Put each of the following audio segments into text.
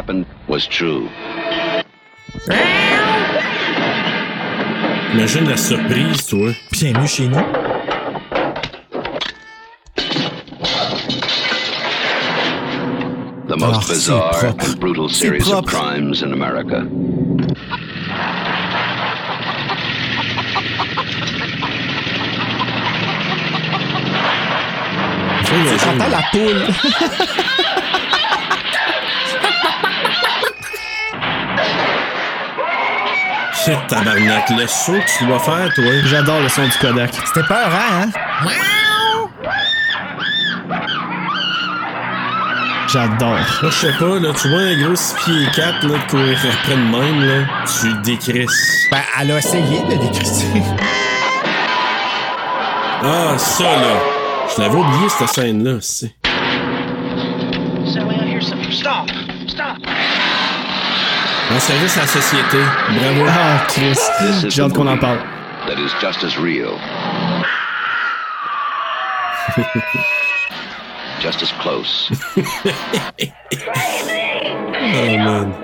Happened was true. Imagine la surprise, toi. Bienvenue chez nous. The most c'est bizarre and brutal series of crimes in America. J'entends la poule. tabarnak, le saut que tu dois faire, toi. J'adore le son du Kodak. C'était peur, hein? J'adore. Je sais pas, là, tu vois un gros 6 pieds 4 là, de courir après de même, là, tu décrisses. Ben, elle a essayé de décrisser. Ah, ça, là. Je l'avais oublié, cette scène-là, c'est. En service à la société. Bravo. Ah, Chris. This is J'ai hâte qu'on en parle. That is just as real. just as close. Oh, man.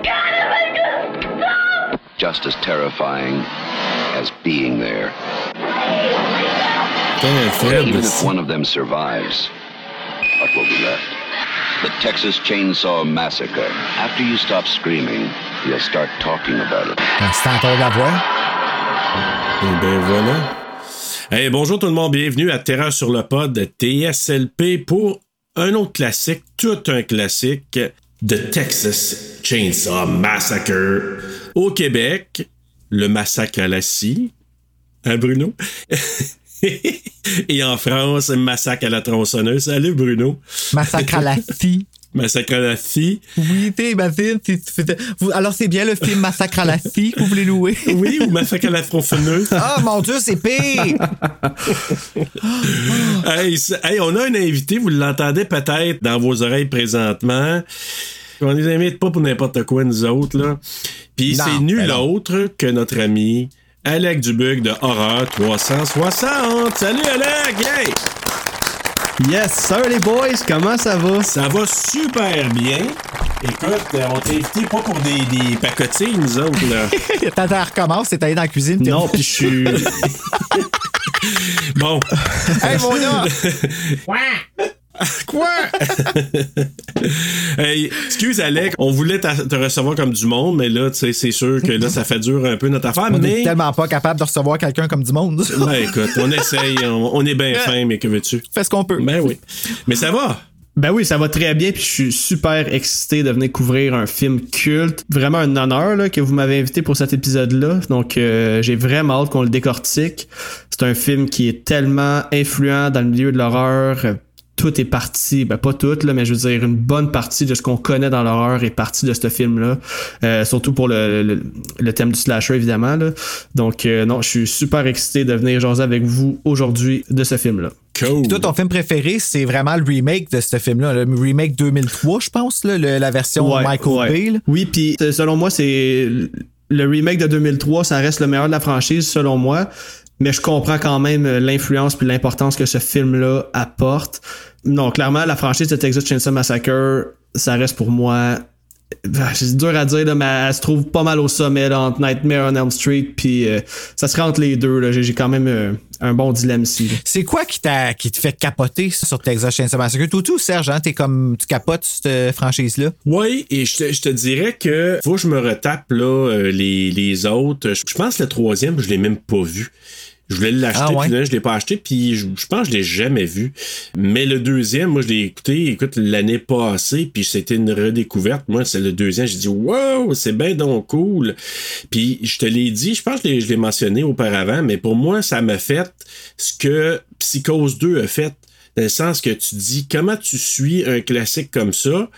just as terrifying as being there. Putain, Fred, Even if one of them survives, what will be left? The Texas Chainsaw Massacre. After you stop screaming, you'll start talking about it. Ben, c'est encore la voix? Et ben voilà. Hey, bonjour tout le monde, bienvenue à Terreur sur le pod de TSLP pour un autre classique, tout un classique, The Texas Chainsaw Massacre. Au Québec, le massacre à la scie. Hein, Bruno? Et en France, massacre à la tronçonneuse. Salut, Bruno. Massacre à la fille. Massacre à la scie. Oui, t'imagines. Alors, c'est bien le film Massacre à la fille que vous voulez louer? Oui, ou massacre à la tronçonneuse. Ah, mon Dieu, c'est pire! Hey, hey, on a un invité, vous l'entendez peut-être dans vos oreilles présentement. On les invite pas pour n'importe quoi, nous autres, là. Puis c'est nul ben autre que notre ami Alec Dubuc de Horreur 360. Salut Alec! Hey! Yes, sir, les boys, comment ça va? Ça va super bien. Écoute, euh, on t'a invité pas pour des, des pacotilles, nous autres, là. Elle recommence, c'est allé dans la cuisine. t'es- Non, puis je suis. Bon. Hey, mon gars! Quoi? hey, excuse Alec, on voulait te recevoir comme du monde, mais là, tu sais, c'est sûr que là, ça fait dur un peu notre affaire, On mais. est tellement pas capable de recevoir quelqu'un comme du monde. Ben écoute, on essaye, on, on est bien fin, mais que veux-tu? Fais ce qu'on peut. Ben oui. Mais ça va? Ben oui, ça va très bien, puis je suis super excité de venir couvrir un film culte. Vraiment un honneur là, que vous m'avez invité pour cet épisode-là. Donc, euh, j'ai vraiment hâte qu'on le décortique. C'est un film qui est tellement influent dans le milieu de l'horreur. Tout est parti, ben pas tout, là, mais je veux dire, une bonne partie de ce qu'on connaît dans l'horreur est partie de ce film-là. Euh, surtout pour le, le, le thème du slasher, évidemment. Là. Donc, euh, non, je suis super excité de venir jaser avec vous aujourd'hui de ce film-là. Cool. Toi, ton film préféré, c'est vraiment le remake de ce film-là. Le remake 2003, je pense, là, le- la version Ouais, Michael ouais. Bay. là. Oui, puis euh, selon moi, c'est le remake de 2003, ça reste le meilleur de la franchise selon moi, mais je comprends quand même l'influence puis l'importance que ce film-là apporte. Non, clairement, la franchise de Texas Chainsaw Massacre, ça reste pour moi Ah, C'est dur à dire, là, mais elle se trouve pas mal au sommet là, entre Nightmare on Elm Street, puis euh, ça serait entre les deux. J'ai quand même euh, un bon dilemme ici. C'est quoi qui, te fait capoter sur Texas Chainsaw Massacre? Toi, tout, Serge, hein, t'es comme, tu capotes cette franchise-là? Oui, et je te, je te dirais que faut que je me retape là, euh, les, les autres. Je je pense que le troisième, je l'ai même pas vu. Je voulais l'acheter, Ah ouais? puis finalement, je l'ai pas acheté, puis je, je pense que je l'ai jamais vu. Mais le deuxième, moi, je l'ai écouté, écoute, l'année passée, puis c'était une redécouverte. Moi, c'est le deuxième, j'ai dit, wow, c'est bien donc cool. Puis je te l'ai dit, je pense que je l'ai- je l'ai mentionné auparavant, mais pour moi, ça m'a fait ce que Psychose 2 a fait. Dans le sens que tu dis, comment tu suis un classique comme ça?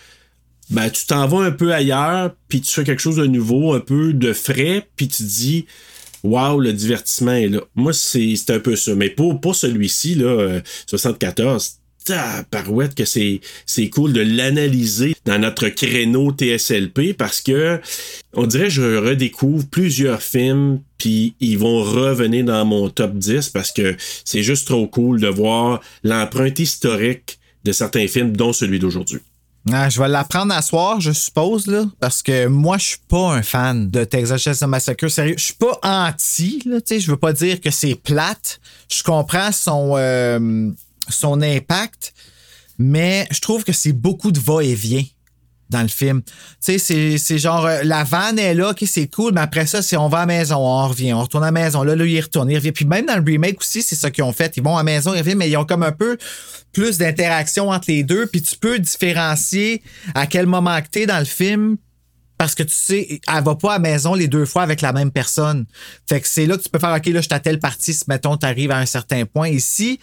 ben, tu t'en vas un peu ailleurs, puis tu fais quelque chose de nouveau, un peu de frais, puis tu dis, waouh, le divertissement est là. Moi, c'est un peu ça. Mais pour, pour celui-ci, là, euh, 74, parouette que c'est c'est cool de l'analyser dans notre créneau TSLP parce que on dirait je redécouvre plusieurs films puis ils vont revenir dans mon top 10 parce que c'est juste trop cool de voir l'empreinte historique de certains films dont celui d'aujourd'hui. Ah, je vais l'apprendre à soir, je suppose, là, parce que moi, je suis pas un fan de Texas Chainsaw Massacre. Sérieux, je suis pas anti, là, tu sais, je veux pas dire que c'est plate. Je comprends son, euh, son impact, mais je trouve que c'est beaucoup de va-et-vient dans le film. Tu sais, c'est- genre, euh, la vanne est là, ok, c'est cool, mais après ça, c'est on va à la maison, on revient, on retourne à la maison, là, là, il retourne, il revient. Puis même dans le remake aussi, c'est ça qu'ils ont fait. Ils vont à la maison, ils reviennent, mais ils ont comme un peu plus d'interaction entre les deux, puis tu peux différencier à quel moment que t'es dans le film parce que tu sais, elle va pas à la maison les deux fois avec la même personne. Fait que c'est là que tu peux faire, OK, là, je suis à telle partie, si, mettons, t'arrives à un certain point. Ici,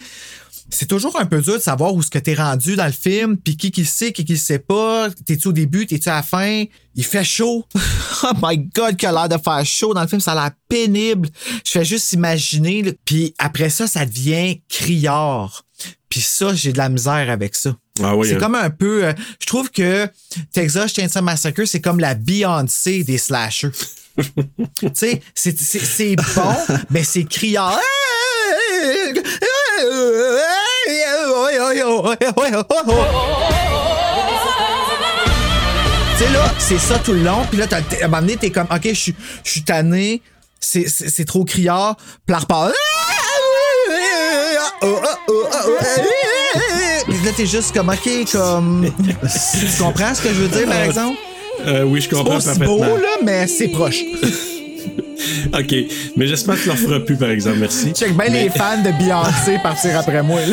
c'est toujours un peu dur de savoir où ce que t'es rendu dans le film, puis qui qui sait, qui qui sait pas. T'es-tu au début, t'es-tu à la fin? Il fait chaud. oh my God, qu'il a l'air de faire chaud dans le film, ça a l'air pénible. Je fais juste imaginer. Puis après ça, ça devient criard. Puis ça, j'ai de la misère avec ça. Ah oui, c'est hein. comme un peu... euh, je trouve que Texas Chainsaw Massacre, c'est comme la Beyoncé des slashers. tu sais, c'est bon, mais c'est criard. Sais, là, c'est ça tout le long. Puis là, t'as- à un moment donné, t'es comme, OK, je suis- tanné. C'est- C'est c'est trop criard. Là, repart. Puis là, t'es juste comme, OK, comme. tu comprends ce que je veux dire, par exemple? Euh, oui, je C'est comprends pas aussi beau, là, mais c'est proche. OK. Mais j'espère que tu leur feras plus, par exemple. Merci. Check bien les fans de Beyoncé partir après moi.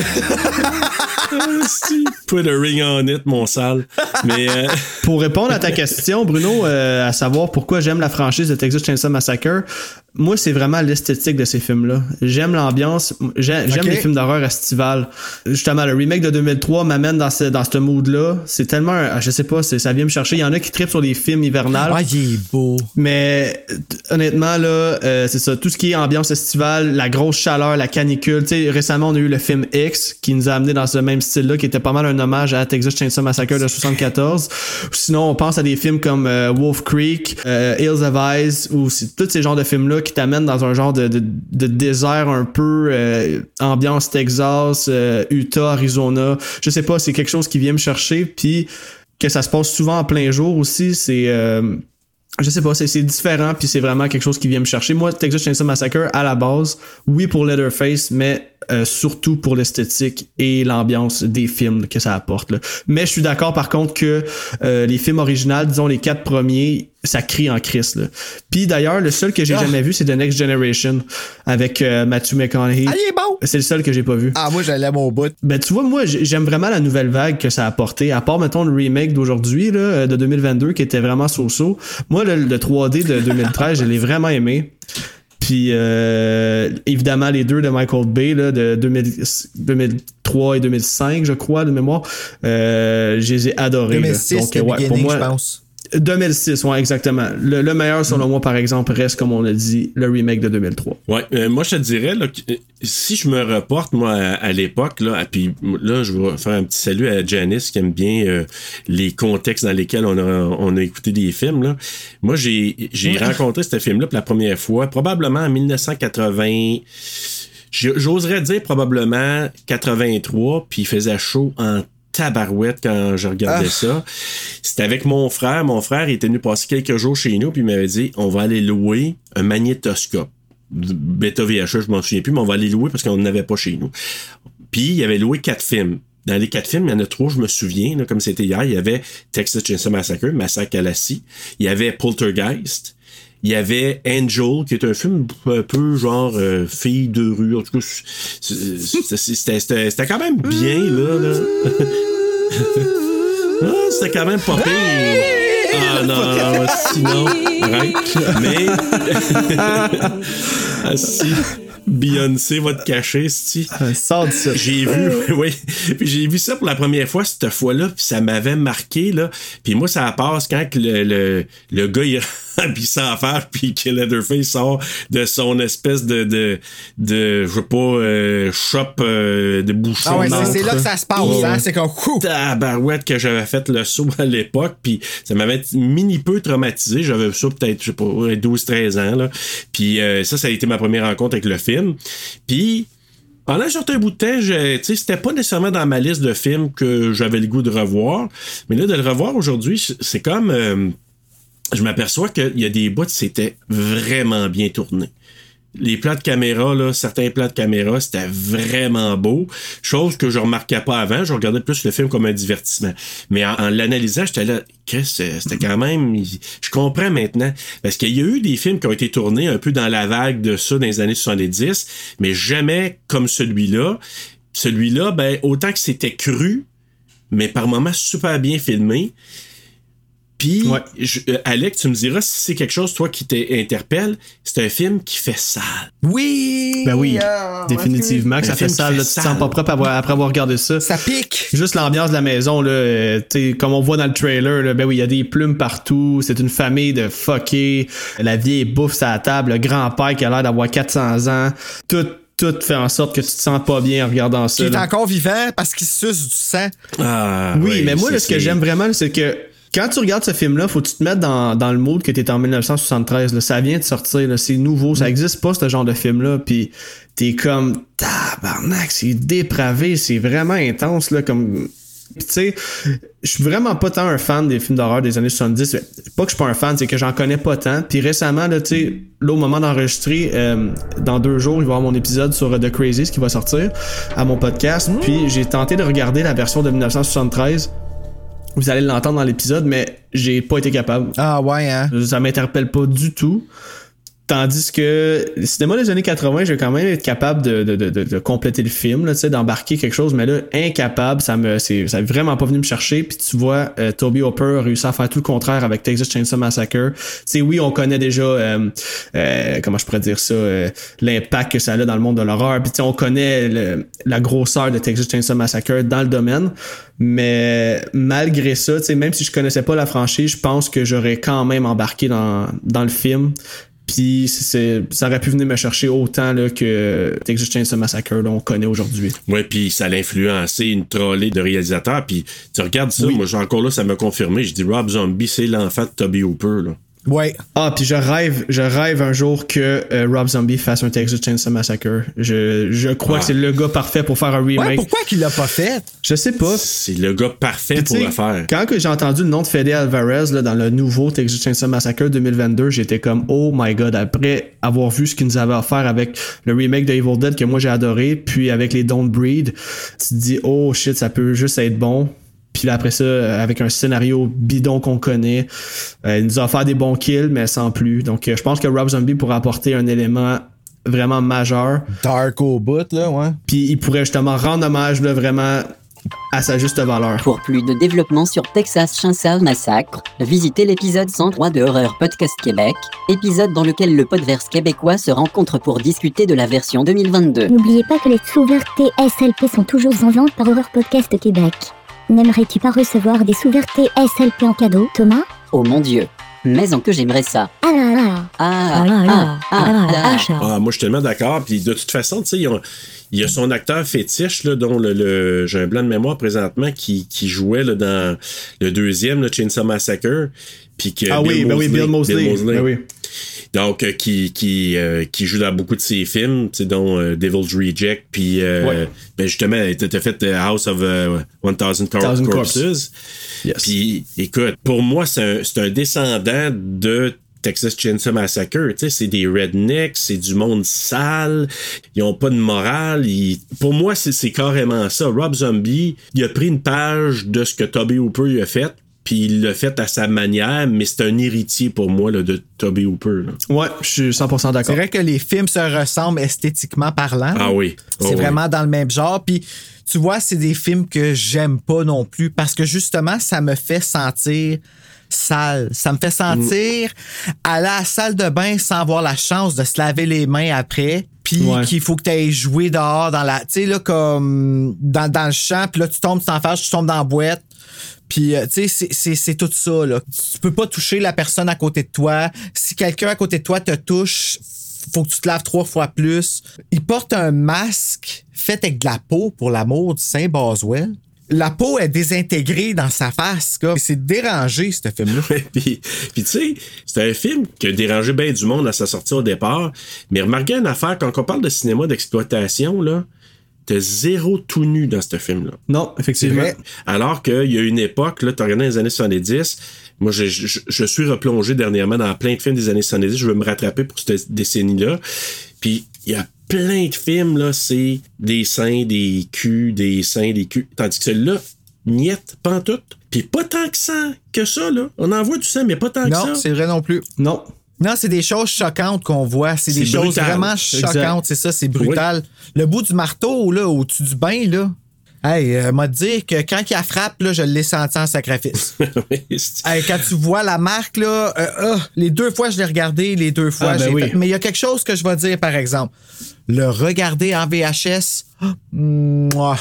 Put a ring on it, mon sale. Mais euh, Pour répondre à ta question, Bruno, euh, à savoir pourquoi j'aime la franchise de Texas Chainsaw Massacre, moi, c'est vraiment l'esthétique de ces films-là. J'aime l'ambiance, j'ai- j'aime les films d'horreur estivales. Justement, le remake de 2003 m'amène dans ce, dans ce mood-là. C'est tellement, un- je sais pas, ça vient me chercher. Il y en a qui tripent sur les films hivernales. Ah, il est beau. Mais honnêtement, là, euh, c'est ça. Tout ce qui est ambiance estivale, la grosse chaleur, la canicule. Tu sais, récemment, on a eu le film X qui nous a amené dans ce même style-là, qui était pas mal un hommage à Texas Chainsaw Massacre de 74. Sinon, on pense à des films comme euh, Wolf Creek, euh, Hills of Eyes, ou tous ces genres de films-là qui t'amènent dans un genre de, de, désert un peu euh, ambiance Texas, euh, Utah, Arizona. Je sais pas, c'est quelque chose qui vient me chercher. Puis que ça se passe souvent en plein jour aussi, c'est... euh, je sais pas, c'est différent, puis c'est vraiment quelque chose qui vient me chercher. Moi, Texas Chainsaw Massacre, à la base, oui pour Leatherface, mais euh, surtout pour l'esthétique et l'ambiance des films que ça apporte. là. Mais je suis d'accord par contre que euh, les films originaux, disons les quatre premiers, ça crie en crise. là. Puis d'ailleurs, le seul que j'ai Ah. jamais vu, c'est The Next Generation avec euh, Matthew McConaughey. Ah, il est bon. C'est le seul que j'ai pas vu. Ah, moi, l'aime au bout. Ben tu vois, moi j'ai- j'aime vraiment la nouvelle vague que ça a apporté. À part mettons le remake d'aujourd'hui de 2022 qui était vraiment so-so. Moi le, le 3D de 2013, je l'ai vraiment aimé. Puis euh, évidemment les deux de Michael Bay là, de 2000 2003 et 2005 je crois de mémoire, euh, je les ai adorés. là. 2006, Donc, le ouais, pour moi, je pense. 2006, ouais exactement. Le, le meilleur selon moi par exemple reste comme on a dit le remake de 2003. Ouais, euh, moi je te dirais là, que, euh, si je me reporte moi à, à l'époque là, et puis là je vais faire un petit salut à Janice qui aime bien euh, les contextes dans lesquels on a on a écouté des films là. Moi j'ai j'ai rencontré ce film là pour la première fois probablement en 1980 je- J'oserais dire probablement 83, puis il faisait chaud en tabarouette quand je regardais ça. C'était avec mon frère. Mon frère il était venu passer quelques jours chez nous, puis il m'avait dit on va aller louer un magnétoscope. Beta VHS, je m'en souviens plus, mais on va aller louer parce qu'on n'en avait pas chez nous. Puis il avait loué quatre films. Dans les quatre films, il y en a trois, je me souviens, là, comme c'était hier. Il y avait Texas Chainsaw Massacre, Massacre à la scie. Il y avait Poltergeist. Il y avait Angel, qui est un film un peu genre euh, fille de rue. En tout cas, c'était c'était- c'était quand même bien, là. là. Ah, c'était quand même pas pire. Ah non, non, non, sinon, arrête. Mais. ah, si. Beyoncé va te cacher, si. Sors de ça. J'ai vu, oui. Puis j'ai vu ça pour la première fois cette fois-là, puis ça m'avait marqué, là. Puis moi, ça passe quand que le, le, le gars, il puis sans faire, puis que Leatherface sort de son espèce de, de, de je sais pas, euh, shop euh, de bouchon. Ah ouais, c'est là que ça se passe, Oh. hein? C'est comme. Ouh! Tabarouette que j'avais fait le saut à l'époque, puis ça m'avait mini peu traumatisé. J'avais ça peut-être, je sais pas, 12-13 ans, là. Puis euh, ça, ça a été ma première rencontre avec le film. Puis pendant un certain bout de temps, je- tu sais, c'était pas nécessairement dans ma liste de films que j'avais le goût de revoir. Mais là, de le revoir aujourd'hui, c'est comme... euh, je m'aperçois qu'il y a des bouts, c'était vraiment bien tourné. Les plans de caméra, certains plans de caméra, c'était vraiment beau. Chose que je remarquais pas avant. Je regardais plus le film comme un divertissement. Mais en, l'analysant, j'étais là, que c'était quand même. Je comprends maintenant. Parce qu'il y a eu des films qui ont été tournés un peu dans la vague de ça dans les années 70, mais jamais comme celui-là. Celui-là, ben, autant que c'était cru, mais par moments super bien filmé. Puis, Ouais. je- euh, Alex, tu me diras si c'est quelque chose, toi, qui t'interpelle. C'est un film qui fait sale. Oui! Ben oui, Ah, définitivement que ça fait qui sale. fait là, tu te sens pas propre après, après avoir regardé ça. Ça pique! Juste l'ambiance de la maison, là, euh, tu sais, comme on voit dans le trailer, là, ben oui, il y a des plumes partout, c'est une famille de fuckés, la vieille bouffe à la table, le grand-père qui a l'air d'avoir 400 ans, tout, tout fait en sorte que tu te sens pas bien en regardant Qui ça. est là. encore vivant parce qu'il suce du sang. Ah, Oui, ouais, mais moi, là, ce que j'aime vraiment, c'est que quand tu regardes ce film-là, faut que tu te mettes dans, dans le mood que t'es en 1973. Là. Ça vient de sortir, c'est nouveau, ça existe pas ce genre de film-là. Puis t'es comme tabarnak, c'est dépravé, c'est vraiment intense là, comme. Puis, tu sais, je suis vraiment pas tant un fan des films d'horreur des années 70. Pas que je suis pas un fan, c'est que j'en connais pas tant. Puis récemment, là, tu sais, là, au moment d'enregistrer, euh, dans deux jours, il va y avoir mon épisode sur euh, The Crazies qui va sortir à mon podcast. Puis j'ai tenté de regarder la version de 1973. Vous allez l'entendre dans l'épisode, mais j'ai pas été capable. Ah ouais, hein? Ça m'interpelle pas du tout. Tandis que le cinéma des années 80, je vais quand même être capable de, de, de, de- compléter le film, d'embarquer quelque chose, mais là, incapable, ça me, c'est, ça vraiment pas venu me chercher. Puis tu vois, euh, Toby Hopper a réussi à faire tout le contraire avec Texas Chainsaw Massacre. Sais, oui, on connaît déjà, euh, euh, comment je pourrais dire ça, euh, l'impact que ça a dans le monde de l'horreur. Puis on connaît la grosseur de Texas Chainsaw Massacre dans le domaine. Mais malgré ça, même si je connaissais pas la franchise, je pense que j'aurais quand même embarqué dans, dans le film. Puis c'est, ça aurait pu venir me chercher autant là, que Texas Chainsaw Massacre, là, on connaît aujourd'hui. Ouais, puis ça l'a influencé une trollée de réalisateurs. Puis tu regardes ça, moi, j'ai- encore là, ça m'a confirmé. Je dis Rob Zombie, c'est l'enfant de Toby Hooper. Là. Ouais. Ah, puis je rêve, je rêve un jour que euh, Rob Zombie fasse un Texas Chainsaw Massacre. Je, je crois Ah. que c'est le gars parfait pour faire un remake. Ouais, pourquoi qu'il l'a pas fait? Je sais pas. C'est le gars parfait pour le faire. Quand que j'ai entendu le nom de Fede Alvarez là, dans le nouveau Texas Chainsaw Massacre 2022, j'étais comme oh my god. Après avoir vu ce qu'il nous avait offert avec le remake de Evil Dead que moi j'ai adoré, puis avec les Don't Breed, tu te dis oh shit, ça peut juste être bon. Puis là, après ça, euh, avec un scénario bidon qu'on connaît, euh, il nous a offert des bons kills, mais sans plus. Donc, euh, je pense que Rob Zombie pourrait apporter un élément vraiment majeur. Dark au bout, là, ouais. Puis il pourrait justement rendre hommage là, vraiment à sa juste valeur. Pour plus de développement sur Texas Chainsaw Massacre, visitez l'épisode 103 de Horror Podcast Québec, épisode dans lequel le podverse québécois se rencontre pour discuter de la version 2022. N'oubliez pas que les sous-verts TSLP sont toujours en vente par Horror Podcast Québec. N'aimerais-tu pas recevoir des sous-verts TSLP en cadeau, Thomas? Oh mon dieu, mais en que j'aimerais ça? Ah là là Ah, Ah là là ah, ah, Ah là ah. Ah, moi, je suis tellement d'accord. Puis de toute façon, tu sais, il y a son acteur fétiche, là, dont le, le- j'ai un blanc de mémoire présentement, qui, qui jouait là, dans le deuxième, le Chainsaw Massacre. Puis que Ah oui, ben oui, Bill Mosley. Ben oui. Donc, euh, qui, qui, euh, qui joue dans beaucoup de ses films, tu sais, dont euh, Devil's Reject, puis euh, Ouais. ben justement, t'as fait House of euh, 1000 Cor- Thousand Corpses. Corpses. Yes. Puis, écoute, pour moi, c'est un, c'est un descendant de Texas Chainsaw Massacre. Tu sais, c'est des rednecks, c'est du monde sale, ils ont pas de morale. ils- Pour moi, c'est c'est carrément ça. Rob Zombie, il a pris une page de ce que Toby Hooper a fait, puis il l'a fait à sa manière, mais c'est un héritier pour moi là, de Toby Hooper. là. Ouais, je suis 100% C'est d'accord. vrai que les films se ressemblent esthétiquement parlant. Ah oui. Oh, C'est oui. vraiment dans le même genre. Puis, tu vois, c'est des films que j'aime pas non plus parce que justement, ça me fait sentir sale. Ça me fait sentir aller à la salle de bain sans avoir la chance de se laver les mains après. Puis Ouais. qu'il faut que tu ailles jouer dehors dans la. Tu sais, là, comme dans, dans le champ, puis là, tu tombes, tu t'en fâches, tu tombes dans la boîte. Puis, euh, tu sais, c'est- tout ça, là. Tu peux pas toucher la personne à côté de toi. Si quelqu'un à côté de toi te touche, faut que tu te laves trois fois plus. Il porte un masque fait avec de la peau pour l'amour du Saint Boswell. La peau est désintégrée dans sa face. C'est dérangé, ce film-là. puis, puis tu sais, c'est un film qui a dérangé bien du monde à sa sortie au départ. Mais remarquez une affaire, quand on parle de cinéma d'exploitation, là, t'as zéro tout nu dans ce film-là. Non, effectivement. Alors qu'il y a une époque, là, t'as regardé les années 70, moi, je, je, je suis replongé dernièrement dans plein de films des années 70, je veux me rattraper pour cette décennie-là. Puis, il y a plein de films, là, c'est des seins, des culs, des seins, des culs. Tandis que celui-là, niette, tout. Puis pas tant que ça, que ça, là. On en voit du sang, mais pas tant que Non, ça. c'est vrai non plus. Non. Non, c'est des choses choquantes qu'on voit. C'est des choses vraiment choquantes. C'est ça, c'est brutal. Le bout du marteau, là, au-dessus du bain, là. Hey, euh, m'a dit que quand il a frappe, là, je l'ai senti en sacrifice. Hey, quand tu vois la marque, là, euh, ah, les deux fois, je l'ai regardé, les deux fois, Ah, ben j'ai oui. fait- Mais il y a quelque chose que je vais dire, par exemple. Le regarder en VHS, ah, mouah,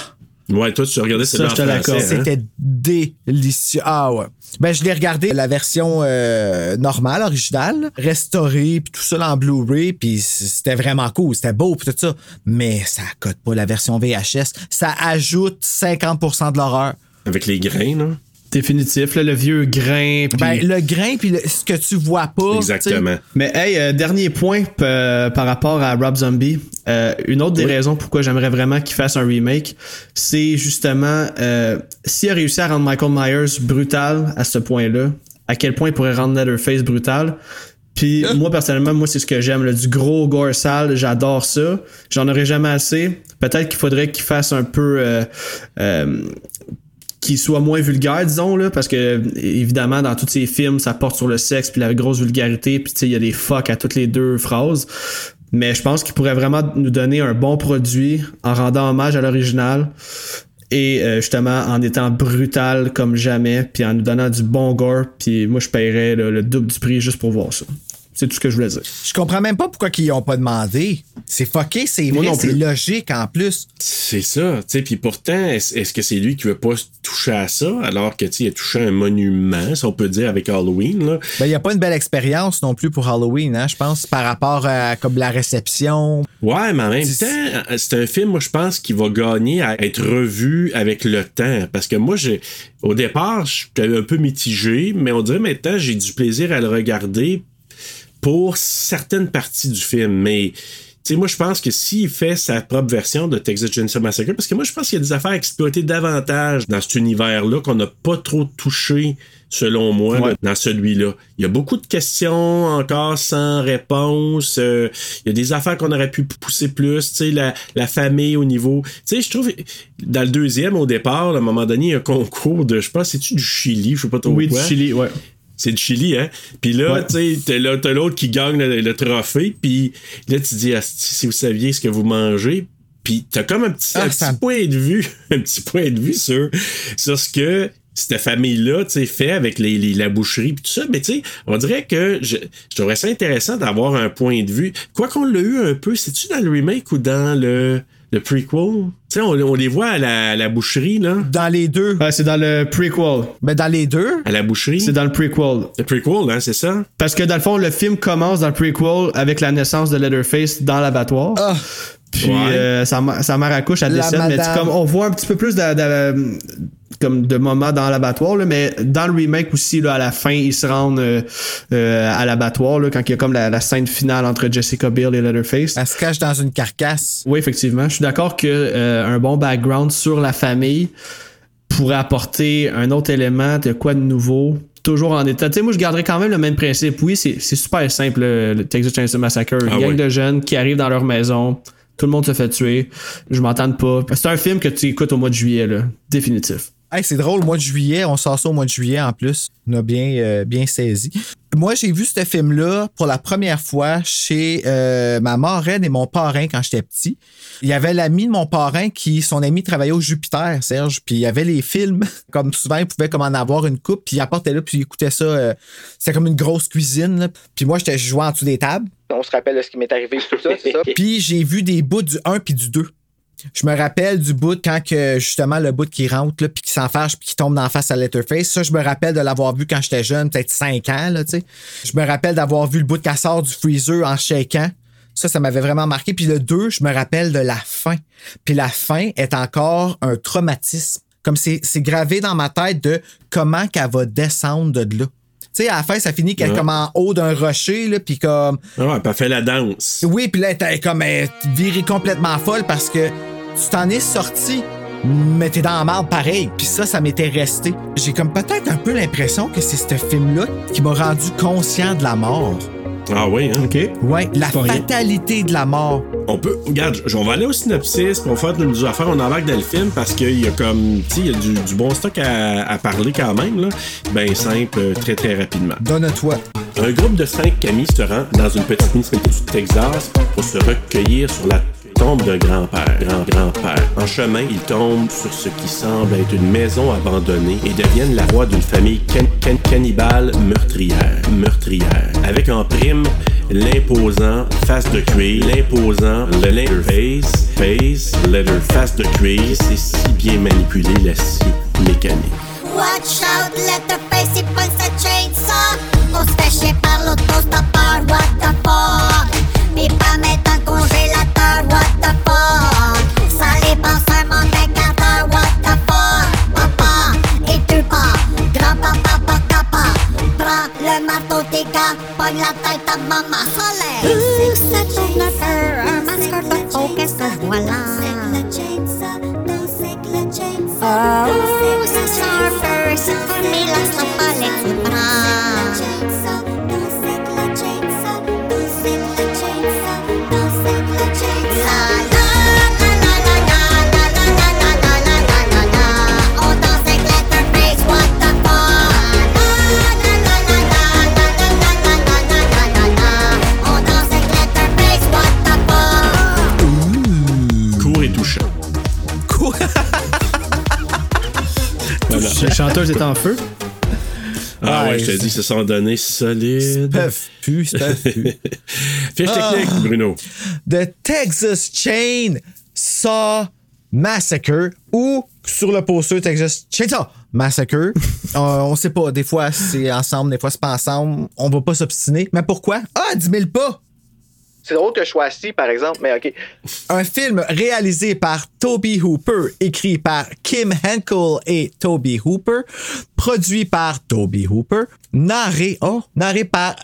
Ouais, toi, tu regardais Ça, je te l'accorde. hein? c'était délicieux. Ah ouais. Ben, je l'ai regardé la version euh, normale, originale, restaurée, puis tout ça en Blu-ray, puis c'était vraiment cool, c'était beau, puis tout ça. Mais ça cote pas la version VHS. Ça ajoute 50% de l'horreur. Avec les grains, là. Définitif, là, le vieux grain. puis- Ben, le grain, puis ce que tu vois pas. Exactement. Mais hey, euh, dernier point euh, par rapport à Rob Zombie. Euh, une autre des raisons pourquoi j'aimerais vraiment qu'il fasse un remake, c'est justement euh, s'il a réussi à rendre Michael Myers brutal à ce point-là, à quel point il pourrait rendre Leatherface brutal. Puis moi personnellement, moi c'est ce que j'aime, du gros gore sale, j'adore ça. J'en aurais jamais assez. Peut-être qu'il faudrait qu'il fasse un peu euh, euh, qu'il soit moins vulgaire, disons, là, parce que évidemment, dans tous ces films, ça porte sur le sexe puis la grosse vulgarité, puis tu sais, il y a des fuck à toutes les deux phrases. Mais je pense qu'il pourrait vraiment nous donner un bon produit en rendant hommage à l'original et euh, justement en étant brutal comme jamais, puis en nous donnant du bon gore, puis moi je paierais le double du prix juste pour voir ça. C'est tout ce que je voulais dire. Je comprends même pas pourquoi ils ont pas demandé. C'est fucké, c'est vrai, c'est logique en plus. C'est ça, tu sais, puis pourtant, est-ce que c'est lui qui veut pas se toucher à ça, alors que, tu sais, il a touché un monument, si on peut dire, avec Halloween, là? Ben, il n'y a pas une belle expérience non plus pour Halloween, hein, je pense, par rapport à comme la réception. Ouais, mais en même C'est- temps, c'est un film, moi, je pense, qui va gagner à être revu avec le temps. Parce que moi, j'ai, au départ, j'étais un peu mitigé, mais on dirait maintenant, j'ai du plaisir à le regarder pour certaines parties du film. Mais, tu sais, moi, je pense que s'il fait sa propre version de Texas Chainsaw Massacre, parce que moi, je pense qu'il y a des affaires à exploiter davantage dans cet univers-là qu'on n'a pas trop touché, selon moi, Ouais. là, dans celui-là. Il y a beaucoup de questions encore sans réponse. Euh, il y a des affaires qu'on aurait pu pousser plus. Tu sais, la, la famille au niveau. Tu sais, je trouve, dans le deuxième, au départ, à un moment donné, il y a un concours de, je pas, c'est-tu du Chili, je sais pas trop Oui, du. Chili, ouais. C'est du Chili, hein? Puis là, Ouais. tu sais, t'as l'autre qui gagne le, le trophée, puis là, tu dis, si vous saviez ce que vous mangez, puis t'as comme un petit, Ah, un petit point de vue, un petit point de vue sur, sur ce que cette famille-là, tu sais, fait avec les, les- la boucherie puis tout ça. Mais tu sais, on dirait que je, je trouverais ça intéressant d'avoir un point de vue. Quoi qu'on l'a eu un peu, c'est-tu dans le remake ou dans le, le prequel? Tu sais, on, on les voit à la, à la boucherie, là. Dans les deux. Ouais, c'est dans le prequel. Mais dans les deux, À la boucherie. C'est dans le prequel. le prequel, hein, c'est ça? Parce que dans le fond, le film commence dans le prequel avec la naissance de Leatherface dans l'abattoir. Ah. Puis Ouais. euh, sa, sa mère accouche, elle La décède. Mais tu- comme on voit un petit peu plus de, de- comme de moments dans l'abattoir, là, mais dans le remake aussi, là, à la fin, ils se rendent euh, euh, à l'abattoir là, quand il y a comme la, la scène finale entre Jessica Biel et Leatherface. elle se cache dans une carcasse. Oui, effectivement. Je suis d'accord que euh, un bon background sur la famille pourrait apporter un autre élément de quoi de nouveau. Toujours en état. Tu sais, moi, je garderais quand même le même principe. Oui, c'est c'est super simple, le Texas Chainsaw Massacre. Une Ah gang ouais. de jeunes qui arrivent dans leur maison. Tout le monde se fait tuer. Je m'entends pas. C'est un film que tu écoutes au mois de juillet, là. Définitif. Hey, c'est drôle, le mois de juillet, on sort ça au mois de juillet en plus. On a bien, euh, bien saisi. Moi, j'ai vu ce film-là pour la première fois chez euh, ma marraine et mon parrain quand j'étais petit. Il y avait l'ami de mon parrain qui, son ami, travaillait au Jupiter, Serge. Puis il y avait les films, comme souvent, il pouvait comme en avoir une coupe, puis il apportait là, puis il écoutait ça. euh, C'était comme une grosse cuisine. là. Puis moi, j'étais jouais en dessous des tables. On se rappelle de ce qui m'est arrivé, tout ça, c'est ça? Puis j'ai vu des bouts du 1 puis du 2. Je me rappelle du bout quand que justement le bout qui rentre là, puis qui s'enfarge puis qui tombe dans la face à Letterface. Ça, je me rappelle de l'avoir vu quand j'étais jeune, peut-être 5 ans, là, tu sais. Je me rappelle d'avoir vu le bout qui sort du freezer en shaking. Ça, ça m'avait vraiment marqué. Puis le 2, je me rappelle de la fin. Puis la fin est encore un traumatisme. Comme c'est c'est gravé dans ma tête de comment qu'elle va descendre de là. Tu sais, à la fin, ça finit qu'elle est Ouais. comme en haut d'un rocher, là, puis comme... Ah ouais, puis elle fait la danse. Oui, puis là, elle était comme elle virée complètement folle parce que tu t'en es sorti, mais t'es dans la marde pareil. Puis ça, ça m'était resté. J'ai comme peut-être un peu l'impression que c'est ce film-là qui m'a rendu conscient de la mort. Ah oui, hein? OK. Ouais, la rien. fatalité de la mort. On peut. Regarde, on va aller au synopsis, puis on va faire nos affaires, on embarque dans le film parce qu'il y a comme. Tu sais, il y a du, du bon stock à, à parler quand même, là. Ben simple, euh, très très rapidement. Donne-toi. Un groupe de cinq amis se rend dans une petite municipalité du Texas pour se recueillir sur la tombe d'un grand-père. Grand-grand-père. En chemin, ils tombent sur ce qui semble être une maison abandonnée et deviennent la voix d'une famille can- can- cannibale meurtrière. Meurtrière. Avec en prime l'imposant face de cuir, l'imposant le Leatherface, face, leather face de cuir, c'est si bien manipulé la scie mécanique. Watch out, let the face, il pogne sa chainsaw. On se fait chier par l'autostoppeur, what the fuck? Tourne un peu, un masque de faux, qu'est-ce que je vois là? Oh, ça sent un peu, c'est pas mis la chanteuse est en feu. Ah ouais, Ouais, je te dis, ce sont données solides. Plus. Fiche technique, Ah. Bruno. The Texas Chain Saw Massacre ou sur le poster Texas Chainsaw Massacre. Euh, on sait pas, des fois c'est ensemble, des fois c'est pas ensemble. On va pas s'obstiner. Mais pourquoi? Ah, 10 000 pas! C'est drôle que je sois assis, par exemple, mais OK. Un film réalisé par Toby Hooper, écrit par Kim Henkel et Toby Hooper, produit par Toby Hooper, narré, oh, narré par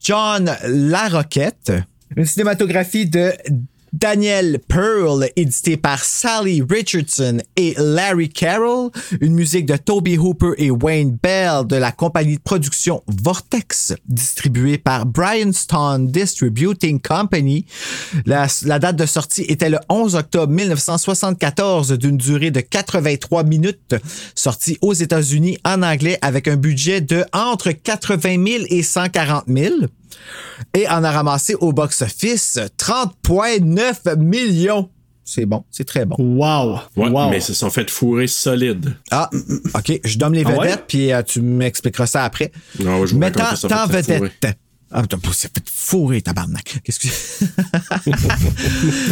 John Larroquette, une cinématographie de Daniel Pearl, édité par Sally Richardson et Larry Carroll, une musique de Toby Hooper et Wayne Bell de la compagnie de production Vortex, distribuée par Bryanstone Distributing Company. La, la date de sortie était le 11 octobre 1974 d'une durée de 83 minutes, sortie aux États-Unis en anglais avec un budget de entre 80 000 et 140 000 et en a ramassé au box-office 30,9 millions. C'est bon, c'est très bon. Wow. Ouais, wow. mais ils se sont fait fourrer solide. Ah, OK, je donne les Ah vedettes, ouais? puis euh, tu m'expliqueras ça après. Non, ouais, je vous Mettant raconte ça, en fait fourrer. vedette. Ah, t'as pas c'est fait fourrer, tabarnak. Qu'est-ce que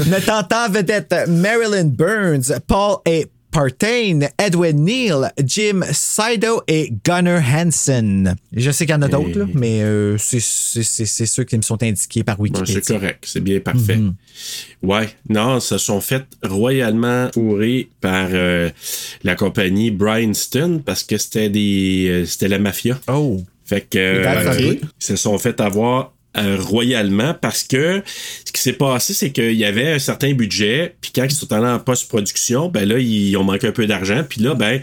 Mettant en vedette Marilyn Burns, Paul A. Partain, Edwin Neal, Jim Sido et Gunnar Hansen. Je sais qu'il y en a d'autres, mais euh, c'est- ceux qui me sont indiqués par Bon, Wikipédia. c'est correct, c'est bien parfait. Mhm. Ouais, non, se sont fait royalement fourrer par euh, la compagnie Bryanston parce que c'était des euh, c'était la mafia. Oh. Fait que ils se sont fait avoir euh, royalement parce que ce qui s'est passé, c'est qu'il y avait un certain budget, puis quand ils sont allés en post-production, ben là, ils ont manqué un peu d'argent, puis là, ben,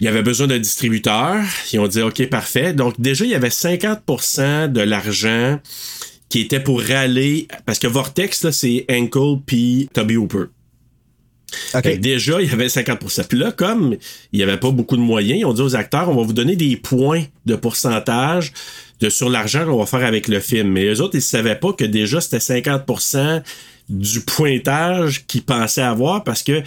il y avait besoin d'un distributeur. Ils ont dit OK, parfait. Donc déjà, il y avait 50% de l'argent qui était pour râler parce que Vortex là, c'est Ankle puis Toby Hooper. OK. Fait que déjà, il y avait 50% Puis là, comme il n'y avait pas beaucoup de moyens, ils ont dit aux acteurs, on va vous donner des points de pourcentage de, sur l'argent qu'on va faire avec le film. Mais eux autres, ils ne savaient pas que déjà, c'était 50% du pointage qu'ils pensaient avoir parce que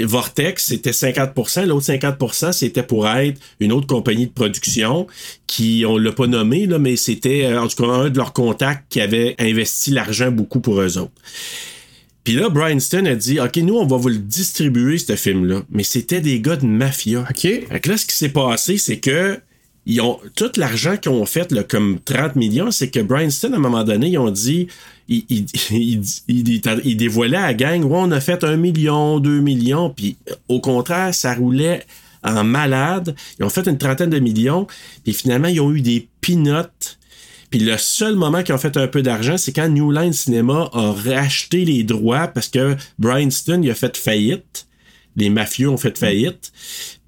Vortex, c'était 50%, l'autre 50%, c'était pour être une autre compagnie de production qui, on l'a pas nommé, là, mais c'était euh, en tout cas un de leurs contacts qui avait investi l'argent beaucoup pour eux autres. Puis là, Bryanston a dit OK, nous, on va vous le distribuer, ce film-là. Mais c'était des gars de mafia. OK. Fait que là, ce qui s'est passé, c'est que ils ont tout l'argent qu'ils ont fait, comme 30 millions, c'est que Bryanston, à un moment donné, ils ont dit il, il, il, il- il dévoilait à la gang Ouais, on a fait un million, deux millions, puis au contraire, ça roulait en malade. Ils ont fait une trentaine de millions, puis finalement, ils ont eu des peanuts. Puis le seul moment qu'ils ont fait un peu d'argent, c'est quand New Line Cinema a racheté les droits parce que Bryanston il a fait faillite. Les mafieux ont fait faillite.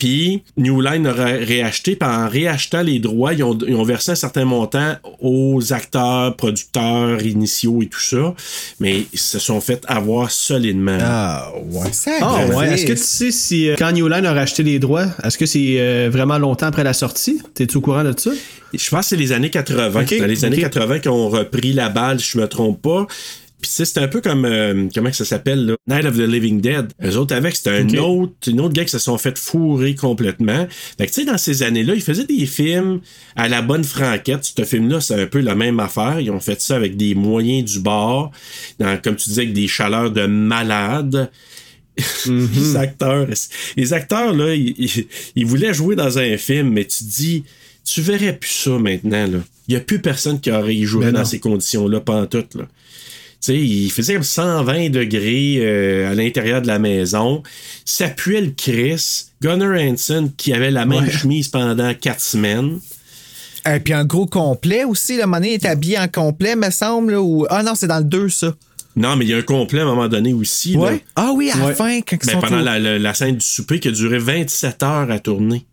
Puis New Line a ré- réacheté. Puis en réachetant les droits, ils ont, ils ont versé un certain montant aux acteurs, producteurs initiaux et tout ça. Mais ils se sont fait avoir solidement. Ah, ouais. Ça Ah ouais. Est-ce que tu sais si euh, quand New Line a racheté les droits, est-ce que c'est euh, vraiment longtemps après la sortie? T'es-tu au courant de ça? Je pense que c'est les années 80. Ok, Dans les années ok. 80 qui ont repris la balle, si je me trompe pas. Puis c'est un peu comme euh, comment que ça s'appelle là? Night of the Living Dead. Eux autres avec, c'était un autre, une autre gars qui se sont fait fourrer complètement. Fait que tu sais, dans ces années-là, ils faisaient des films à la bonne franquette. Ce film-là, c'est un peu la même affaire. Ils ont fait ça avec des moyens du bord, dans, comme tu disais, avec des chaleurs de malade. les acteurs, les acteurs là, ils, ils- ils voulaient jouer dans un film, mais tu te dis, tu verrais plus ça maintenant là. Il y a plus personne qui aurait joué Ben dans ces conditions-là, pas en tout là. Tu sais, il faisait comme 120 degrés euh, à l'intérieur de la maison. Ça puait le Chris. Gunnar Hansen qui avait la même Ouais. chemise pendant quatre semaines. Et puis un gros complet aussi. Le monnaie est habillé en complet, me semble. Ou... Ah non, c'est dans le 2, ça. Non, mais il y a un complet à un moment donné aussi. là. Ah oui, à la Ouais. fin, quand ils Ben, sont pendant au- la, la- la scène du souper qui a duré 27 heures à tourner.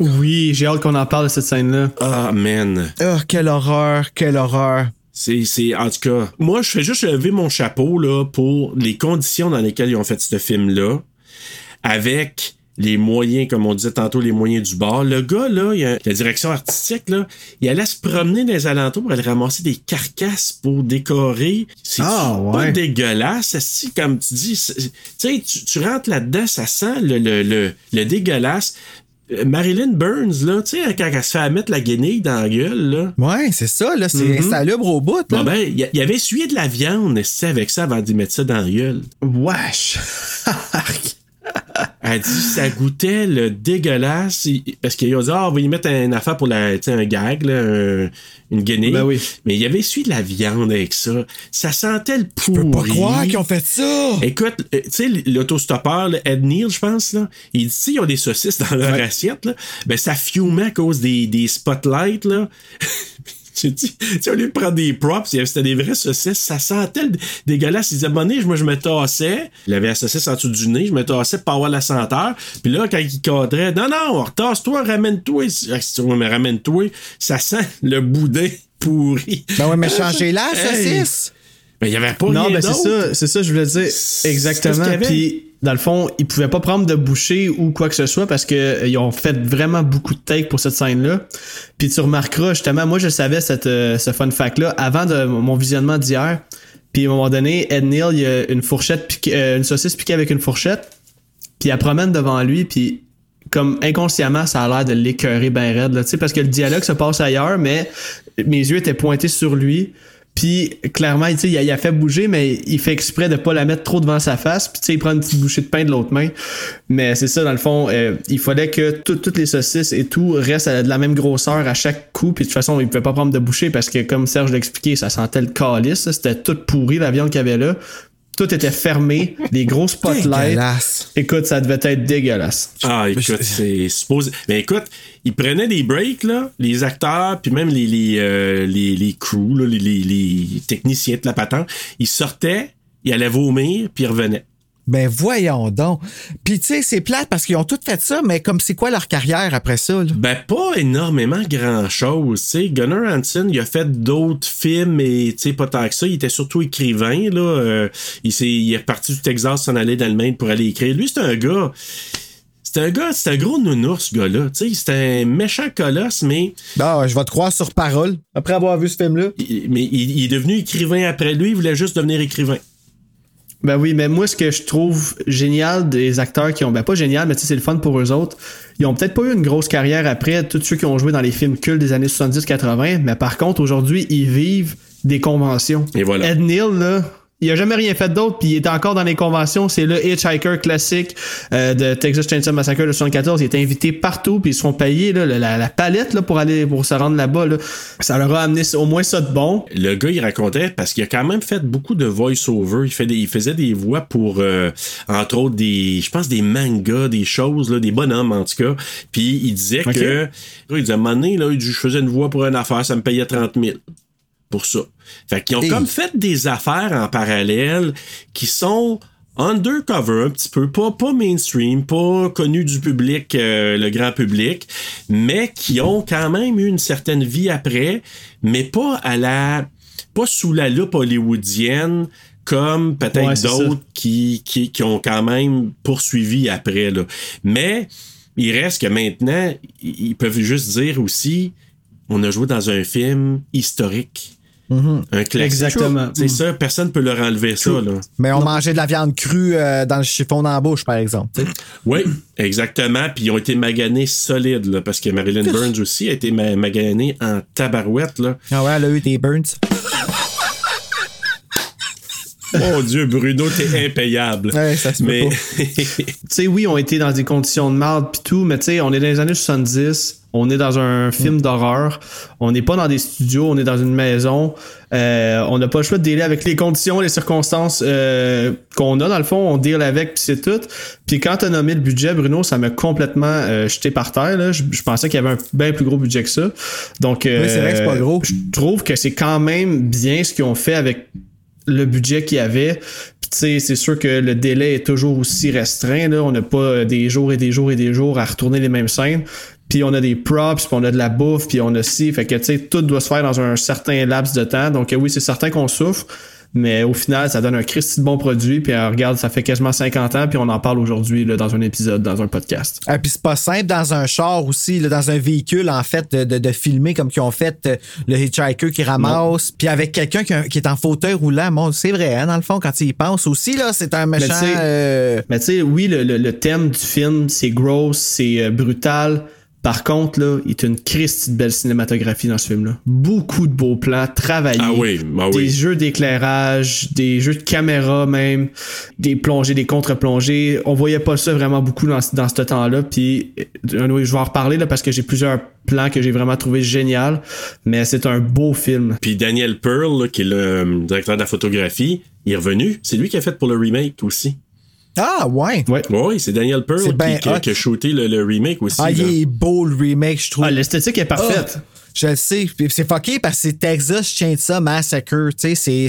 Oui, j'ai hâte qu'on en parle de cette scène-là. Ah, man. Ah, quelle horreur, quelle horreur. C'est, c'est, en tout cas, moi, je fais juste lever mon chapeau, là, pour les conditions dans lesquelles ils ont fait ce film-là, avec les moyens, comme on disait tantôt, les moyens du bord. Le gars, là, il a, la direction artistique, là, il allait se promener dans les alentours pour aller ramasser des carcasses pour décorer. C'est Ah, pas ouais. dégueulasse, si, comme tu dis. c'est- Tu sais, tu, tu rentres là-dedans, ça sent le, le, le, le dégueulasse. Euh, Marilyn Burns, là, tu sais, quand elle se fait à mettre la guenille dans la gueule, là. Ouais, c'est ça, là. C'est Mhm. insalubre au bout, là. Bon, ben, il y, avait essuyé de la viande, c'est avec ça avant d'y mettre ça dans la gueule? Wesh! Elle dit ça goûtait le dégueulasse. Parce qu'ils ont dit, ah, on va y mettre une affaire pour la, tu sais, un gag, là, un- une guenille. Ben oui. Mais il avait essuyé de la viande avec ça. Ça sentait le pourri. Je peux pas croire qu'ils ont fait ça. Écoute, euh, tu sais, l'autostoppeur, Ed Neal, je pense, là, il dit, ils ont des saucisses dans leur assiette, là. Ben, ça fumait à cause des, des spotlights, là. Tu sais, au lieu de prendre des props, c'était des vraies saucisses, ça sentait dégueulasse. Il disait, bon, moi, je me tassais. Il avait la saucisse en dessous du nez, je me tassais pour avoir la senteur. Puis là, quand il cadrait, non, non, retasse-toi, ramène-toi. Ah, si tu veux, mais ramène-toi, ça sent le boudin pourri. Ben ouais, mais changez-la, saucisse. Mais il y avait pas Non, ben c'est ça, c'est ça, je voulais dire. Exactement. Puis, dans le fond, ils pouvaient pas prendre de bouchée ou quoi que ce soit parce que euh, ils ont fait vraiment beaucoup de takes pour cette scène-là. Puis tu remarqueras, justement, moi je savais cette, euh, ce fun fact-là avant de mon visionnement d'hier. Puis à un moment donné, Ed Neal, il y a une fourchette euh, une saucisse piquée avec une fourchette. Puis elle promène devant lui, puis comme inconsciemment, ça a l'air de l'écœurer ben raide, là, tu sais, parce que le dialogue se passe ailleurs, mais mes yeux étaient pointés sur lui. Puis clairement, il il a fait bouger, mais il fait exprès de pas la mettre trop devant sa face. Puis tu sais, il prend une petite bouchée de pain de l'autre main. Mais c'est ça, dans le fond, euh, il fallait que tout- toutes les saucisses et tout restent de la même grosseur à chaque coup. Puis de toute façon, il pouvait pas prendre de bouchée parce que, comme Serge l'a expliqué, ça sentait le calice. C'était tout pourri, la viande qu'il y avait là. Tout était fermé, les gros spotlights. Dégueulasse. Écoute, ça devait être dégueulasse. Ah, écoute, c'est supposé. Mais écoute, ils prenaient des breaks, là, les acteurs, puis même les, les, euh, les, les crews, là, les, les, les techniciens de la patente. Ils sortaient, ils allaient vomir, puis ils revenaient. Ben voyons donc. Puis tu sais, c'est plate parce qu'ils ont tous fait ça, mais comme c'est quoi leur carrière après ça? là? Ben, pas énormément grand-chose. tu sais. Gunnar Hansen, il a fait d'autres films, mais tu sais, pas tant que ça. Il était surtout écrivain. Là. Euh, il, s'est- il est reparti du Texas, s'en aller d'Allemagne pour aller écrire. Lui, c'est un gars... C'est un gars, c'est un gros nounours, ce gars-là. Tu sais, c'est un méchant colosse, mais, Ah, ouais, je vais te croire sur parole. Après avoir vu ce film-là. il- mais il, il est devenu écrivain après lui. Il voulait juste devenir écrivain. Ben oui, mais moi, ce que je trouve génial des acteurs qui ont, ben pas génial, mais tu sais, c'est le fun pour eux autres. Ils ont peut-être pas eu une grosse carrière après, tous ceux qui ont joué dans les films cultes des années 70-80, mais par contre, aujourd'hui, ils vivent des conventions. Et voilà. Ed Neal, là, il a jamais rien fait d'autre, puis il est encore dans les conventions. C'est le Hitchhiker classique euh, de Texas Chainsaw Massacre de 74. Il est invité partout, puis ils se font payer là, la, la palette là, pour aller pour se rendre là-bas. Là. Ça leur a amené au moins ça de bon. Le gars, il racontait, parce qu'il a quand même fait beaucoup de voice-over. Il, fait des- il faisait des voix pour, euh, entre autres, des, je pense, des mangas, des choses, là, des bonhommes, en tout cas. Puis il disait que, il disait, à un moment donné, là, je faisais une voix pour une affaire, ça me payait 30 000 pour ça. Fait qu'ils ont comme fait des affaires en parallèle qui sont undercover un petit peu, pas, pas mainstream, pas connu du public, euh, le grand public, mais qui ont quand même eu une certaine vie après, mais pas à la, pas sous la loupe hollywoodienne comme peut-être Ouais, d'autres qui, qui, qui ont quand même poursuivi après. Là. Mais il reste que maintenant, ils peuvent juste dire aussi, on a joué dans un film historique. Un classique. Exactement. C'est ça, personne ne peut leur enlever ça. Là. Mais on mangeait de la viande crue euh, dans le chiffon dans la bouche, par exemple. Oui, exactement. Puis ils ont été maganés solides, là, parce que Marilyn Burns aussi a été ma- maganée en tabarouette. Là. Ah ouais, elle a eu des burns. Mon Dieu, Bruno, t'es impayable. Ouais, ça se peut Mais tu sais, oui, on était dans des conditions de marde pis tout, mais tu sais, on est dans les années 70, on est dans un film d'horreur, on n'est pas dans des studios, on est dans une maison, euh, on n'a pas le choix de dealer avec les conditions, les circonstances euh, qu'on a dans le fond, on deal avec puis c'est tout. Puis quand t'as nommé le budget, Bruno, ça m'a complètement euh, jeté par terre. Là. Je, je pensais qu'il y avait un bien plus gros budget que ça. Donc, euh, Oui, c'est vrai que c'est pas gros. Je trouve que c'est quand même bien ce qu'ils ont fait avec le budget qu'il y avait. C'est sûr que le délai est toujours aussi restreint. Là. On n'a pas euh, des jours et des jours et des jours à retourner les mêmes scènes. Puis on a des props, puis on a de la bouffe, puis on a ci. Fait que tu tout doit se faire dans un certain laps de temps. Donc euh, oui, c'est certain qu'on souffre. Mais au final, ça donne un Christy de bon produit. Puis euh, regarde, ça fait quasiment 50 ans, puis on en parle aujourd'hui dans un épisode, dans un podcast. Ah, puis c'est pas simple dans un char aussi, là, dans un véhicule, en fait, de, de- de filmer comme qu'ils ont fait euh, le hitchhiker qui ramasse, puis avec quelqu'un qui, est en fauteuil roulant. Bon, c'est vrai, hein, dans le fond, quand il y pense aussi, là, c'est un méchant. tu sais, euh, Mais tu sais, oui, le, le- le thème du film, c'est gross, c'est brutal. Par contre, là, il y a une Christie de belle cinématographie dans ce film-là. Beaucoup de beaux plans, travaillés. Ah oui, ah Des oui. jeux d'éclairage, des jeux de caméra même, des plongées, des contre-plongées. On voyait pas ça vraiment beaucoup dans, dans ce temps-là. Puis, euh, anyway, je vais en reparler là, parce que j'ai plusieurs plans que j'ai vraiment trouvé génial. Mais c'est un beau film. Puis Daniel Pearl, là, qui est le euh, directeur de la photographie, il est revenu. C'est lui qui a fait pour le remake aussi. Ah, ouais. Ouais. Oui, c'est Daniel Pearl C'est ben qui, qui a- qui a shooté le, le remake aussi. Ah, là. il est beau, le remake, je trouve. Ah, l'esthétique est parfaite. Ah, je le sais. Puis C'est fucké parce que c'est Texas Chainsaw Massacre. Tu sais, c'est.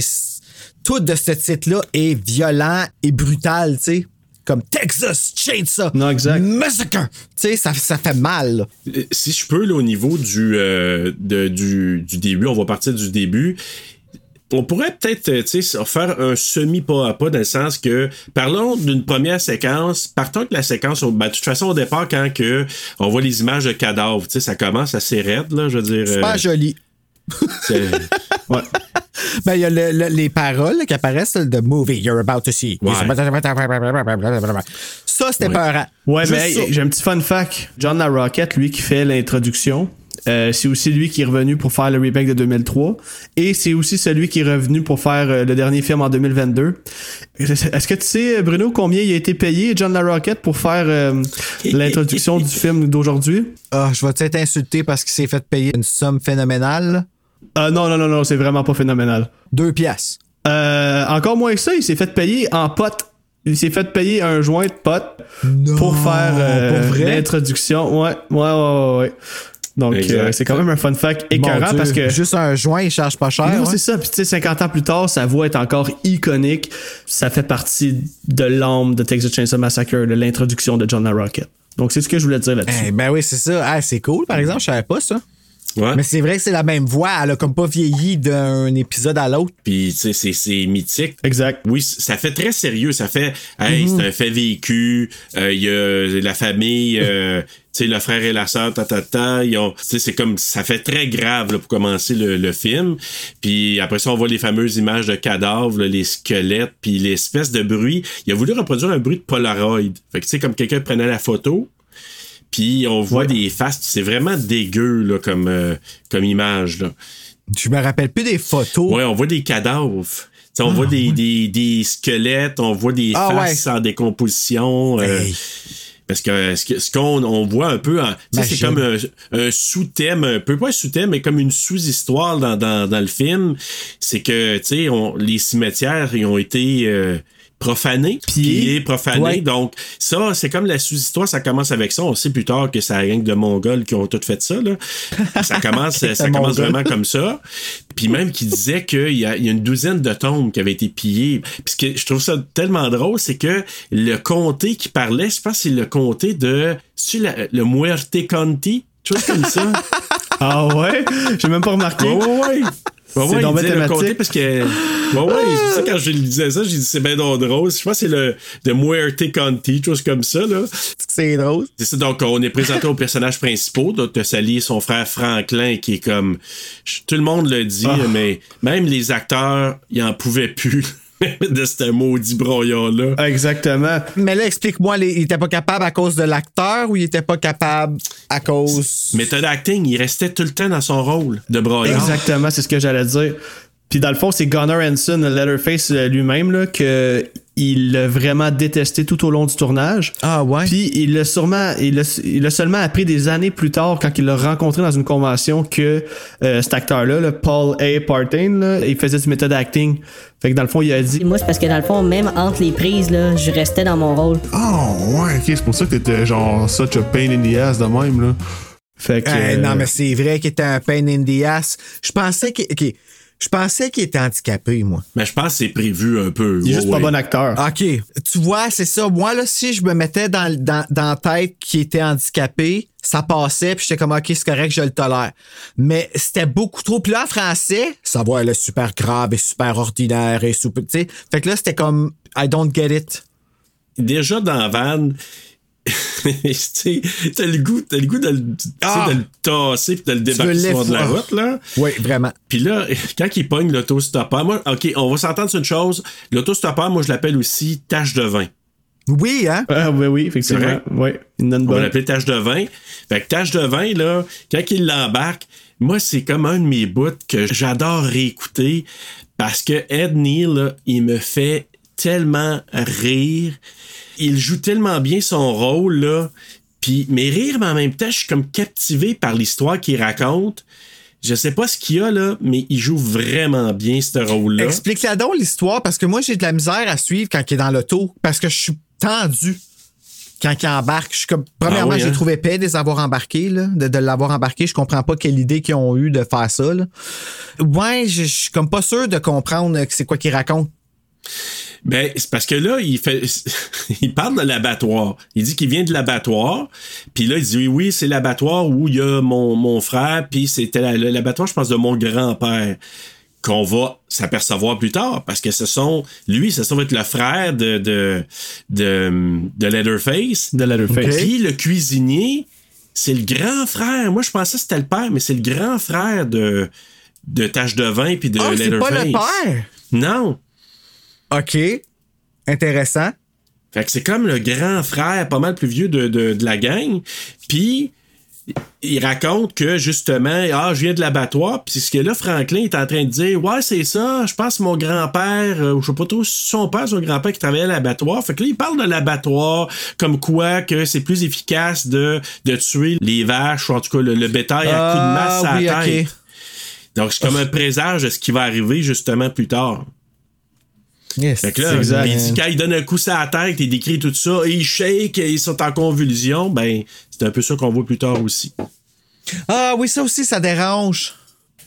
Tout de ce titre-là est violent et brutal, tu sais. Comme Texas Chainsaw Non, exact. Massacre. Tu sais, ça, ça fait mal. là. Euh, Si je peux, là, au niveau du, euh, de- du, du début, on va partir du début. On pourrait peut-être euh, faire un semi-pas à pas dans le sens que, parlons d'une première séquence, partons que la séquence, ben, de toute façon, au départ, quand que on voit les images de cadavres, ça commence assez raide, là, je veux dire. C'est pas euh, joli. c'est- Ouais. Ben, il y a le- le- les paroles qui apparaissent, là, The movie you're about to see. Ouais. Ça, c'était Ouais. peurant. Ouais, Juste mais hey, j'ai un petit fun fact. John LaRockette, lui qui fait l'introduction, euh, c'est aussi lui qui est revenu pour faire le remake de 2003. Et c'est aussi celui qui est revenu pour faire euh, le dernier film en 2022. Est-ce que tu sais, Bruno, combien il a été payé, John LaRockette, pour faire euh, l'introduction du film d'aujourd'hui? Ah, je vais peut-être insulter parce qu'il s'est fait payer une somme phénoménale. Ah non, non, non, non, c'est vraiment pas phénoménal. Deux piastres. Euh, encore moins que ça, il s'est fait payer en pote. Il s'est fait payer un joint de pote Non, pour faire euh, l'introduction. Ouais, ouais, ouais, ouais, ouais. Donc, euh, c'est quand même un fun fact écœurant parce que. Juste un joint, il charge pas cher. Non, ouais. c'est ça. Puis, tu sais, 50 ans plus tard, sa voix est encore iconique. Ça fait partie de l'âme de Texas Chainsaw Massacre, de l'introduction de John Rocket. Donc, c'est ce que je voulais dire là-dessus. Eh, ben oui, c'est ça. Ah, c'est cool, par exemple, je savais pas ça. Ouais. Mais c'est vrai que c'est la même voix. Elle a comme pas vieilli d'un épisode à l'autre. Puis, tu sais, c'est- c'est mythique. Exact. Oui, ça fait très sérieux. Ça fait, hey, Mhm. c'est un fait vécu. euh, Il y a la famille, euh, tu sais, le frère et la sœur, ta, ta, ta. Ils ont, tu sais, c'est comme, ça fait très grave là, pour commencer le, le film. Puis après ça, on voit les fameuses images de cadavres, là, les squelettes, puis l'espèce de bruit. Il a voulu reproduire un bruit de Polaroid. Fait que, tu sais, comme quelqu'un prenait la photo. Puis on voit des faces, c'est vraiment dégueu là, comme, euh, comme image. Là. Je me rappelle plus des photos. Ouais, on voit des cadavres. T'sais, on voit des, des, des squelettes, on voit des Ah, faces en décomposition. euh, Hey. parce que ce que- ce qu'on on voit un peu, c'est comme un, un sous-thème, un peu pas un sous-thème, mais comme une sous-histoire dans, dans, dans le film. C'est que, tu sais, les cimetières, ils ont été euh, profanés, pillés, profanés. Ouais. Donc, ça, c'est comme la sous-histoire, ça commence avec ça. On sait plus tard que c'est la gang de Mongols qui ont tout fait ça, là. Ça commence, ça commence vraiment comme ça. Puis même qui disait qu'il y, y a une douzaine de tombes qui avaient été pillées. Puis ce que je trouve ça tellement drôle, c'est que le comté qui parlait, je pense que c'est le comté de la- le Muerte Conti, chose comme ça. Ah ouais? J'ai même pas remarqué. Ouais, ouais, Ouais, C'est bien le comté parce que. Ouais, ouais, c'est ça, quand je lui disais ça, j'ai dit c'est bien drôle. Je pense que c'est le de Muerte Conti, chose comme ça, là. C'est drôle. C'est ça, donc on est présenté aux personnages principaux. Donc, t'as Sally et son frère Franklin qui est comme. je- Tout le monde le dit, Ah. mais même les acteurs, ils en pouvaient plus de ce maudit brouillon-là. Exactement. Mais là, explique-moi, il était pas capable à cause de l'acteur ou il était pas capable à cause? Méthode acting, il restait tout le temps dans son rôle de broyard. Exactement, c'est ce que j'allais dire. Puis dans le fond, c'est Gunnar Hansen, Letterface euh, lui-même, là, que il l'a vraiment détesté tout au long du tournage. Ah ouais? Puis il l'a sûrement, il l'a, il l'a seulement appris des années plus tard quand il l'a rencontré dans une convention que euh, cet acteur-là, le Paul A. Partain, là, il faisait du méthode acting. Fait que dans le fond, il a dit. Moi, c'est parce que dans le fond, même entre les prises, là, je restais dans mon rôle. Oh, ouais, ok, c'est pour ça que t'étais genre such a pain in the ass de même, là. Fait que. Eh, euh, Non, mais c'est vrai qu'il était un pain in the ass. Je pensais qu'il. ok, Je pensais qu'il était handicapé, moi. Mais je pense que c'est prévu un peu. il est Ouais, juste pas ouais. bon acteur. OK. Tu vois, c'est ça. Moi, là, si je me mettais dans, dans, dans la tête qu'il était handicapé, ça passait, puis j'étais comme, OK, c'est correct, je le tolère. Mais c'était beaucoup trop. Puis là, en français, sa voix, elle est super grave et super ordinaire et super, tu sais. Fait que là, c'était comme, I don't get it. Déjà dans Van, t'as le goût, t'as le goût de, le- Ah! de le tasser puis de le débarquer sur de la route, là. Oui, vraiment. Puis là, quand il pogne l'autostoppeur, moi, OK, on va s'entendre sur une chose. L'autostoppeur, moi, je l'appelle aussi tache de vin. Oui, hein? Ah, oui, oui, effectivement. C'est vrai? Oui, une On va l'appeler tache de vin. Fait que tache de vin, là, quand il l'embarque, moi, c'est comme un de mes bouts que j'adore réécouter parce que Ed Neal, là, il me fait tellement rire. Il joue tellement bien son rôle, là. Puis, mais rire, mais en même temps, je suis comme captivé par l'histoire qu'il raconte. Je sais pas ce qu'il y a, là, mais il joue vraiment bien ce rôle-là. Explique-la donc l'histoire, parce que moi, j'ai de la misère à suivre quand il est dans l'auto, parce que je suis tendu quand il embarque. Je suis comme, premièrement, Ah oui, j'ai hein? trouvé épais de les avoir embarqués, là, de, de l'avoir embarqué. Je comprends pas quelle idée qu'ils ont eu de faire ça. Là. Ouais, je je suis comme pas sûr de comprendre que c'est quoi qu'il raconte. Ben, c'est parce que là, il fait, il parle de l'abattoir. Il dit qu'il vient de l'abattoir. Puis là, il dit, oui, oui, c'est l'abattoir où il y a mon, mon frère. Puis c'était l'abattoir, je pense, de mon grand-père. Qu'on va s'apercevoir plus tard. Parce que ce sont, lui, ça va être le frère de, de, de, de Leatherface. De Letterface. Puis le cuisinier, c'est le grand frère. Moi, je pensais que c'était le père, mais c'est le grand frère de, de Tache de Vin puis de Ah, c'est pas Leatherface. le père? Non. OK. Intéressant. Fait que c'est comme le grand frère, pas mal plus vieux de, de, de la gang. Puis, il raconte que justement, ah, je viens de l'abattoir. Puis ce que là, Franklin est en train de dire, ouais, c'est ça, je pense que mon grand-père, euh, ou je sais pas trop si son père, son grand-père qui travaillait à l'abattoir. Fait que là, il parle de l'abattoir, comme quoi que c'est plus efficace de, de tuer les vaches, ou en tout cas le, le bétail à coups de masse Ah, à oui, la tête. ok. Donc, c'est comme un présage de ce qui va arriver justement plus tard. Yes. Fait que là, exact. il dit quand il donne un coup sur la tête, il décrit tout ça, et il shake, et ils sont en convulsion, ben, c'est un peu ça qu'on voit plus tard aussi. Ah oui, ça aussi, ça dérange.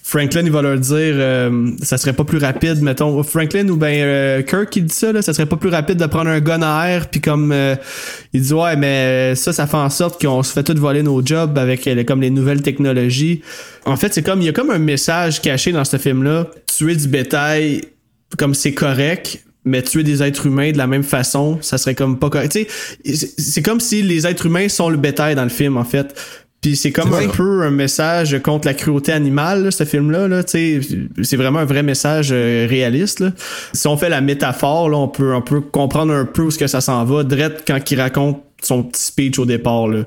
Franklin, il va leur dire, euh, ça serait pas plus rapide, mettons, Franklin ou ben euh, Kirk qui dit ça, là, ça serait pas plus rapide de prendre un gun à air, puis comme euh, il dit ouais, mais ça, ça fait en sorte qu'on se fait tout voler nos jobs avec euh, comme les nouvelles technologies. En fait, c'est comme il y a comme un message caché dans ce film-là. Tuer du bétail, comme c'est correct. Mais tuer des êtres humains de la même façon, ça serait comme pas correct. C'est- comme si les êtres humains sont le bétail dans le film, en fait. Puis c'est comme un peu un message contre la cruauté animale, là, ce film-là. Là, tu sais. c'est vraiment un vrai message euh, réaliste. Là. Si on fait la métaphore, là, on, peut, on peut comprendre un peu où ce que ça s'en va. Dredd quand il raconte son petit speech au départ. Là.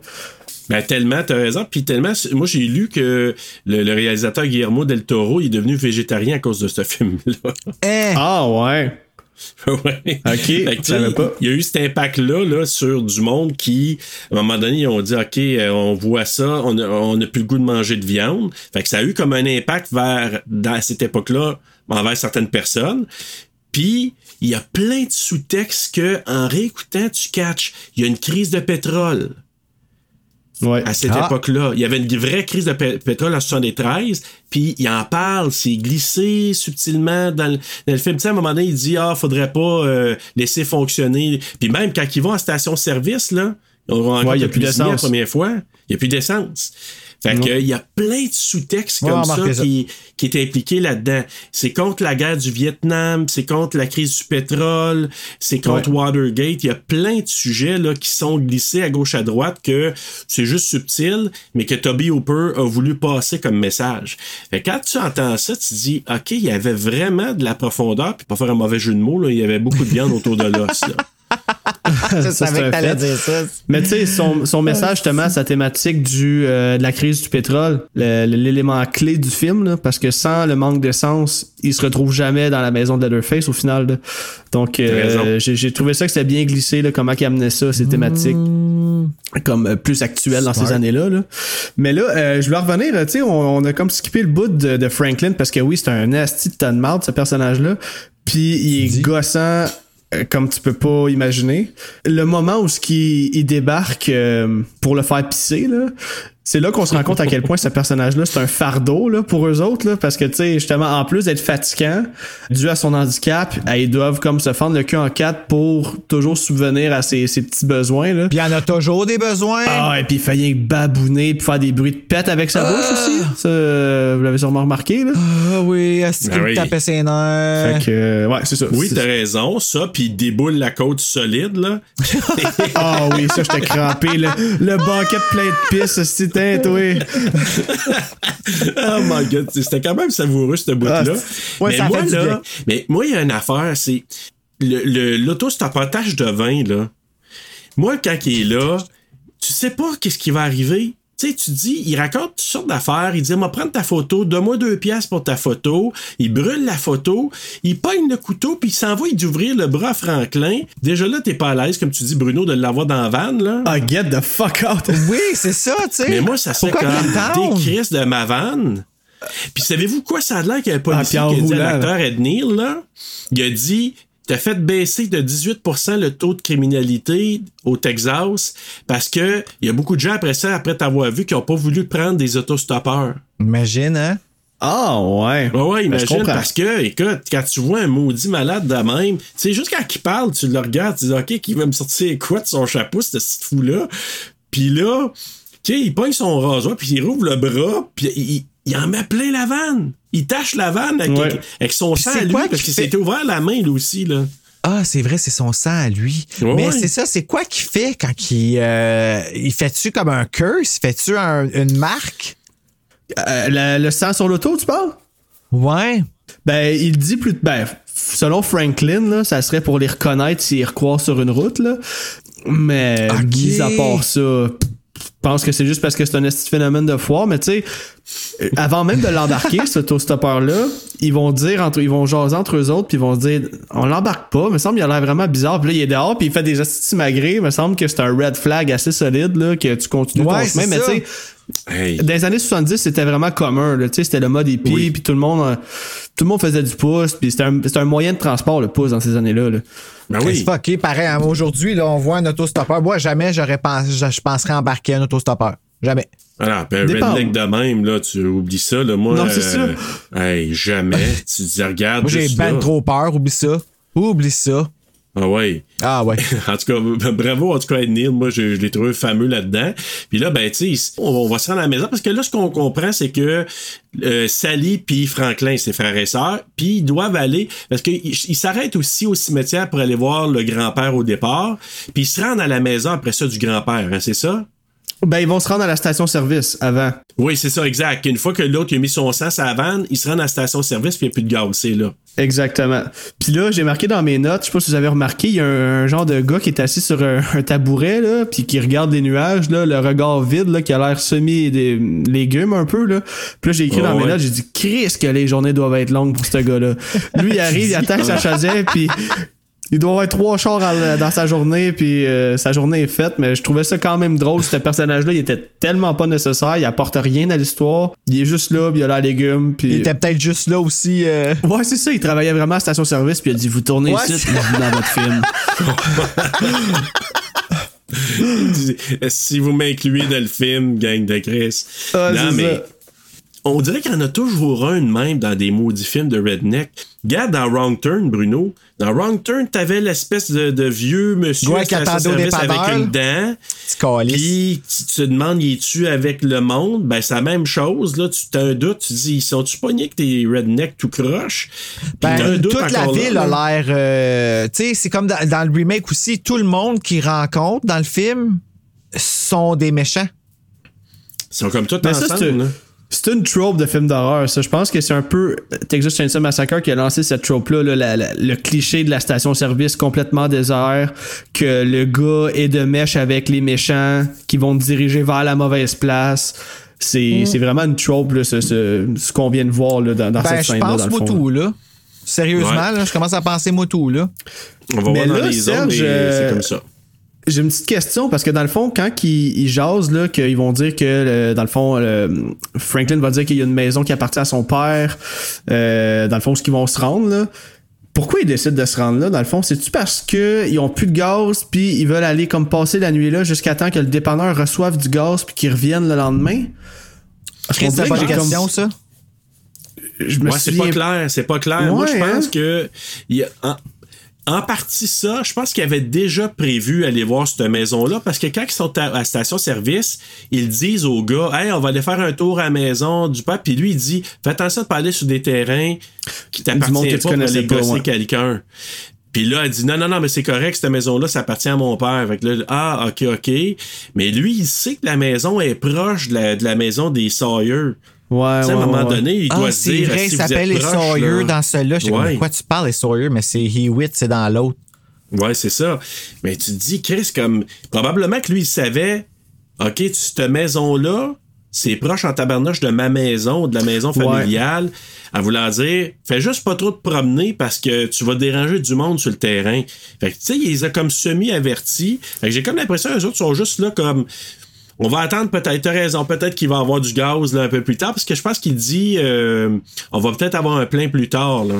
Ben, tellement, t'as raison. Puis tellement, moi, j'ai lu que le, le réalisateur Guillermo del Toro il est devenu végétarien à cause de ce film-là. Hein? Ah ouais. ouais. Ok, Fait que, je tu savais sais, pas. Il y a eu cet impact-là là, sur du monde qui, à un moment donné, ils ont dit OK, euh, on voit ça, on a, on a plus le goût de manger de viande. Fait que ça a eu comme un impact vers, dans cette époque-là, envers certaines personnes. Puis, il y a plein de sous-textes que, en réécoutant, tu catches. Il y a une crise de pétrole Ouais. à cette Ah. époque-là. Il y avait une vraie crise de pé- pétrole en 73, puis il en parle, c'est glissé subtilement dans le, dans le film. Tu sais, à un moment donné, il dit, ah, faudrait pas euh, laisser fonctionner. Puis même quand ils vont en station-service, là, on rencontre Ouais, il y a plus d'essence. la première fois, il n'y a plus d'essence. Fait que, il y a plein de sous-textes Ouais, comme ça qui, qui est impliqué là-dedans. C'est contre la guerre du Vietnam, c'est contre la crise du pétrole, c'est contre Watergate. Il y a plein de sujets là, qui sont glissés à gauche à droite que c'est juste subtil, mais que Toby Hooper a voulu passer comme message. Fait que quand tu entends ça, tu te dis, OK, il y avait vraiment de la profondeur, puis pas faire un mauvais jeu de mots, là, il y avait beaucoup de viande autour de l'os. Je Ça, savais que t'allais dire ça. Mais tu sais, son, son message, justement, sa thématique du, euh, de la crise du pétrole, le- le- l'élément clé du film, là, parce que sans le manque d'essence, il se retrouve jamais dans la maison de Leatherface au final. là. Donc, euh, j'ai j'ai trouvé ça que c'était bien glissé, là, comment il amenait ça, ces thématiques. Comme euh, plus actuelles dans ces années-là. là. Mais là, euh, je voulais revenir, tu sais, on, on a comme skippé le bout de, de Franklin parce que oui, c'est un asti de tonne marde, ce personnage-là. Puis il est gossant comme tu peux pas imaginer. Le moment où ce qui débarque euh, pour le faire pisser là, c'est là qu'on se rend compte à quel point ce personnage-là c'est un fardeau là pour eux autres là, parce que tu sais justement en plus d'être fatigant dû à son handicap, ils doivent comme se fendre le cul en quatre pour toujours subvenir à ses, ses petits besoins là. Puis il y en a toujours des besoins. Ah, et puis il fallait babouner puis faire des bruits de pète avec sa bouche aussi. Ça, euh, vous l'avez sûrement remarqué, là. Ah oui, est-ce qu'il oui. me tapait ses nerfs? Fait que, euh, ouais, c'est ça. Oui, C'est- t'as raison, ça, puis il déboule la côte solide, là. Ah oui, ça, j'étais crampé. Le, le banquet plein de pisse, c'était, toi. oh my god, c'était quand même savoureux ce bout-là. ouais, mais ça moi là, mais moi il y a une affaire, c'est le le- l'autostoppage de vin là. Moi quand il est là, tu sais pas qu'est-ce qui va arriver. Tu sais, tu dis, il raconte toutes sortes d'affaires. Il dit, moi, prendre ta photo, donne-moi deux pièces pour ta photo. Il brûle la photo. Il pogne le couteau, puis il s'en va d'ouvrir le bras à Franklin. Déjà là, t'es pas à l'aise, comme tu dis, Bruno, de l'avoir dans la vanne, là. Ah, get the fuck out. Oui, c'est ça, tu sais. Mais moi, ça serait Pourquoi comme des crises de ma vanne. Puis savez-vous quoi ça a l'air qu'il y a un policier Ah, qui a dit à l'acteur Ed Neal, là? Il a dit T'as fait baisser de 18% le taux de criminalité au Texas parce que il y a beaucoup de gens après ça, après t'avoir vu, qui ont pas voulu prendre des autostoppeurs. Imagine, hein? Ah, ouais. Ouais, ouais, Ben, imagine, parce que, écoute, quand tu vois un maudit malade de même, tu sais, juste quand il parle, tu le regardes, tu dis, OK, qui va me sortir quoi de son chapeau, ce petit fou-là? Puis là, tu sais, il pogne son rasoir, puis il rouvre le bras, puis il, il en met plein la vanne. Il tâche la vanne avec, Ouais. avec son sang c'est à lui, quoi parce qui qu'il s'était ouvert la main, lui aussi, là. Ah, c'est vrai, c'est son sang à lui. Ouais, Mais ouais. c'est ça, c'est quoi qu'il fait quand il, euh, il fait-tu comme un curse? Fait-tu un- une marque? Euh, le, le sang sur l'auto, tu parles? Ouais. Ben, il dit plus. Ben, selon Franklin, là, ça serait pour les reconnaître s'ils recroisent sur une route, là. Mais, Ok. mis à part ça, pense que c'est juste parce que c'est un petit phénomène de foire, mais tu sais, euh, avant même de l'embarquer, ce autostoppeur-là, ils vont dire entre, ils vont jaser entre eux autres, puis ils vont se dire, on l'embarque pas, me semble, il a l'air vraiment bizarre, puis là, il est dehors, puis il fait des astuces magrés, me semble que c'est un red flag assez solide, là, que tu continues Ouais, ton chemin, mais tu sais, Hey. dans les années 70, c'était vraiment commun. là. Tu sais, C'était le mode hippie, Oui. puis tout le monde euh, tout le monde faisait du pouce, puis c'était un, c'était un moyen de transport, le pouce, dans ces années-là. là. Ben C'est oui. fucké, pareil. hein, Aujourd'hui, là, on voit un autostoppeur. Moi, jamais j'aurais pensé, je, je penserais embarquer un autostoppeur. Jamais. Alors, ben, un Dépend. redneck de même, là, tu oublies ça, là. Moi, Non, c'est euh, hey, jamais. tu dis, regarde. Moi, j'ai ben là. trop peur, oublie ça. Oublie ça. Ah ouais. Ah ouais. En tout cas, bravo en tout cas à Neil. Moi, je, je l'ai trouvé fameux là-dedans. Puis là, ben, tu sais, on, on va se rendre à la maison parce que là, ce qu'on comprend, c'est que euh, Sally puis Franklin, c'est frères et sœurs, puis ils doivent aller parce qu'ils ils s'arrêtent aussi au cimetière pour aller voir le grand-père au départ, puis ils se rendent à la maison après ça du grand-père, hein, c'est ça? Ben, ils vont se rendre à la station-service avant. Oui, c'est ça, exact. Une fois que l'autre a mis son sang à la vanne, il se rend à la station-service puis il n'y a plus de gaz, c'est là. Exactement. Puis là, j'ai marqué dans mes notes, je sais pas si vous avez remarqué, il y a un, un genre de gars qui est assis sur un, un tabouret, là, puis qui regarde les nuages, là, le regard vide, là, qui a l'air semi des légumes un peu, là. Puis là, j'ai écrit dans mes notes, j'ai dit, Chris, que les journées doivent être longues pour ce gars-là. Lui, il arrive, il attaque sa chaudière, puis il doit avoir trois chars à- dans sa journée, puis euh, sa journée est faite, mais je trouvais ça quand même drôle. Ce personnage-là, il était tellement pas nécessaire, il apporte rien à l'histoire. Il est juste là, puis il a la légume, puis... Il était peut-être juste là aussi. euh, Ouais, c'est ça, il travaillait vraiment à station-service, puis il a dit Vous tournez Ouais, ici, vous dans votre film. Il dit, si vous m'incluez dans le film, gang de Chris. Ah, non, c'est mais ça. On dirait qu'il y en a toujours un de même dans des maudits films de redneck. Regarde dans Wrong Turn, Bruno. Dans Wrong Turn, t'avais l'espèce de, de vieux monsieur Ouais, qui service avec une dent. Puis tu te demandes, y es-tu avec le monde? Ben, c'est la même chose. Là, tu as un doute, tu dis, ils sont-tu pognés que tes rednecks tout croche? T'as Ben, doute toute la ville là. a l'air. euh, tu sais, c'est comme dans, dans le remake aussi, tout le monde qui rencontre dans le film sont des méchants. Ils sont comme Mais ça, ensemble. C'est là. c'est une trope de film d'horreur, ça. Je pense que c'est un peu Texas Chainsaw Massacre qui a lancé cette trope-là, là, la- la- le cliché de la station-service complètement désert, que le gars est de mèche avec les méchants qui vont te diriger vers la mauvaise place. C'est Mm. c'est vraiment une trope, là, ce, ce- ce qu'on vient de voir là, dans, dans Ben, cette je scène-là. pense le moi fond. tout, là. Sérieusement, Ouais. là, je commence à penser moi tout, là. On va Mais voir dans là, les zones, Serge, mais euh, c'est comme ça. J'ai une petite question parce que dans le fond, quand ils, ils jasent, là, qu'ils vont dire que euh, dans le fond, euh, Franklin va dire qu'il y a une maison qui appartient à son père, euh, dans le fond, ce qu'ils vont se rendre, là. Pourquoi ils décident de se rendre là, dans le fond? C'est-tu parce qu'ils ont plus de gaz, puis ils veulent aller comme passer la nuit là jusqu'à temps que le dépanneur reçoive du gaz, puis qu'ils reviennent le lendemain? Chris, c'est pas que une comme- question, ça? Je me Ouais, c'est pas clair, c'est pas clair. Moi, je pense hein? que il y a- en, partie ça, je pense qu'ils avaient déjà prévu aller voir cette maison-là parce que quand ils sont à, la station-service, ils disent aux gars, hey, on va aller faire un tour à la maison du peuple. Puis lui, il dit, fais attention de pas aller sur des terrains qui t'appartiennent tu pas pour aller gosser ouais. quelqu'un. Puis là, elle dit non, non, non, mais c'est correct, cette maison-là, ça appartient à mon père. Fait que là, ah, ok, ok. Mais lui, il sait que la maison est proche de la, de la maison des Sawyer. Ouais, Tu sais, à un ouais, moment ouais. donné, il Ah, doit se dire. vrai, si il s'appelle les Sawyer là- dans celui-là. Je sais Ouais. de quoi tu parles, les Sawyer, mais c'est Hewitt, c'est dans l'autre. Ouais, c'est ça. Mais tu te dis, Chris, comme. Probablement que lui, il savait, OK, tu, cette maison-là, c'est proche en tabarnouche de ma maison, de la maison Ouais. familiale. En voulant dire, fais juste pas trop te promener parce que tu vas déranger du monde sur le terrain. Fait que, tu sais, il les a comme semi-avertis. Fait que j'ai comme l'impression que les autres sont juste là comme. On va attendre peut-être, raison, peut-être qu'il va avoir du gaz là, un peu plus tard, parce que je pense qu'il dit euh, on va peut-être avoir un plein plus tard. Là.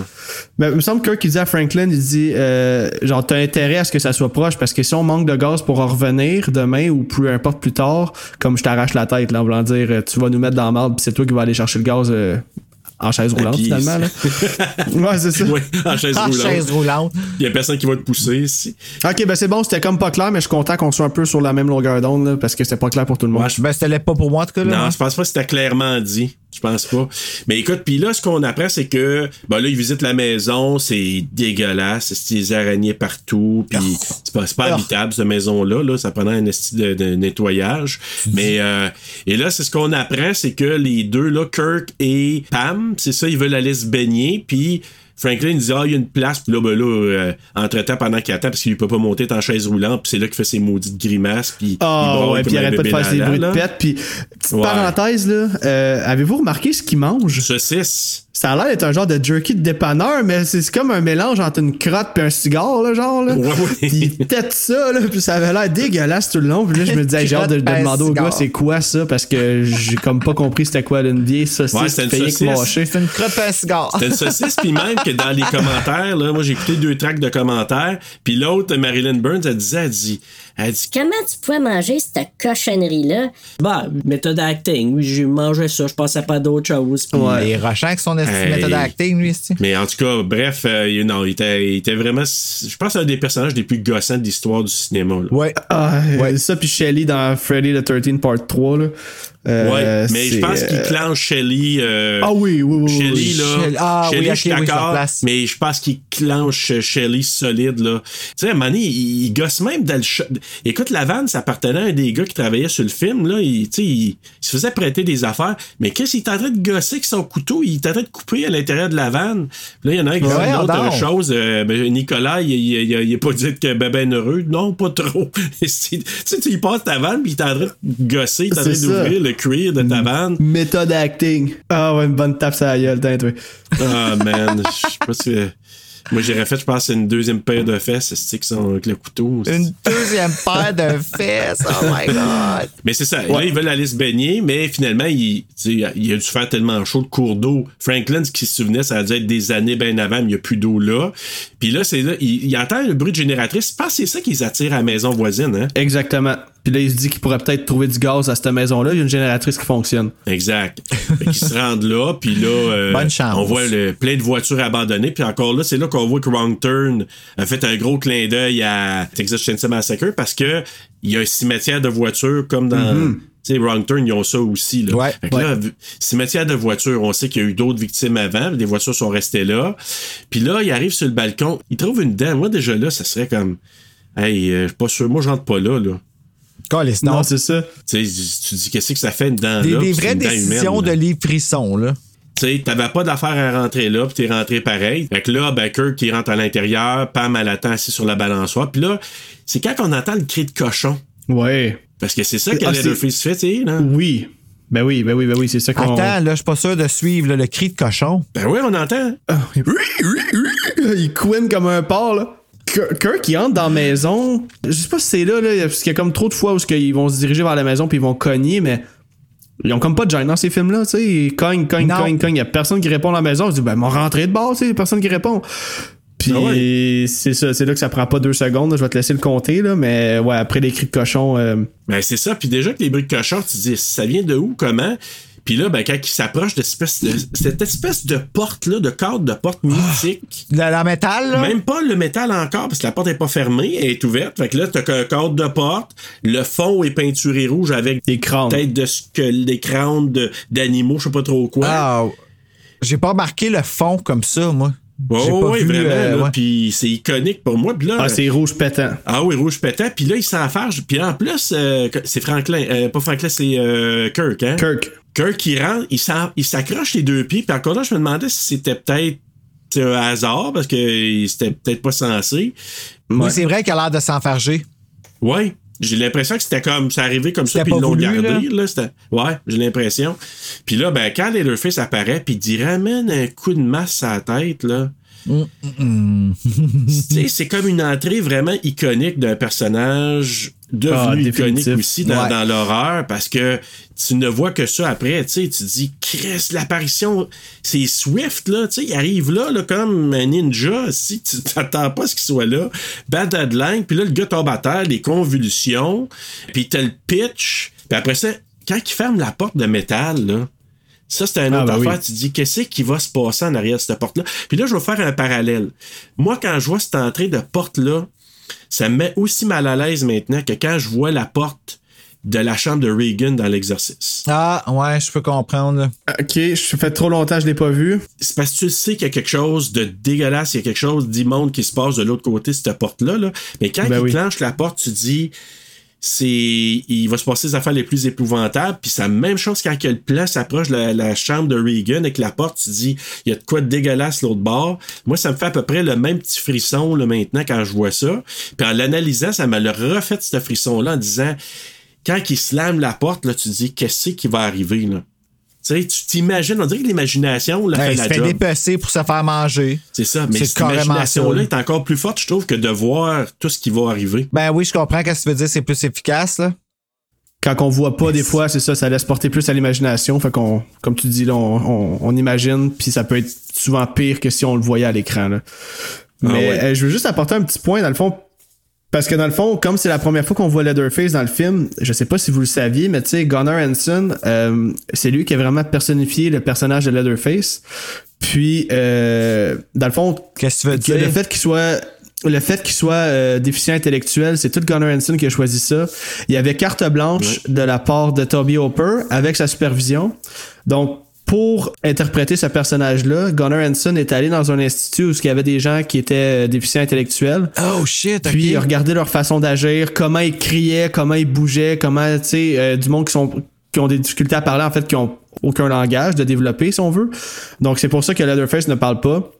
Mais il me semble que qui dit à Franklin, il dit euh, genre t'as intérêt à ce que ça soit proche parce que si on manque de gaz pour en revenir demain ou peu importe plus tard, comme je t'arrache la tête là, en voulant dire euh, tu vas nous mettre dans la marde puis c'est toi qui vas aller chercher le gaz euh, en chaise roulante puis- finalement là. ouais c'est ça. Oui, en chaise roulante. chaise roulante. Il y a personne qui va te pousser ici. Ok ben c'est bon c'était comme pas clair mais je suis content qu'on soit un peu sur la même longueur d'onde là, parce que c'était pas clair pour tout le monde. Ouais, je- Ben, c'était pas pour moi, en tout cas. Là, Non, hein. je pense pas que c'était clairement dit. Je pense pas. Mais écoute, puis là, ce qu'on apprend, c'est que, ben là, ils visitent la maison, c'est dégueulasse, c'est des araignées partout, puis c'est pas, pas Ah. habitable, cette maison-là, là, ça prenait un esti de, de nettoyage. Mais, euh, et là, c'est ce qu'on apprend, c'est que les deux, là, Kirk et Pam, c'est ça, ils veulent aller se baigner, puis Franklin dit, ah, il y a une place, puis là, ben là, euh, entre-temps, pendant qu'il attend, parce qu'il peut pas monter en chaise roulante, puis c'est là qu'il fait ses maudites grimaces, puis Ah braille ouais, comme puis il arrête pas de faire ses bruits de pète. Puis, petite Ouais. parenthèse, là, euh, avez-vous remarqué ce qu'il mange? Saucisse. Ça a l'air d'être un genre de jerky de dépanneur, mais c'est comme un mélange entre une crotte et un cigare, là, genre. Là. Ouais, ouais. Il tête ça, là, puis ça avait l'air dégueulasse tout le long. Puis là, je me disais, j'ai hâte de, demander au gars, c'est quoi ça, parce que j'ai comme pas compris c'était quoi une vieille saucisse Ouais, c'était une fake saucisse. C'est une crotte à un cigare. C'était une saucisse, puis même que dans les commentaires, là, moi j'ai écouté deux tracks de commentaires, puis l'autre, Marilyn Burns, elle disait, elle dit, elle dit, Comment tu pouvais manger cette cochonnerie-là? Bah, méthode acting. Oui, j'ai mangé ça, je pensais pas à d'autre chose. Ouais. Il est rushant avec son Hey. méthode acting, lui, ici. mais en tout cas, bref, euh, il- non, il était, il était vraiment, je pense, un des personnages les plus gossants de l'histoire du cinéma. là. Ouais. Ah, Ouais. ça, puis Shelly dans Freddy the 13 Part 3, là. Euh, ouais, mais je pense qu'il euh, clenche Shelly. euh, Ah oui, oui, oui. Shelly, là. Ah Shelly, oui, je suis d'accord, mais je pense qu'il clenche Shelly solide, là. Tu sais, donné, il, il gosse même dans le. Écoute, la vanne, ça appartenait à un des gars qui travaillait sur le film, là. Il, tu sais, il, il se faisait prêter des affaires, mais qu'est-ce qu'il est en train de gosser avec son couteau? Il est en train de couper à l'intérieur de la vanne. Là, il y en a un qui dit Ouais, une autre donc. chose. euh, Nicolas, il, il, il, il a pas dit que ben, ben heureux. Non, pas trop. Tu sais, tu y passes ta vanne, puis il est en train de gosser, il est en train d'ouvrir le cuir de ta vanne. Méthode acting. Ah ouais, une bonne tape sur la gueule, t'as toi. Ah, man. Je sais pas si. Moi, j'aurais fait, je pense, une deuxième paire de fesses, c'est que sont avec le couteau. Une deuxième paire de fesses. Oh my god. Mais c'est ça. Là, ils veulent aller se baigner, mais finalement, il, a dû faire tellement chaud de cours d'eau. Franklin, ce qui se souvenait, ça a dû être des années bien avant, mais il n'y a plus d'eau là. Puis là, c'est là, il, il entend le bruit de génératrice. Je pense que c'est ça qu'ils attirent à la maison voisine, hein? Exactement. Puis là, il se dit qu'il pourrait peut-être trouver du gaz à cette maison-là. Il y a une génératrice qui fonctionne. Exact. Fait qu'ils se rendent là, puis là, euh, Bonne chance. on voit le, plein de voitures abandonnées, puis encore là, c'est là qu'on voit que Wrong Turn a fait un gros clin d'œil à Texas Chainsaw Massacre parce que il y a un cimetière de voitures comme dans. Tu sais, Wrong Turn, ils ont ça aussi. Là. Ouais, Fait que là, cimetière de voitures, on sait qu'il y a eu d'autres victimes avant, des voitures sont restées là. Puis là, il arrive sur le balcon, il trouve une dent. Moi, déjà là, ça serait comme. Hey, euh, je suis pas sûr, moi, je rentre pas là, là. Calisse, Non, non. c'est ça. Tu dis, qu'est-ce que ça fait une dent Des, là? des vraies décisions humaine, de livre frisson, là. Tu sais, t'avais pas d'affaire à rentrer là, puis t'es rentré pareil. Fait que là, ben, Kirk, qui rentre à l'intérieur, Pam, elle attend assis sur la balançoire. Puis là, c'est quand on entend le cri de cochon. Ouais. Parce que c'est ça que Ah, Leatherface fait, tu sais, là. Oui. Ben oui, ben oui, ben oui, c'est ça qu'on. Attends, là, je suis pas sûr de suivre là, le cri de cochon. Ben oui, on entend. Il- il couine comme un porc, là. Kirk, il entre dans la maison. Je sais pas si c'est là, là, parce qu'il y a comme trop de fois où ils vont se diriger vers la maison puis ils vont cogner, mais ils ont comme pas de gêne dans ces films-là, tu sais. Ils cognent, cognent, Non. cognent, cognent. Il y a personne qui répond à la maison. Je dis, ben, m'en rentrer de bord, tu sais, personne qui répond. Puis Ah ouais. c'est ça, c'est là que ça prend pas deux secondes. là. Je vais te laisser le compter, là, mais ouais, après les cris de cochon. euh, Ben c'est ça. Puis déjà que les bruits de cochon, tu te dis, ça vient de où, comment? Puis là, ben, quand il s'approche de, cette espèce de cette espèce de porte-là, de cadre de porte mythique. La, la métal, là? Même pas le métal encore, parce que la porte est pas fermée, elle est ouverte. Fait que là, t'as un cadre de porte. Le fond est peinturé rouge avec des crânes. têtes de des crânes de- d'animaux, je sais pas trop quoi. Ah, j'ai pas remarqué le fond comme ça, moi. Oh, j'ai pas oui, vu, vraiment. euh, ouais. Puis c'est iconique pour moi. Puis là, Ah, c'est rouge pétant. ah oui, rouge pétant. Puis là, il s'enfarge. Puis en plus, euh, c'est Franklin. euh, pas Franklin, c'est euh, Kirk. Hein? Kirk. Kirk, il rentre, il s'accroche les deux pieds. Puis encore là, je me demandais si c'était peut-être un hasard, parce que c'était peut-être pas censé. Oui, c'est vrai qu'il a l'air de s'enfarger. Ouais. J'ai l'impression que c'était comme ça arrivait comme ça puis ils l'ont gardé là, c'était ouais, j'ai l'impression. Puis là ben quand Leatherface apparaît puis il dit ramène un coup de masse à la tête là. Tu sais, c'est comme une entrée vraiment iconique d'un personnage devenu Ah, iconique aussi dans, Ouais. dans l'horreur parce que tu ne vois que ça après, tu sais, tu dis Chris, l'apparition c'est Swift là, tu sais, il arrive là, là comme un ninja, si tu t'attends pas à ce qu'il soit là, bad deadline, puis là le gars tombe à terre, les convulsions, puis t'as le pitch, puis après ça, quand il ferme la porte de métal là, ça, c'est une Ah, autre ben oui. affaire. Tu dis, qu'est-ce qui va se passer en arrière de cette porte-là? Puis là, je vais faire un parallèle. Moi, quand je vois cette entrée de porte-là, ça me met aussi mal à l'aise maintenant que quand je vois la porte de la chambre de Reagan dans l'exercice. Ah, ouais, je peux comprendre. là. Ok, je fais trop longtemps que je l'ai pas vu. C'est parce que tu sais qu'il y a quelque chose de dégueulasse, il y a quelque chose d'immonde qui se passe de l'autre côté de cette porte-là. là. Mais quand Ben il oui. clenche la porte, tu dis, c'est il va se passer les affaires les plus épouvantables puis c'est la même chose quand que le plan s'approche de la, chambre de Reagan avec la porte tu dis il y a de quoi de dégueulasse l'autre bord. Moi ça me fait à peu près le même petit frisson là maintenant quand je vois ça. Puis en l'analysant ça me le refait ce frisson là en disant quand il slame la porte là tu dis qu'est-ce qui va arriver là? Tu sais, tu t'imagines, on dirait que l'imagination, là, Ouais, fait il se la fait dépecer pour se faire manger. C'est ça, mais C'est cette imagination-là est encore plus forte, je trouve, que de voir tout ce qui va arriver. Ben oui, je comprends qu'est-ce que tu veux dire, c'est plus efficace, là. Quand on voit pas, des fois, c'est ça, ça laisse porter plus à l'imagination. Fait qu'on, comme tu dis, là, on, on- on imagine, puis ça peut être souvent pire que si on le voyait à l'écran. là. Mais ouais. euh, je veux juste apporter un petit point, dans le fond, parce que dans le fond, comme c'est la première fois qu'on voit Leatherface dans le film, je sais pas si vous le saviez, mais tu sais, Gunnar Hansen, euh, c'est lui qui a vraiment personnifié le personnage de Leatherface. Puis, euh, dans le fond, Qu'est-ce que tu veux que dire? le fait qu'il soit le fait qu'il soit euh, déficient intellectuel, c'est tout Gunnar Hansen qui a choisi ça. Il y avait carte blanche de la part de Toby Hopper avec sa supervision. Donc pour interpréter ce personnage-là, Gunnar Hansen est allé dans un institut où il y avait des gens qui étaient euh, déficients intellectuels. Oh shit. Puis il a regardé leur façon d'agir, comment ils criaient, comment ils bougeaient, comment, tu sais, euh, du monde qui sont qui ont des difficultés à parler, en fait, qui ont aucun langage de développer, si on veut. Donc c'est pour ça que Leatherface ne parle pas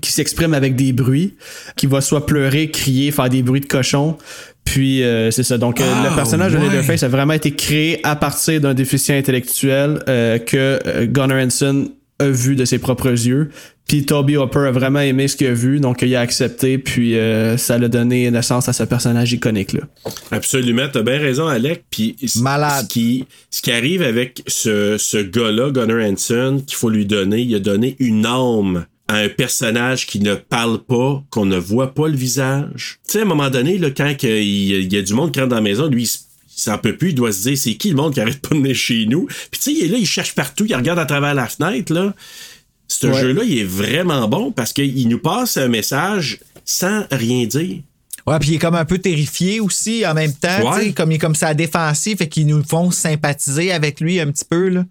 qui s'exprime avec des bruits, qui va soit pleurer, crier, faire des bruits de cochon. Puis euh, c'est ça. Donc euh, le personnage de. Leatherface a vraiment été créé à partir d'un déficient intellectuel euh, que euh, Gunnar Hansen a vu de ses propres yeux. Puis Toby Hopper a vraiment aimé ce qu'il a vu, donc il a accepté, puis euh, ça l'a donné naissance à ce personnage iconique là. Absolument, t'as bien raison, Alec. Puis Malade. Ce qui, ce qui arrive avec ce, ce gars-là, Gunnar Hansen, qu'il faut lui donner, il a donné une âme à un personnage qui ne parle pas, qu'on ne voit pas le visage. Tu sais, à un moment donné, là, quand il, il y a du monde qui rentre dans la maison, lui, il il s'en peut plus, il doit se dire, c'est qui le monde qui arrête pas de venir chez nous? Puis tu sais, il est là, il cherche partout, il regarde à travers la fenêtre, là. Ce Ouais. jeu-là, il est vraiment bon parce qu'il nous passe un message sans rien dire. Ouais, puis il est comme un peu terrifié aussi en même temps, Ouais. comme il est comme ça défensif, fait qu'ils nous font sympathiser avec lui un petit peu là.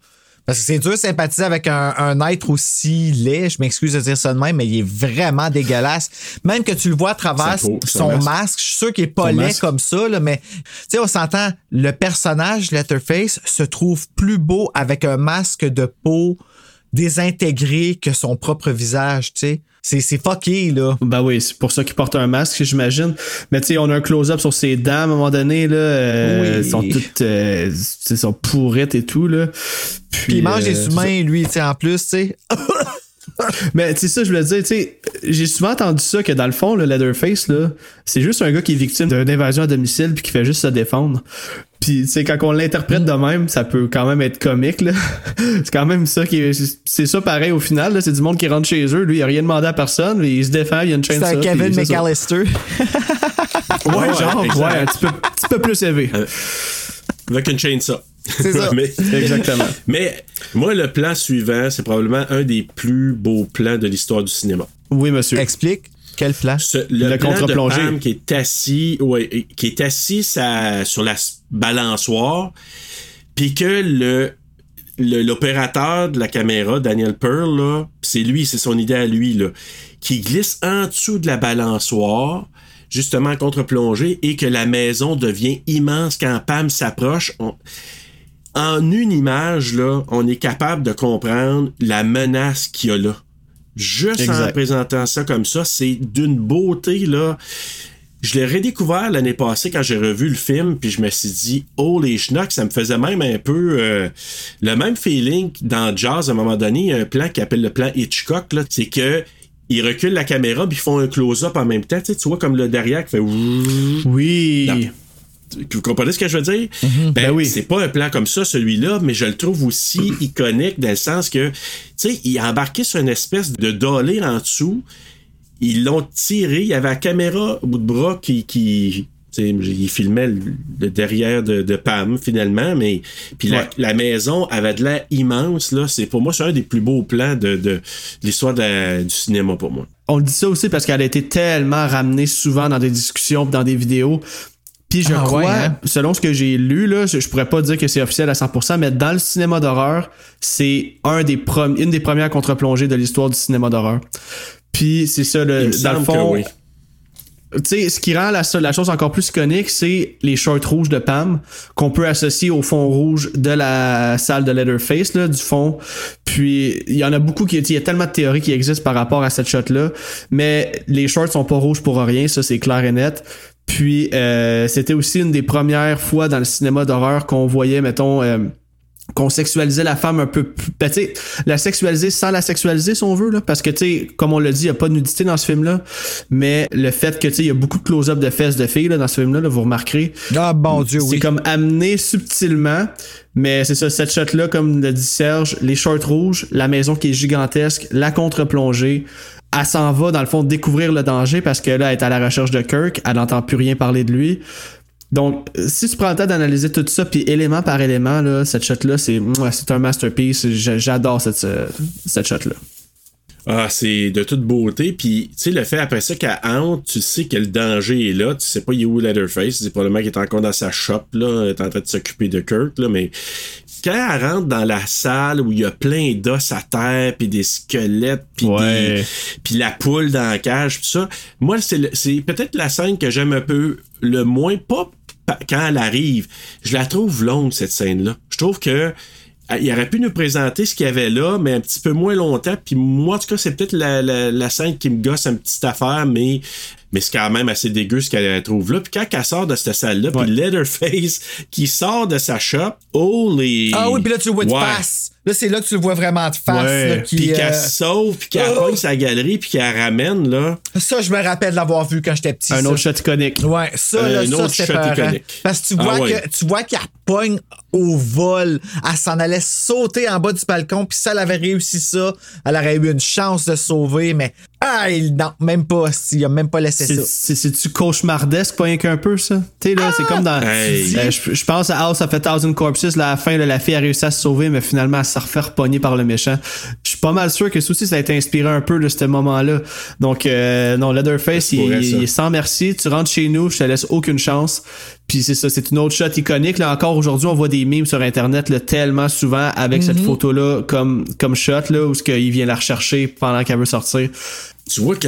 Parce que c'est dur de sympathiser avec un, un être aussi laid, je m'excuse de dire ça de même, mais il est vraiment dégueulasse. Même que tu le vois à travers peau, son, son masque. masque, je suis sûr qu'il est pas Son laid masque. comme ça, là, mais tu sais, on s'entend, le personnage Letterface se trouve plus beau avec un masque de peau désintégré que son propre visage, tu sais. C'est, c'est fucké, là. Ben oui, c'est pour ça qu'il porte un masque, j'imagine. Mais tu sais, on a un close-up sur ses dents à un moment donné, là. euh, Oui. Elles sont toutes, euh, sont pourrites et tout, là. Puis, Puis il mange euh, des humains, lui, tu sais, en plus, tu sais. Mais tu sais, ça, je voulais dire, tu sais, j'ai souvent entendu ça que dans le fond, le Leatherface, là, c'est juste un gars qui est victime d'une invasion à domicile puis qui fait juste se défendre. Puis, tu sais, quand on l'interprète de même, ça peut quand même être comique, là. c'est quand même ça qui est, c'est ça pareil au final, là. C'est du monde qui rentre chez eux, lui, il a rien demandé à personne, mais il se défend, il y a une chaîne C'est un Kevin McAllister. Ouais, Ouais, genre, exact. ouais, un petit peu, petit peu plus élevé. Avec une chaîne ça. C'est ça. mais, Exactement. mais moi, le plan suivant, c'est probablement un des plus beaux plans de l'histoire du cinéma. Oui, monsieur. Explique. Quel plan? Ce- le, Le plan de contre-plongée. Pam qui est assis, ouais, qui est assis sa- sur la balançoire, puis que le le- l'opérateur de la caméra, Daniel Pearl, là, c'est lui, c'est son idée à lui, là, qui glisse en dessous de la balançoire, justement en contre-plongée, et que la maison devient immense quand Pam s'approche. On- En une image, là, on est capable de comprendre la menace qu'il y a là. Juste en présentant ça comme ça, c'est d'une beauté, là. Je l'ai redécouvert l'année passée quand j'ai revu le film, puis je me suis dit, oh les schnocks, ça me faisait même un peu euh, le même feeling dans Jazz à un moment donné, il y a un plan qui appelle le plan Hitchcock, là, c'est que ils reculent la caméra puis ils font un close-up en même temps, tu sais, tu vois comme le derrière qui fait. Oui. Vous comprenez ce que je veux dire? Ben, Ben oui. C'est pas un plan comme ça, celui-là, mais je le trouve aussi iconique dans le sens que, tu sais, il a embarqué sur une espèce de dolly en dessous. Ils l'ont tiré. Il y avait la caméra au bout de bras qui. qui tu sais, il filmait le, le derrière de, de Pam finalement, mais puis la, Ouais. la maison avait de l'air immense là. C'est pour moi c'est un des plus beaux plans de, de, de l'histoire du cinéma pour moi. On dit ça aussi parce qu'elle a été tellement ramenée souvent dans des discussions, dans des vidéos. Puis je Ah crois, ouais, hein? selon ce que j'ai lu, là, je, je pourrais pas dire que c'est officiel à 100%, mais dans le cinéma d'horreur, c'est un des une des premières contre-plongées de l'histoire du cinéma d'horreur. Puis c'est ça, le, dans le fond, oui. tu sais, ce qui rend la, la chose encore plus iconique, c'est les shorts rouges de Pam qu'on peut associer au fond rouge de la salle de Leatherface, là, du fond. Puis, il y en a beaucoup qui, il y a tellement de théories qui existent par rapport à cette shot-là, mais les shorts sont pas rouges pour rien, ça c'est clair et net. Puis, euh, c'était aussi une des premières fois dans le cinéma d'horreur qu'on voyait, mettons, euh, qu'on sexualisait la femme un peu plus. Ben, tu sais, la sexualiser sans la sexualiser, si on veut, là. Parce que, tu sais, comme on l'a dit, il n'y a pas de nudité dans ce film-là. Mais le fait que, tu sais, il y a beaucoup de close-up de fesses de filles, là, dans ce film-là, là, vous remarquerez. Ah, bon Dieu, C'est oui. comme amené subtilement. Mais c'est ça, cette shot-là, comme le dit Serge, les shorts rouges, la maison qui est gigantesque, la contre-plongée. Elle s'en va, dans le fond, découvrir le danger parce que là, elle est à la recherche de Kirk. Elle n'entend plus rien parler de lui. Donc, si tu prends le temps d'analyser tout ça, puis élément par élément, là, cette shot-là, c'est c'est un masterpiece. J'a- J'adore cette, cette shot-là. Ah, c'est de toute beauté. Puis, tu sais, le fait après ça qu'elle hante, tu sais que le danger est là. Tu sais pas, il est où Leatherface. C'est probablement qu'il est encore dans sa shop, là. Est en train de s'occuper de Kurt, là. Mais quand elle rentre dans la salle où il y a plein d'os à terre, puis des squelettes, puis Ouais. la poule dans la cage, pis ça, moi, c'est peut-être la scène que j'aime un peu le moins. Pas pa- quand elle arrive. Je la trouve longue, cette scène-là. Je trouve que ah, il aurait pu nous présenter ce qu'il y avait là, mais un petit peu moins longtemps. Puis moi, en tout cas, c'est peut-être la, la, la scène qui me gosse une petite affaire, mais, mais c'est quand même assez dégueu ce qu'elle trouve là. Puis quand elle sort de cette salle-là, puis Leatherface qui sort de sa shop, holy... Ah oui, puis là, tu vois. Là, c'est là que tu le vois vraiment de face. Ouais. là, qui, Puis qu'elle euh, sauve, puis qu'elle Oh! pogne sa galerie, puis qu'elle ramène, là. Ça, je me rappelle de l'avoir vu quand j'étais petit. Un ça. autre shot iconique. Ouais, ça, Euh, là, une ça, autre shot peurant. iconique. Parce que tu Ah vois ouais. que tu vois qu'elle pogne au vol. Elle s'en allait sauter en bas du balcon, puis si elle avait réussi ça, elle aurait eu une chance de sauver, mais ah, il, non, même pas. Il a même pas laissé C'est- ça. C'est- C'est-tu cauchemardesque, pas rien qu'un peu, ça? Tu sais, là, c'est comme dans. Hey. Euh, je, je pense à House of a Thousand Corpses, là, à la fin, là, la fille a réussi à se sauver, mais finalement, elle s'est refait repogner par le méchant. Je suis pas mal sûr que ça aussi, ça a été inspiré un peu de ce moment-là. Donc, euh, non, Leatherface, il, est sans merci. Tu rentres chez nous, je te laisse aucune chance. Puis c'est ça, c'est une autre shot iconique. Là, encore aujourd'hui, on voit des memes sur Internet là, tellement souvent avec cette photo-là comme, comme shot, là, où ce qu'il vient la rechercher pendant qu'elle veut sortir. tu vois que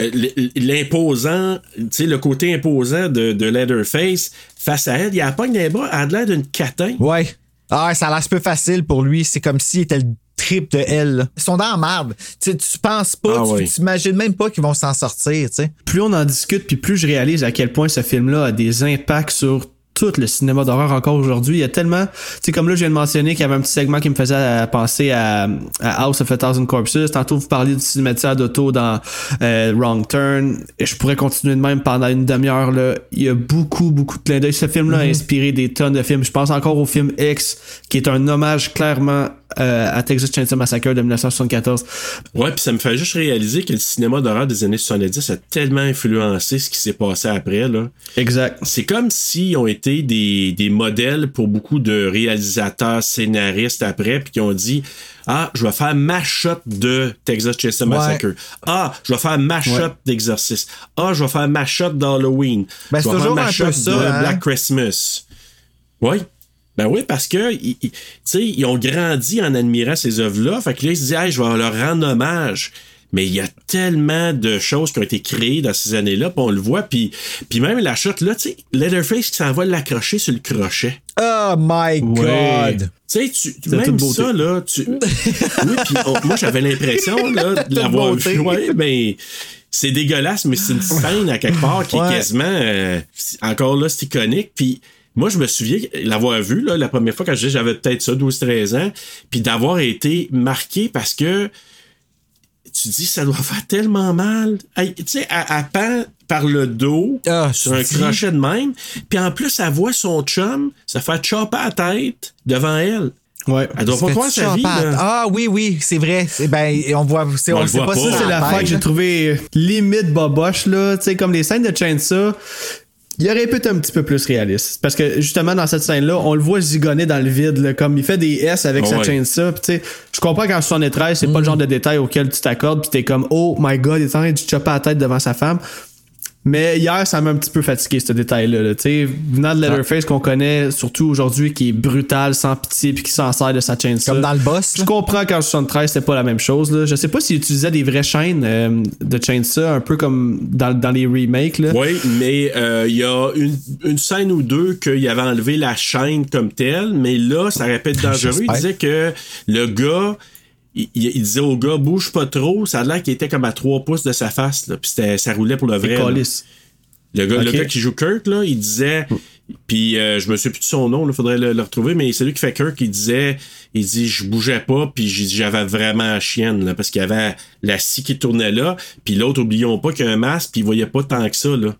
l'imposant, tu sais, le côté imposant de, de Leatherface, face à elle, il a dans les bras, elle a l'air d'une catin. Ouais. Ah, ça a l'air un peu facile pour lui. C'est comme s'il était le trip de elle. là. Ils sont dans la merde. Tu sais, tu penses pas, Ah tu ouais. t'imagines même pas qu'ils vont s'en sortir, tu sais. plus on en discute, puis plus je réalise à quel point ce film-là a des impacts sur tout le cinéma d'horreur encore aujourd'hui. Il y a tellement, tu sais, comme là, je viens de mentionner qu'il y avait un petit segment qui me faisait penser à, à House of a Thousand Corpses. Tantôt, vous parliez du cinématiseur d'auto dans euh, Wrong Turn. Et je pourrais continuer de même pendant une demi-heure, là. Il y a beaucoup, beaucoup de clins d'œil. Ce film-là a inspiré des tonnes de films. Je pense encore au film X, qui est un hommage clairement euh, à Texas Chainsaw Massacre de 1974. Ouais, puis ça me fait juste réaliser que le cinéma d'horreur des années 70 a tellement influencé ce qui s'est passé après, là. Exact. C'est comme s'ils ont été des, des modèles pour beaucoup de réalisateurs, scénaristes après, puis qui ont dit Ah, je vais faire ma shot de Texas Chainsaw Massacre. Ah, je vais faire ma shot d'Exorcist. Ah, je vais faire ma shot d'Halloween. Ben, je c'est vais faire toujours ma un shot de hein? Black Christmas. Oui. Ben oui, parce que ils, ils- tu sais, ils ont grandi en admirant ces œuvres-là. Fait que là, ils se disent, hey, je vais leur rendre hommage. Mais il y a tellement de choses qui ont été créées dans ces années-là, puis on le voit, puis, puis même la shot là, tu sais, Leatherface qui s'en va l'accrocher sur le crochet. Oh my Ouais. God. Tu sais, tu, C'est même ça, là, tu... oui, puis on- moi, j'avais l'impression, là, de l'avoir vu. Ouais, ben, c'est dégueulasse, mais c'est une scène, à quelque part, qui Ouais. est quasiment... euh, encore là, c'est iconique, puis... Moi, je me souviens l'avoir vu, là, la première fois quand je- j'avais peut-être ça, 12-13 ans, puis d'avoir été marqué parce que tu dis, ça doit faire tellement mal. Hey, tu sais, elle, elle pend par le dos Ah, sur un dis. crochet de même. Puis en plus, elle voit son chum se faire chopper la tête devant elle. Ouais. Elle doit pas croire sa vie. là. Ah oui, oui, c'est vrai. C'est- Ben, on voit, c'est- On on, le le sait voit pas, Ça, c'est la l'affaire que j'ai trouvé limite boboche, là. Tu sais, comme les scènes de Chainsaw, il aurait pu être un petit peu plus réaliste. Parce que justement, dans cette scène-là, on le voit zigonner dans le vide, là, comme il fait des S avec Ah sa ouais. Tu sais, je comprends qu'en 73, c'est pas le genre de détail auquel tu t'accordes, puis t'es comme, oh my god, il est en train de chopper la tête devant sa femme. Mais hier, ça m'a un petit peu fatigué, ce détail-là. là. Tu sais, venant de Leatherface qu'on connaît, surtout aujourd'hui, qui est brutal, sans pitié, puis qui s'en sert de sa chainsaw. Comme dans le boss, Je comprends qu'en 73, c'était pas la même chose. Là. Je sais pas s'il utilisait des vraies chaînes euh, de chainsaw, un peu comme dans, dans les remakes. Là. Oui, mais euh, il y a une, une scène ou deux qu'il avait enlevé la chaîne comme telle, mais là, ça être dangereux. Il disait que le gars, il, il- il disait au gars, bouge pas trop. Ça a l'air qu'il était comme à 3 pouces de sa face, là, puis c'était- ça roulait pour le vrai. Le gars, le gars qui joue là, il disait, Puis euh, je me souviens plus de son nom, il faudrait le, le retrouver, mais c'est lui qui fait Kirk qui disait, il dit je bougeais pas, puis j'avais vraiment la chienne, là, parce qu'il y avait la scie qui tournait là, puis l'autre, oublions pas qu'il y a un masque, puis il voyait pas tant que ça, là.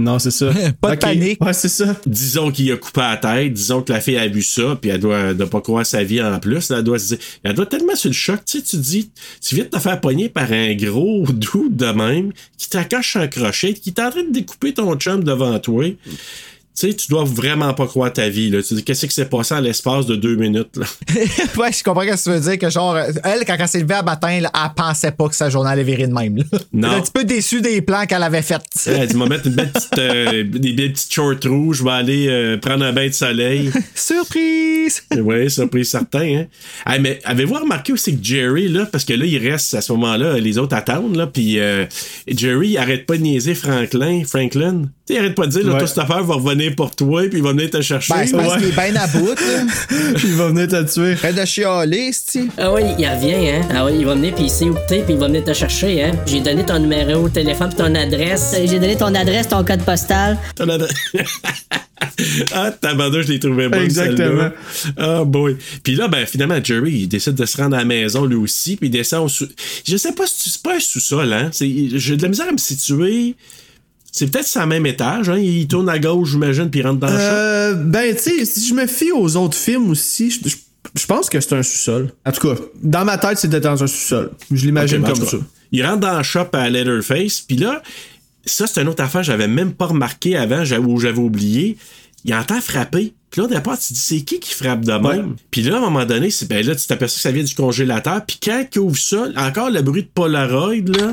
Non, c'est ça. Pas de Ok. panique. Ouais, c'est ça. Disons qu'il a coupé la tête, disons que la fille a vu ça, puis elle doit, doit pas croire sa vie en plus. Elle doit se dire, elle doit tellement sur le choc, tu sais, tu dis, tu viens de te faire pogner par un gros doux de même, qui t'accroche un crochet, qui est en train de découper ton chum devant toi. Tu sais, tu dois vraiment pas croire ta vie, là. Tu dis, qu'est-ce qui s'est passé en l'espace de deux minutes, là? ouais, je comprends ce que tu veux dire. Que genre, elle, quand elle s'est levée à matin, là, elle pensait pas que sa journée allait virer de même. Là. Non. Elle est un petit peu déçue des plans qu'elle avait faits. Elle dit, m'a mettre une belle petite, euh, des belles petites shorts rouges, je vais aller euh, prendre un bain de soleil. Surprise! Oui, surprise certain. Hein? Ah, mais avez-vous remarqué aussi que Jerry, là, parce que là, il reste à ce moment-là, les autres attendent, là, puis euh, Jerry, il arrête pas de niaiser Franklin. Franklin. Tu il arrête pas de dire, Ouais. l'autostoppeur va revenir pour toi, puis il va venir te chercher. Ben, c'est parce Ouais. qu'il est bien à bout. là. Il va venir te tuer. Près de chialer, c'ti. Ah oui, il revient, hein. Ah oui, il va venir, puis il sait où t'es, puis il va venir te chercher, hein. J'ai donné ton numéro de téléphone, puis ton adresse. J'ai donné ton adresse, ton code postal. T'en as- ah, tabarnak, je l'ai trouvé bon. Exactement. Ah, boy. Puis là, ben, finalement, Jerry, il décide de se rendre à la maison, lui aussi, puis il descend au sous... Je sais pas si c'est pas un sous-sol, hein. C'est- J'ai de la misère à me situer. C'est peut-être le même étage, hein? Il tourne à gauche, j'imagine, puis il rentre dans le shop. Euh, ben, tu sais, si je me fie aux autres films aussi, je, je- je pense que c'est un sous-sol. En tout cas, dans ma tête, c'était dans un sous-sol. Je l'imagine ben, en comme ça. Il rentre dans le shop à Leatherface, puis là, ça, c'est une autre affaire que j'avais même pas remarqué avant, ou j'avais oublié. Il entend frapper. Puis là, départ, tu te dis, c'est qui qui frappe de même? Puis là, à un moment donné, c'est, ben là, tu t'aperçois que ça vient du congélateur. Puis quand il ouvre ça, encore le bruit de Polaroid, là.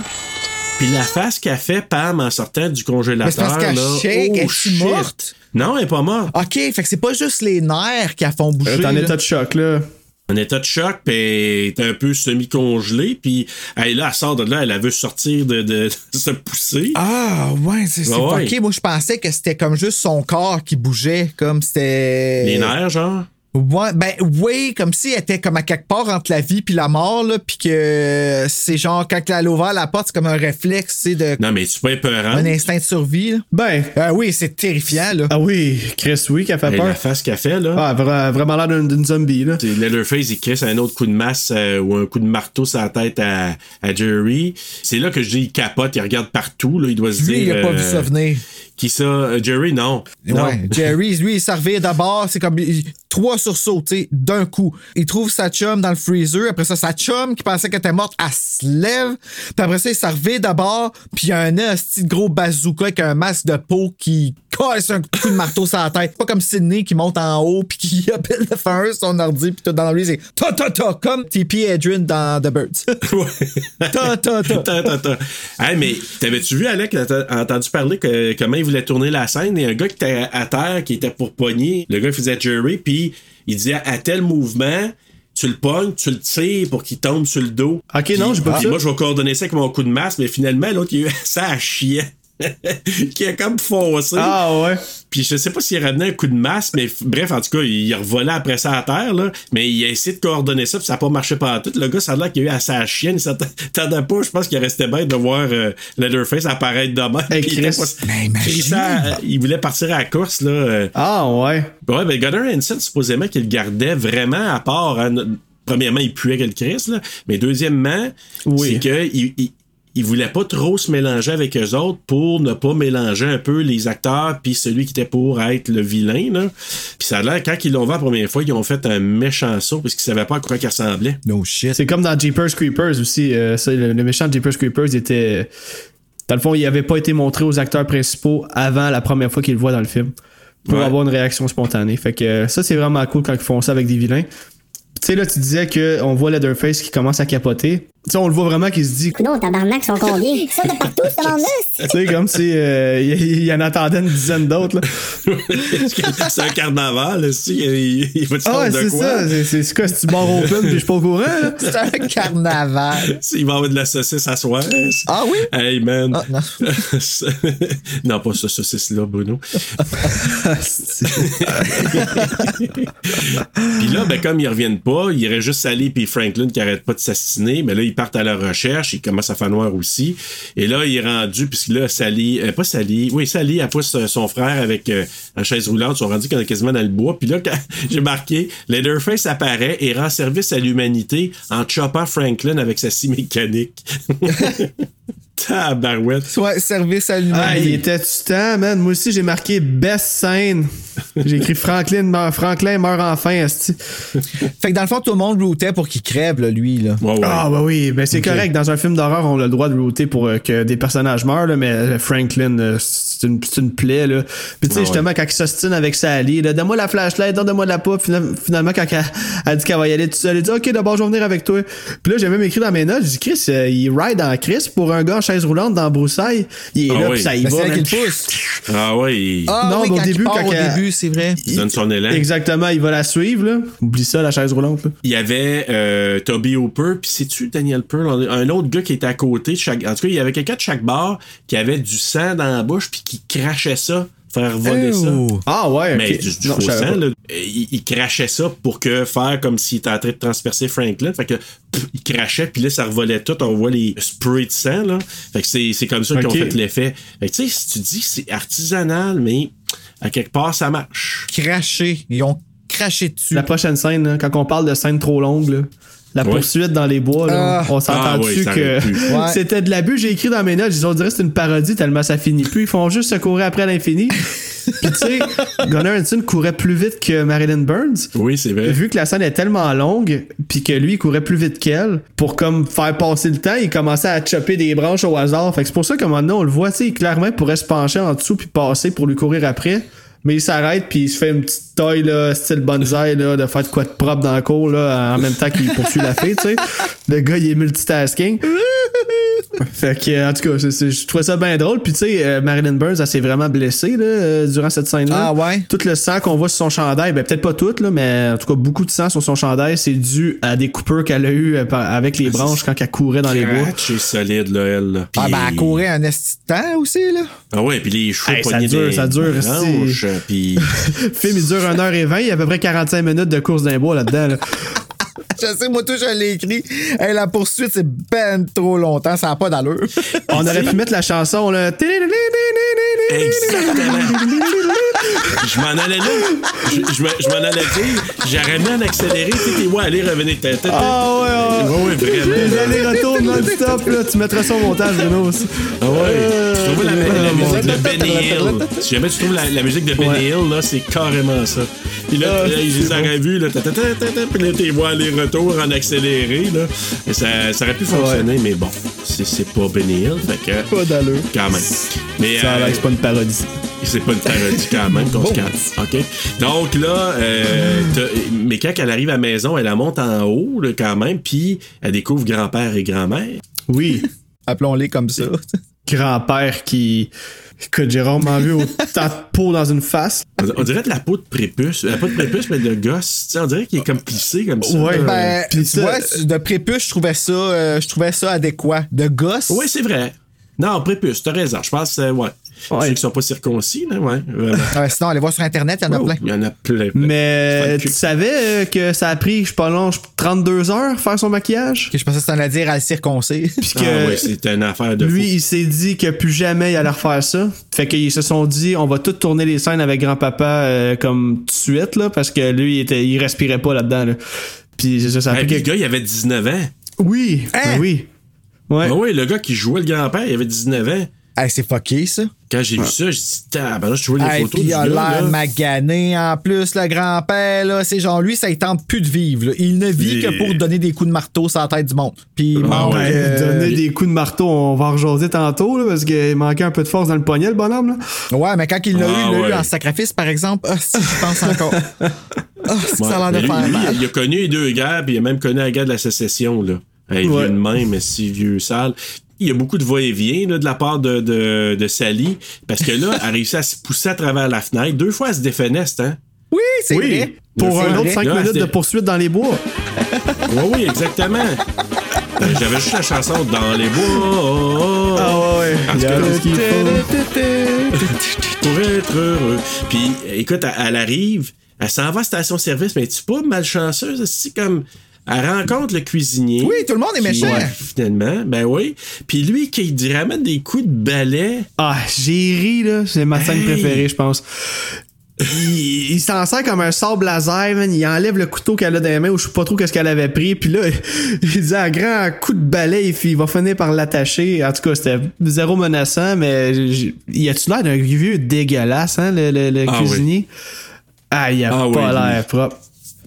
Puis la face qu'elle fait, Pam, en sortant du congélateur. Mais c'est parce qu'elle là, shake, oh, elle est morte? Non, elle est pas morte. OK, fait que c'est pas juste les nerfs qui la font bouger. Euh, T'es en état de choc, là. En état de choc, puis elle est un peu semi-congelée. Puis elle, là, elle sort de là, elle veut sortir de, de, de se pousser. Ah, ouais, c'est Ouais, fucké. Moi, je pensais que c'était comme juste son corps qui bougeait, comme c'était. Les nerfs, genre? Ouais, ben oui, comme si elle était comme à quelque part entre la vie puis la mort, là, puis que c'est genre, quand elle a ouvert la porte, c'est comme un réflexe, tu sais, de. Non, mais être peurant. Un instinct de survie, là. Ben. Ah oui, c'est terrifiant, là. Ah oui, Chris, oui, qui a fait peur. la face qu'elle fait, là. Ah, vra- vraiment l'air d'une zombie, là. C'est Leatherface, il crisse un autre coup de masse euh, ou un coup de marteau sur la tête à, à Jerry. C'est là que je dis, il capote, il regarde partout, là, il doit se Lui, dire... il a pas euh, vu ça venir. Qui ça? Euh, Jerry, non. Non. Ouais, Jerry, lui, il servait d'abord, c'est comme il- trois sursauts, tu sais, d'un coup. Il trouve sa chum dans le freezer. Après ça, sa chum qui pensait qu'elle était morte, elle se lève. Puis après ça, il servait d'abord. Puis il y a un petit gros bazooka avec un masque de peau qui casse un coup de marteau sur la tête. Pas comme Sidney qui monte en haut puis qui appelle le feu sur son ordi puis tout dans lui, c'est ta ta ta comme TP Adrian dans The Birds. ta ta ta. Attends, attends, attends. Hey, mais t'avais-tu vu, Alec, t'as entendu parler que comment il voulait tourner la scène? A un gars qui était à terre, qui était pour pogner. Le gars faisait Jerry, puis il disait à tel mouvement, tu le pognes, tu le tires pour qu'il tombe sur le dos. Ok, non, j'ai pas. Moi, je vais coordonner ça avec mon coup de masse, mais finalement, l'autre, il a eu ça à chien. qui a comme foncé. Ah ouais. Puis je sais pas s'il ramenait un coup de masse, mais bref, en tout cas, il revolait après ça à terre, là. Mais il a essayé de coordonner ça, puis ça n'a pas marché pas tout. Le gars, ça a l'air qu'il a eu à sa chienne, il s'attendait pas. Je pense qu'il restait bête de voir euh, Leatherface apparaître demain. Hey, Chris. Mais imagine. il voulait partir à la course, là. euh. Ah ouais. Ouais, ben Gunnar Hansen, supposément qu'il le gardait vraiment à part. hein, premièrement, il puait que le Chris, là. Mais deuxièmement, Oui. c'est que il, il, voulait pas trop se mélanger avec eux autres pour ne pas mélanger un peu les acteurs puis celui qui était pour être le vilain, là. Puis ça a l'air, quand ils l'ont vu la première fois, ils ont fait un méchant saut parce qu'ils savaient pas à quoi il ressemblait. No shit. C'est comme dans Jeepers Creepers aussi. euh, ça, le, le méchant de Jeepers Creepers il était. Dans le fond, il avait pas été montré aux acteurs principaux avant la première fois qu'ils le voient dans le film. Pour Ouais. avoir une réaction spontanée. Fait que euh, ça, c'est vraiment cool quand ils font ça avec des vilains. Tu sais, là, tu disais qu'on voit Leatherface qui commence à capoter. Tu sais, on le voit vraiment qui se dit. Non, tabarnak, sont combien? Ils sont de partout, ce monde-là. Tu sais, comme si euh, il, il en attendait une dizaine d'autres. là. c'est un carnaval, là, si, il, il va te Ah ouais, de c'est quoi? ça. C'est- C'est c'est quoi, c'est du bar open, puis je suis pas au courant. là? C'est un carnaval. Il va avoir de la saucisse à soir. Ah oui? Hey man. Ah, non. non, pas ce saucisse-là, Bruno. puis là, ben, comme ils reviennent pas, il irait juste Sally puis Franklin qui arrêtent pas de s'assiner, mais là, ils partent à leur recherche, il commence à faire noir aussi. Et là, il est rendu, puisque là, Sally, euh, pas Sally, oui, Sally, elle pousse euh, son frère avec euh, la chaise roulante, ils sont rendus quasiment dans le bois. Puis là, j'ai marqué, Leatherface apparaît et rend service à l'humanité en choppant Franklin avec sa scie mécanique. Tabarouette. Ouais, service à Ah, il l'humanité. était du temps, man. Moi aussi, j'ai marqué best scène. J'ai écrit Franklin meurt, Franklin meurt enfin, esti. Fait que dans le fond, tout le monde rootait pour qu'il crève, là, lui. Là. Ouais, ouais. Ah, bah oui, ben c'est correct. Dans un film d'horreur, on a le droit de router pour euh, que des personnages meurent, là, mais euh, Franklin, euh, c'est une, c'est une plaie, là. Puis tu sais, Ah, justement, quand il s'ostine avec Sally, là, donne-moi la flashlight, donne-moi de la poupe. Finalement, quand elle, elle dit qu'elle va y aller toute seule, elle dit, OK, d'abord, je vais venir avec toi. Puis là, j'ai même écrit dans mes notes, j'ai dit, Chris, euh, il ride en Chris pour un gars en chaise roulante dans Broussailles. Il est Ah là, oui. puis ça y Mais va. pousse. Ah ouais, il Ah, Non, oui, mais au quand début, quand au elle- début, c'est vrai. il donne son élan. Exactement, il va la suivre, là. Oublie ça, la chaise roulante, là. Il y avait euh, Toby Hooper, puis c'est-tu Daniel Pearl, un autre gars qui était à côté de chaque. En tout cas, il y avait quelqu'un de chaque bar qui avait du sang dans la bouche, puis qui crachait ça, faire voler ça. Ah ouais, ok. Mais du, du Non, faux sang, là. Il, il crachait ça pour que faire comme s'il était en train de transpercer Franklin. Fait que pff, il crachait, puis là, ça revolait tout. On voit les sprays de sang, là. Fait que c'est, c'est comme ça qu'ils ont fait l'effet. Fait que tu sais, si tu dis que c'est artisanal, mais à quelque part, ça marche. Craché. Ils ont craché dessus. La prochaine scène, là, quand on parle de scène trop longue, là, la Ouais. poursuite dans les bois, là, Ah. on s'entend Ah oui, que. Ouais. c'était de l'abus? J'ai écrit dans mes notes, j'ai dit, on dirait que c'est une parodie tellement ça finit plus. Ils font juste se courir après l'infini. Puis tu sais, Gunnar Hansen courait plus vite que Marilyn Burns. Oui, c'est vrai. Vu que la scène est tellement longue, puis que lui il courait plus vite qu'elle, pour comme faire passer le temps, il commençait à chopper des branches au hasard. Fait que c'est pour ça que maintenant on le voit, tu sais, clairement il pourrait se pencher en dessous puis passer pour lui courir après. Mais il s'arrête puis il se fait une petite taille là, style bonsaï là, de faire de quoi de propre dans la cour là, en même temps qu'il poursuit la fille, tu sais. Le gars il est multitasking. Fait que, en tout cas, c'est- c'est- je trouvais ça bien drôle. Puis, tu sais, euh, Marilyn Burns, elle s'est vraiment blessée là, euh, durant cette scène-là. Ah ouais? Tout le sang qu'on voit sur son chandail, ben peut-être pas tout, là, mais en tout cas, beaucoup de sang sur son chandail, c'est dû à des coupures qu'elle a eues euh, avec les branches quand elle courait dans les bois. Cratché solide, là, elle. là. Ah, ben, elle courait un esti de temps aussi, là. Ah ouais, puis les cheveux Hey, ça dure, des ça dure, branches, puis... Le film, il dure 1h20, il y a à peu près 45 minutes de course d'un bois là-dedans. là. Je sais, moi, tout, je l'ai écrit. Hey, la poursuite, c'est ben trop longtemps. Ça n'a pas d'allure. On aurait pu mettre la chanson, là. Exactement. je m'en allais là. Je, je me- je m'en allais dire. J'aurais en accéléré. Tu sais, ouais, revenir. Tête, tête, Ah ouais, ouais. Vraiment. Allers-retours non-stop, là. Tu mettras ça au montage, Bruno. aussi. Ah ouais. tu trouves la, musique de Benny Hill? Si jamais tu trouves la, musique de Benny. Hill, là, c'est carrément ça. Puis là, Ah, là, ils c'est les auraient vus, là, puis là, t'es vois aller-retour en accéléré, là. Et ça, ça aurait pu fonctionner, mais bon, c'est c'est pas Benny Hill, fait que. Pas d'allure. Quand même. Mais, Ça euh, c'est pas une parodie. c'est pas une parodie quand même qu'on se calme. OK? Donc là, euh, mais quand elle arrive à la maison, elle la monte en haut là, quand même, puis elle découvre grand-père et grand-mère. Oui. Appelons-les comme ça. Grand-père qui. Écoute, j'ai rarement vu autant de peau dans une face. On, dirait de la peau de prépuce. La peau de prépuce, mais de gosse. Tu sais, on dirait qu'il est comme plissé comme ça. Ouais. Ben, Puis tu ça- vois, de prépuce, je trouvais ça, euh, je trouvais ça adéquat. De gosse? Oui, c'est vrai. Non, prépuce, t'as raison. Je pense, euh, ouais. Ouais. Ceux qui sont pas circoncis, là, ouais, sinon, allez voir sur Internet, il y en a Oh, plein. Il y en a plein. plein. Mais tu savais euh, que ça a pris, je sais pas long, 32 heures faire son maquillage? Ok, je pensais que c'était à dire à le circoncer. Puis que Ah, ouais, c'est une affaire de lui, fou. il s'est dit que plus jamais il allait refaire ça. Fait qu'ils se sont dit, on va tout tourner les scènes avec grand-papa euh, comme tout de suite, là, parce que lui, il, était, il respirait pas là-dedans. Là. Puis c'est ça, ça a Hey, pris puis le que- gars, il avait 19 ans. Oui, Hein? ben oui. Ouais. Ah oui, le gars qui jouait le grand-père, il avait 19 ans. Hey, c'est fucké, ça. Quand j'ai vu ça, j'ai dit, ben là, je trouvais les Hey, photos puis il a l'air magané en plus, le grand-père, là. C'est genre, lui, ça il tente plus de vivre, là. Il ne vit que pour donner des coups de marteau sur la tête du monde. Puis il Ah ouais, euh, Donner des coups de marteau, on va en rejaser tantôt, là, parce qu'il manquait un peu de force dans le poignet, le bonhomme. Là. Ouais, mais quand il l'a Ah, eu, il l'a ouais. eu en sacrifice, par exemple. Ah, si, je pense encore. Ah, si, Ouais. ça a l'air de lui, faire lui, mal. il a connu les deux guerres, puis il a même connu la guerre de la sécession, là. Hey, Ouais. vieux de même, mais si vieux sale. Il y a beaucoup de va-et-vient de la part de, de, de Sally, parce que là, elle a réussi à se pousser à travers la fenêtre. Deux fois, elle se défeneste, hein? Oui, c'est vrai. Pour un autre 5 Là, minutes de poursuite dans les bois. Oui, oui, exactement. J'avais juste la chanson Dans les bois. Ah ouais, pour être heureux. Puis, écoute, elle, elle arrive, elle s'en va à station-service, mais tu pas malchanceuse, c'est comme. Elle rencontre le cuisinier. Oui, tout le monde est méchant. Finalement, ben oui. Puis lui, qui il ramène des coups de balai. Ah, j'ai ri, là. C'est ma scène Hey. préférée, je pense. Il, il s'en sert comme un sable laser, man. Il enlève le couteau qu'elle a dans les mains ou je sais pas trop qu'est-ce qu'elle avait pris. Puis là, il dit un grand coup de balai, puis il va finir par l'attacher. En tout cas, c'était zéro menaçant, mais il a-tu l'air d'un vieux dégueulasse, hein, le, le- le Ah cuisinier? Ah, il a Ah pas oui, l'air lui.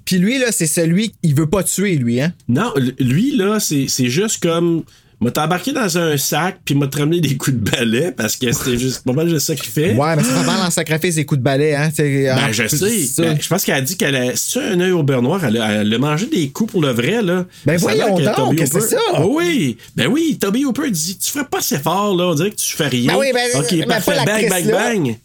Puis lui, là, c'est celui, il veut pas tuer, lui, hein? Non, lui, là, c'est c'est juste comme. M'a t'embarqué dans un sac, puis m'a te ramené des coups de balai, parce que c'était juste pas mal juste ça qu'il fait. Ouais, mais ça fait mal en sacrifice des coups de balai, hein? Ben, en je sais. Ben, je pense qu'elle a dit qu'elle a. C'est un œil au beurre noir. Elle a, elle a mangé des coups pour le vrai, là. Ben, Ça voyons que donc, que c'est ça? Oui. Ben oui, Toby Hooper dit Tu ferais pas assez fort, là. On dirait que tu fais rien. Ben oui, ben, ok, parfait. pas Bang, bang, là. bang.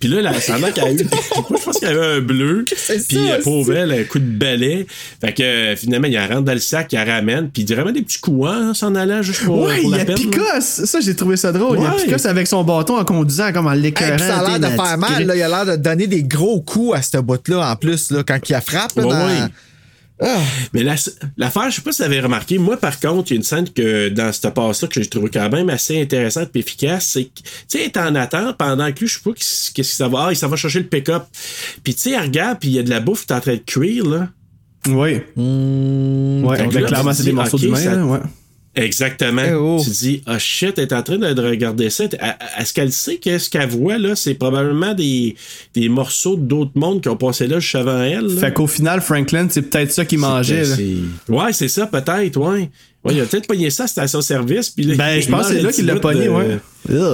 Puis là, là, ça a l'air qu'elle a eu. Moi, je pense qu'elle avait un bleu. c'est Puis, euh, pauvre elle, un coup de balai. Fait que euh, finalement, il rentre dans le sac, il la ramène. Puis il ramène des petits coups, hein, s'en allant juste pour, Ouais, pour il la a peine. là. picasse. Ça, j'ai trouvé ça drôle. Il a Ouais. picasse avec son bâton en conduisant, comme en Hey, l'écœurant. puis ça a l'air de la faire mal, là. Il a l'air de donner des gros coups à ce bout-là, en plus, là, quand il a frappe. là, Ouais, dans- ouais. Ah. Mais la- l'affaire, je sais pas si vous avez remarqué, moi par contre, il y a une scène que dans cette passe-là que j'ai trouvé quand même assez intéressante et efficace, c'est que, tu sais, elle est en attente pendant que lui, je sais pas qu'est-ce que ça va. Ah, il s'en va chercher le pick-up. Puis tu sais, elle regarde, puis il y a de la bouffe qui est en train de cuire, là. Oui. ouais, ben, là, clairement, c'est des morceaux ok, d'humain, ça- ouais. Exactement. Eh oh. Tu dis, ah shit, elle est en train de, de regarder ça. Est-ce qu'elle sait que ce qu'elle voit, là, c'est probablement des, des morceaux d'autres mondes qui ont passé là juste avant elle? là? Fait qu'au final, Franklin, c'est peut-être ça qu'il mangeait. là. C'est- Ouais, c'est ça, peut-être, ouais. Ouais, il a peut-être pogné ça à station-service. Puis là, Ben, je pense que c'est là qu'il l'a pogné, de- ouais.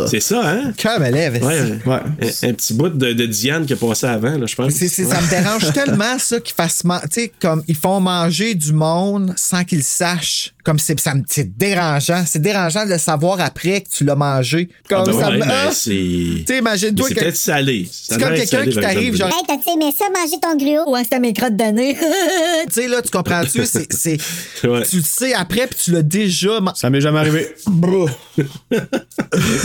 C'est ça, hein? Comme elle est, Ouais, Ouais. un, un petit bout de, de Diane qui a passé avant, là, je pense. Ça me dérange tellement, ça, qu'ils fassent. man- Tu sais, comme ils font manger du monde sans qu'ils le sachent. Comme c'est ça me- c'est dérangeant. C'est dérangeant de le savoir après que tu l'as mangé. Comme Ah, ben ça me. ah! c'est. Tu imagine-toi c'est que- peut-être salé. C'est comme quelqu'un qui t'arrive, genre. Hey, t'as-tu aimé ça, manger ton gruau? Ouais, c'était mes crottes d'année. Tu sais, là, tu comprends-tu? C'est, c'est- Ouais. Tu le sais après, puis tu l'as déjà. man- Ça m'est jamais arrivé. Moi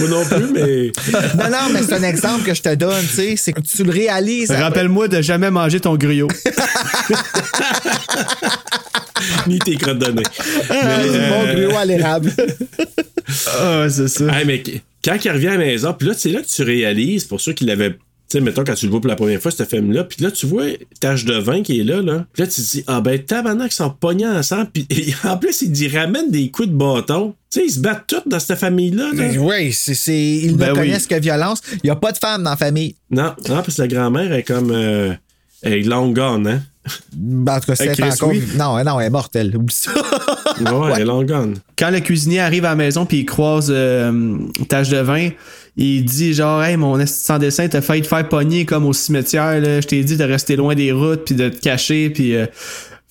non plus, mais. Non, non, mais c'est un exemple que je te donne, tu sais. C'est que tu le réalises. Rappelle-moi de jamais manger ton gruau. Ni tes crottes de nez. Ah, Mais, du bon euh, gruau à l'érable. Ah, c'est ça. Hey, mais qu- quand il revient à la maison, puis là, c'est là que tu réalises, pour ceux qui l'avaient. Tu sais, mettons, quand tu le vois pour la première fois, ce film-là, puis là, tu vois tache de vin qui est là, là. Puis là, tu te dis, ah ben, tabarnak, ils sont pognés ensemble, puis en plus, il dit, ramène des coups de bâton. Tu sais, ils se battent tous dans cette famille-là, là. Oui, c'est, c'est- ils Ben ne oui. connaissent que violence. Il n'y a pas de femme dans la famille. Non, non, parce que la grand-mère est comme. Euh, elle est long gone, hein? Ben, en tout cas, c'est pas encore. oui. Non, non, elle est morte, elle. Oublie ça. Ouais, elle est long gone. Quand le cuisinier arrive à la maison puis il croise euh, Tache de vin, il dit genre Hey mon sans dessin t'as failli te faire pogner comme au cimetière. Je t'ai dit de rester loin des routes puis de te cacher puis euh,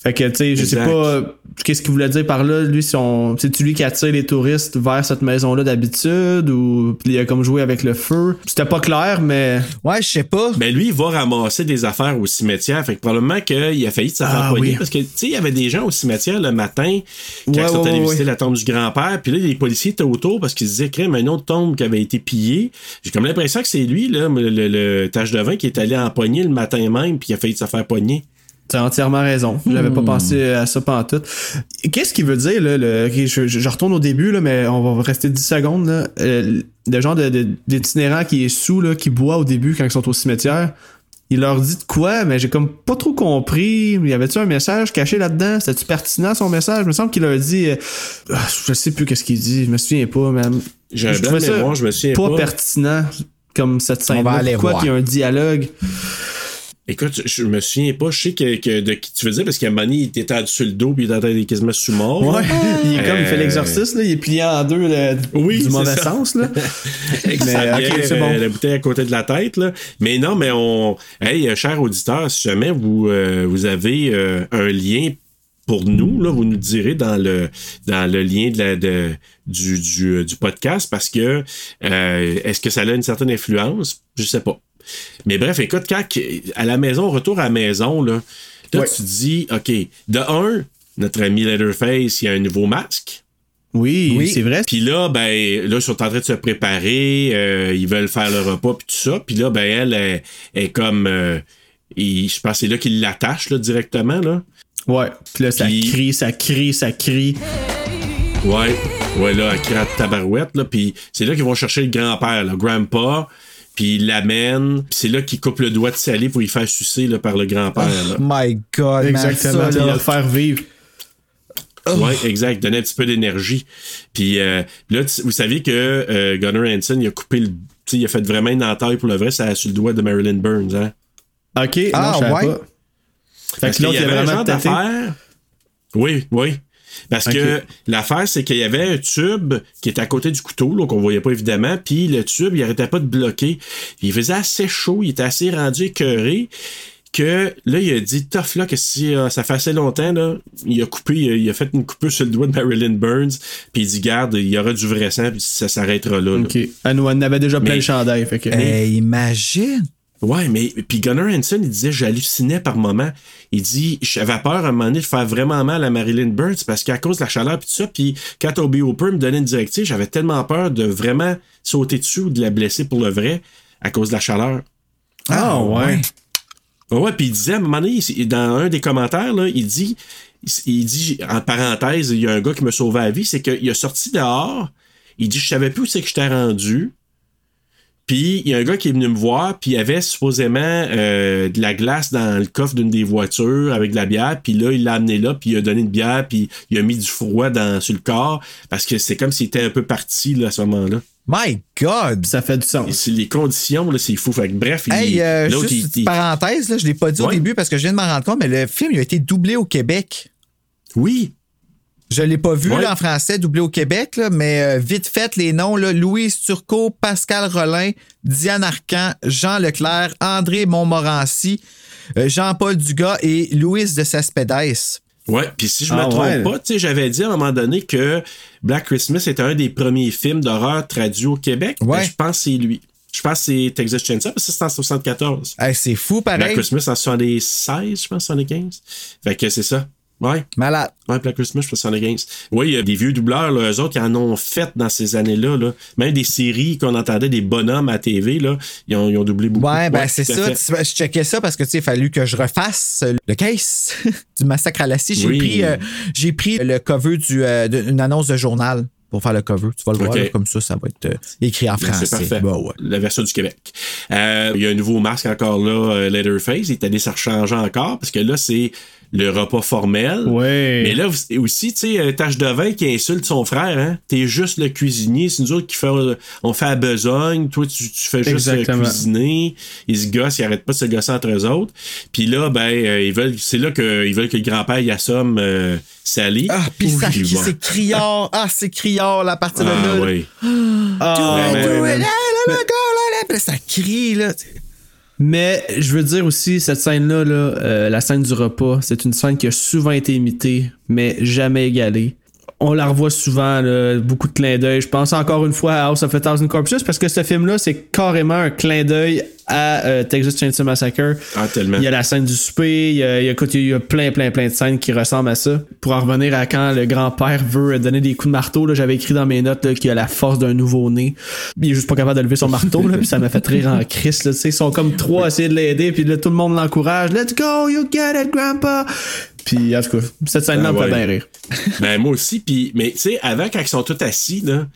fait que tu sais je sais pas euh, qu'est-ce qu'il voulait dire par là. Lui si on c'est lui qui attire les touristes vers cette maison là d'habitude ou il a comme joué avec le feu? C'était pas clair mais Ouais, je sais pas. Ben lui, il va ramasser des affaires au cimetière. Fait que probablement qu'il a failli se faire Ah, oui. Parce que, tu sais, il y avait des gens au cimetière le matin quand Ouais, ils sont ouais, allés ouais, visiter ouais. la tombe du grand-père. Puis là, les policiers étaient autour parce qu'ils se disaient, crème, une autre tombe qui avait été pillée. J'ai comme l'impression que c'est lui, là, le, le, le tache de vin qui est allé empoigner le matin même puis qui a failli se faire pogner. T'as entièrement raison. J'avais pas pensé à ça pantoute. Qu'est-ce qu'il veut dire, là? Le, je, retourne au début, là, mais on va rester 10 secondes. Là. Euh, le genre de, de- d'itinérant qui est sous, là, qui boit au début quand ils sont au cimetière. Il leur dit de quoi, mais j'ai comme pas trop compris. Y avait-tu un message caché là-dedans? C'était-tu pertinent son message? Il me semble qu'il leur dit. euh, ah, je sais plus qu'est-ce qu'il dit, je me souviens pas, mais. J'ai un je blanc de mémoire, je me souviens pas pas. pertinent comme cette scène. va aller Pourquoi qu'il y a un dialogue? Écoute, je me souviens pas. Je sais que, que- de qui tu veux dire parce qu'à donné, il était sur le dos puis il était en train d'être quasiment sous-mort. Ouais, là. il est comme, il fait Euh, l'exorcisme, là, il est plié en deux là, Oui, du mauvais ça. sens. Là. Mais, bon. euh, la bouteille à côté de la tête. Là. Mais non, mais on. Hey, euh, cher auditeur, si jamais vous, euh, vous avez euh, un lien pour nous, là, vous nous direz dans le, dans le lien de la, de, du, du, du podcast parce que euh, est-ce que ça a une certaine influence? Je sais pas. Mais bref, écoute, quand à la maison, retour à la maison, là, là Ouais. tu dis, OK, de un, notre ami Leatherface, il y a un nouveau masque. Oui, Oui. c'est vrai. Puis là, ben, là, ils sont en train de se préparer, euh, ils veulent faire le repas, puis tout ça. Puis là, ben, elle est, est comme. euh, il- je pense que c'est là qu'il l'attache, là, directement, là. Ouais. Puis là, ça crie, ça crie, ça crie. Ouais, ouais, là, elle crie à tabarouette, là. Puis c'est là qu'ils vont chercher le grand-père, le grandpa. Puis il l'amène. Puis c'est là qu'il coupe le doigt de Sally pour y faire sucer là, par le grand-père. Oh my God, Exactement. man, Puis ça, il va là. le faire vivre. Ouais, exact. Donner un petit peu d'énergie. Puis euh, là, vous savez que euh, Gunnar Hansen, il a coupé le. tu sais, il a fait vraiment une entaille pour le vrai, ça a sur le doigt de Marilyn Burns, hein? Ok, Ah, non, je savais ouais? pas. Fait que l'autre, y il a avait vraiment genre tâté. d'affaire. Oui, oui. Parce que l'affaire, c'est qu'il y avait un tube qui était à côté du couteau, là, qu'on voyait pas évidemment, puis le tube, il arrêtait pas de bloquer. Il faisait assez chaud, il était assez rendu écœuré, que là, il a dit, tough là, que si euh, ça fait assez longtemps, là, il a coupé, il a, il a fait une coupure sur le doigt de Marilyn Burns, puis il dit, garde, il y aura du vrai sang, puis ça s'arrêtera là. là. Ok. Elle nous en avait déjà plein Mais- le chandail. Fait que. Imagine. Ouais, mais puis Gunnar Hansen, il disait j'hallucinais par moment. Il dit j'avais peur à un moment donné de faire vraiment mal à Marilyn Burns parce qu'à cause de la chaleur puis tout ça, puis quand Toby Hooper me donnait une directive, j'avais tellement peur de vraiment sauter dessus ou de la blesser pour le vrai à cause de la chaleur. Ah, ouais. Ouais, ouais, puis il disait à un moment donné, il- dans un des commentaires, là, il dit, il dit, en parenthèse, il y a un gars qui me sauvait la vie, c'est qu'il a sorti dehors, il dit, je savais plus où c'est que j'étais rendu. Puis il y a un gars qui est venu me voir, puis il avait supposément euh, de la glace dans le coffre d'une des voitures avec de la bière, puis là, il l'a amené là, puis il a donné une bière, puis il a mis du froid dans, sur le corps, parce que c'est comme s'il était un peu parti là, à ce moment-là. My God. Ça fait du sens. les conditions, là, c'est fou. Fait que, bref, il, euh, juste il- une petite il- parenthèse, là, je l'ai pas dit au début parce que je viens de m'en rendre compte, mais le film il a été doublé au Québec. Oui, Je l'ai pas vu Ouais. là, en français, doublé au Québec, là, mais euh, vite fait, les noms, là, Louise Turcot, Pascal Rollin, Diane Arcan, Jean Leclerc, André Montmorency, euh, Jean-Paul Dugas et Louise de Cespedes. Ouais, puis si je me Ah trompe ouais. pas, tu sais, j'avais dit à un moment donné que Black Christmas était un des premiers films d'horreur traduits au Québec. Ouais. Ben, je pense que c'est lui. Je pense que c'est Texas Chainsaw, parce que c'est en 74. Hey, c'est fou, Black pareil. Christmas en 76, je pense, 75. Fait que c'est ça. Ouais. Malade. Ouais, Black Christmas, je pense, 75. Oui, il y a des vieux doubleurs, là, eux autres, qui en ont fait dans ces années-là. Là. Même des séries qu'on entendait, des bonhommes à TV, là, ils, ont, ils ont doublé beaucoup. Ouais, ben c'est ça. Je checkais ça parce que tu sais, il a fallu que je refasse le case du massacre à la scie. J'ai Oui. pris, euh, j'ai pris le cover du, euh, d'une annonce de journal pour faire le cover. Tu vas le voir là, comme ça, ça va être euh, écrit en Ben, français. C'est parfait. Bah ouais. La version du Québec. Il y a un nouveau masque encore là, Leatherface. Il est allé se rechanger encore parce que là, c'est le repas formel. Ouais. Mais là aussi, tu sais, Tache de vin qui insulte son frère, hein. T'es juste le cuisinier. C'est nous autres qui fait, on fait à besogne. Toi, tu, tu fais juste euh, Exactement. cuisiner. Ils se gossent, ils arrêtent pas de se gosser entre eux autres. Puis là, ben, euh, ils veulent, c'est là que, ils veulent que le grand-père y assomme euh, Sally. Ah, puis ça, c'est criard. Ah, c'est criard, la partie de Ah, là. là. oui. Ah, ça crie, là. Mais je veux dire aussi, cette scène-là, là, euh, la scène du repas, c'est une scène qui a souvent été imitée, mais jamais égalée. On la revoit souvent, là, beaucoup de clins d'œil. Je pense encore une fois à House of a Thousand Corpses parce que ce film-là, c'est carrément un clin d'œil à euh, Texas Chainsaw Massacre. Ah, tellement. Il y a la scène du souper, il y a, il y a, écoute, il y a plein, plein, plein de scènes qui ressemblent à ça. Pour en revenir à quand le grand-père veut donner des coups de marteau, là, j'avais écrit dans mes notes là, qu'il a la force d'un nouveau-né. Il est juste pas capable de lever son marteau, là, puis ça m'a fait rire en crise. Là, tu sais, ils sont comme trois à essayer de l'aider, puis là, tout le monde l'encourage. Let's go, you get it, grandpa! Puis, en tout cas, cette scène-là Ah me fait bien rire. Ben, moi aussi. Puis, mais tu sais, avant, quand ils sont tous assis, là,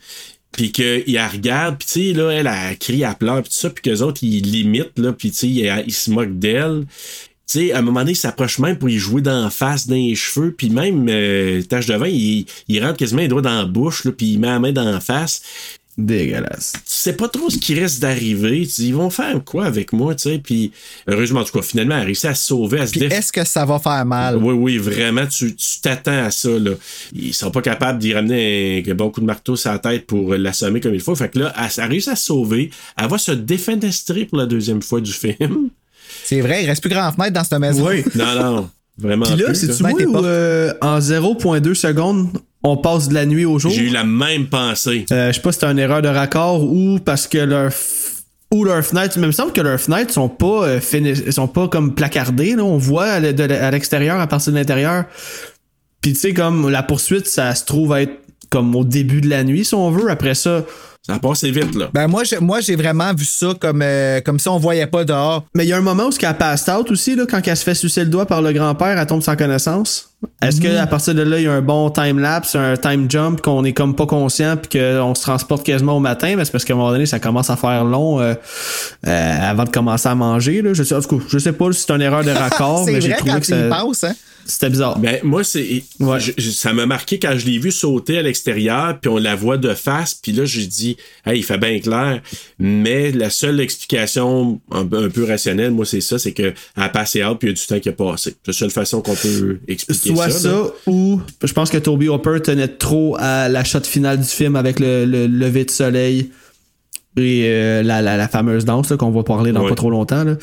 puis qu'ils la regardent, puis tu sais, là, elle, elle crie, elle pleure, puis tout ça, puis qu'eux autres, ils l'imitent, là, puis tu sais, ils, ils se moquent d'elle. Tu sais, à un moment donné, ils s'approchent même pour y jouer d'en face, dans les cheveux, puis même, euh, Tache de vin, il, il rentre quasiment les doigts dans la bouche, là, puis il met la main dans la face. Dégueulasse. Tu sais pas trop ce qui reste d'arriver. Tu dis, ils vont faire quoi avec moi, tu sais, puis heureusement, en tout cas, finalement, elle a réussi à se sauver, à se défendre. est-ce que ça va faire mal? Oui, oui, vraiment, tu t'attends à ça. Là. Ils sont pas capables d'y ramener un, bon coup de marteau sur la tête pour l'assommer comme il faut. Fait que là, elle, a réussi à se sauver. Elle va se défenestrer pour la deuxième fois du film. C'est vrai, il reste plus grand fenêtre dans cette maison. Oui. Non, non, vraiment. Puis là, c'est-tu moi portes. euh, en 0.2 secondes, on passe de la nuit au jour? J'ai eu la même pensée. Euh, je sais pas si c'était une erreur de raccord ou parce que leur f- ou leurs fenêtres, mais il me semble que leurs fenêtres sont pas euh, sont pas comme placardées là, on voit à l'extérieur à partir de l'intérieur. Puis tu sais comme la poursuite ça se trouve être comme au début de la nuit si on veut, après ça Ça a passé vite, là. Ben moi, j'ai- moi, j'ai vraiment vu ça comme, euh, comme si on voyait pas dehors. Mais il y a un moment où elle passe out aussi, là, quand elle se fait sucer le doigt par le grand-père, elle tombe sans connaissance. Est-ce que à partir de là, il y a un bon time-lapse, un time jump, qu'on est comme pas conscient, puis qu'on se transporte quasiment au matin? Mais c'est parce qu'à un moment donné, ça commence à faire long euh, euh, avant de commencer à manger. Là. Je sais, en tout cas, je sais pas si c'est une erreur de raccord, C'est mais j'ai vrai trouvé quand que ça- penses, hein? C'était bizarre. Ben, moi, c'est. je- ça m'a marqué quand je l'ai vu sauter à l'extérieur, puis on la voit de face, puis là, j'ai dit, hey, il fait bien clair. Mais la seule explication un, un peu rationnelle, moi, c'est ça, c'est que a passé out, puis il y a du temps qui a passé. C'est la seule façon qu'on peut expliquer Soit ça. ça, là. ou je pense que Toby Hopper tenait trop à la shot finale du film avec le, le lever de soleil et euh, la, la- la fameuse danse qu'on va parler dans Ouais. pas trop longtemps. Là.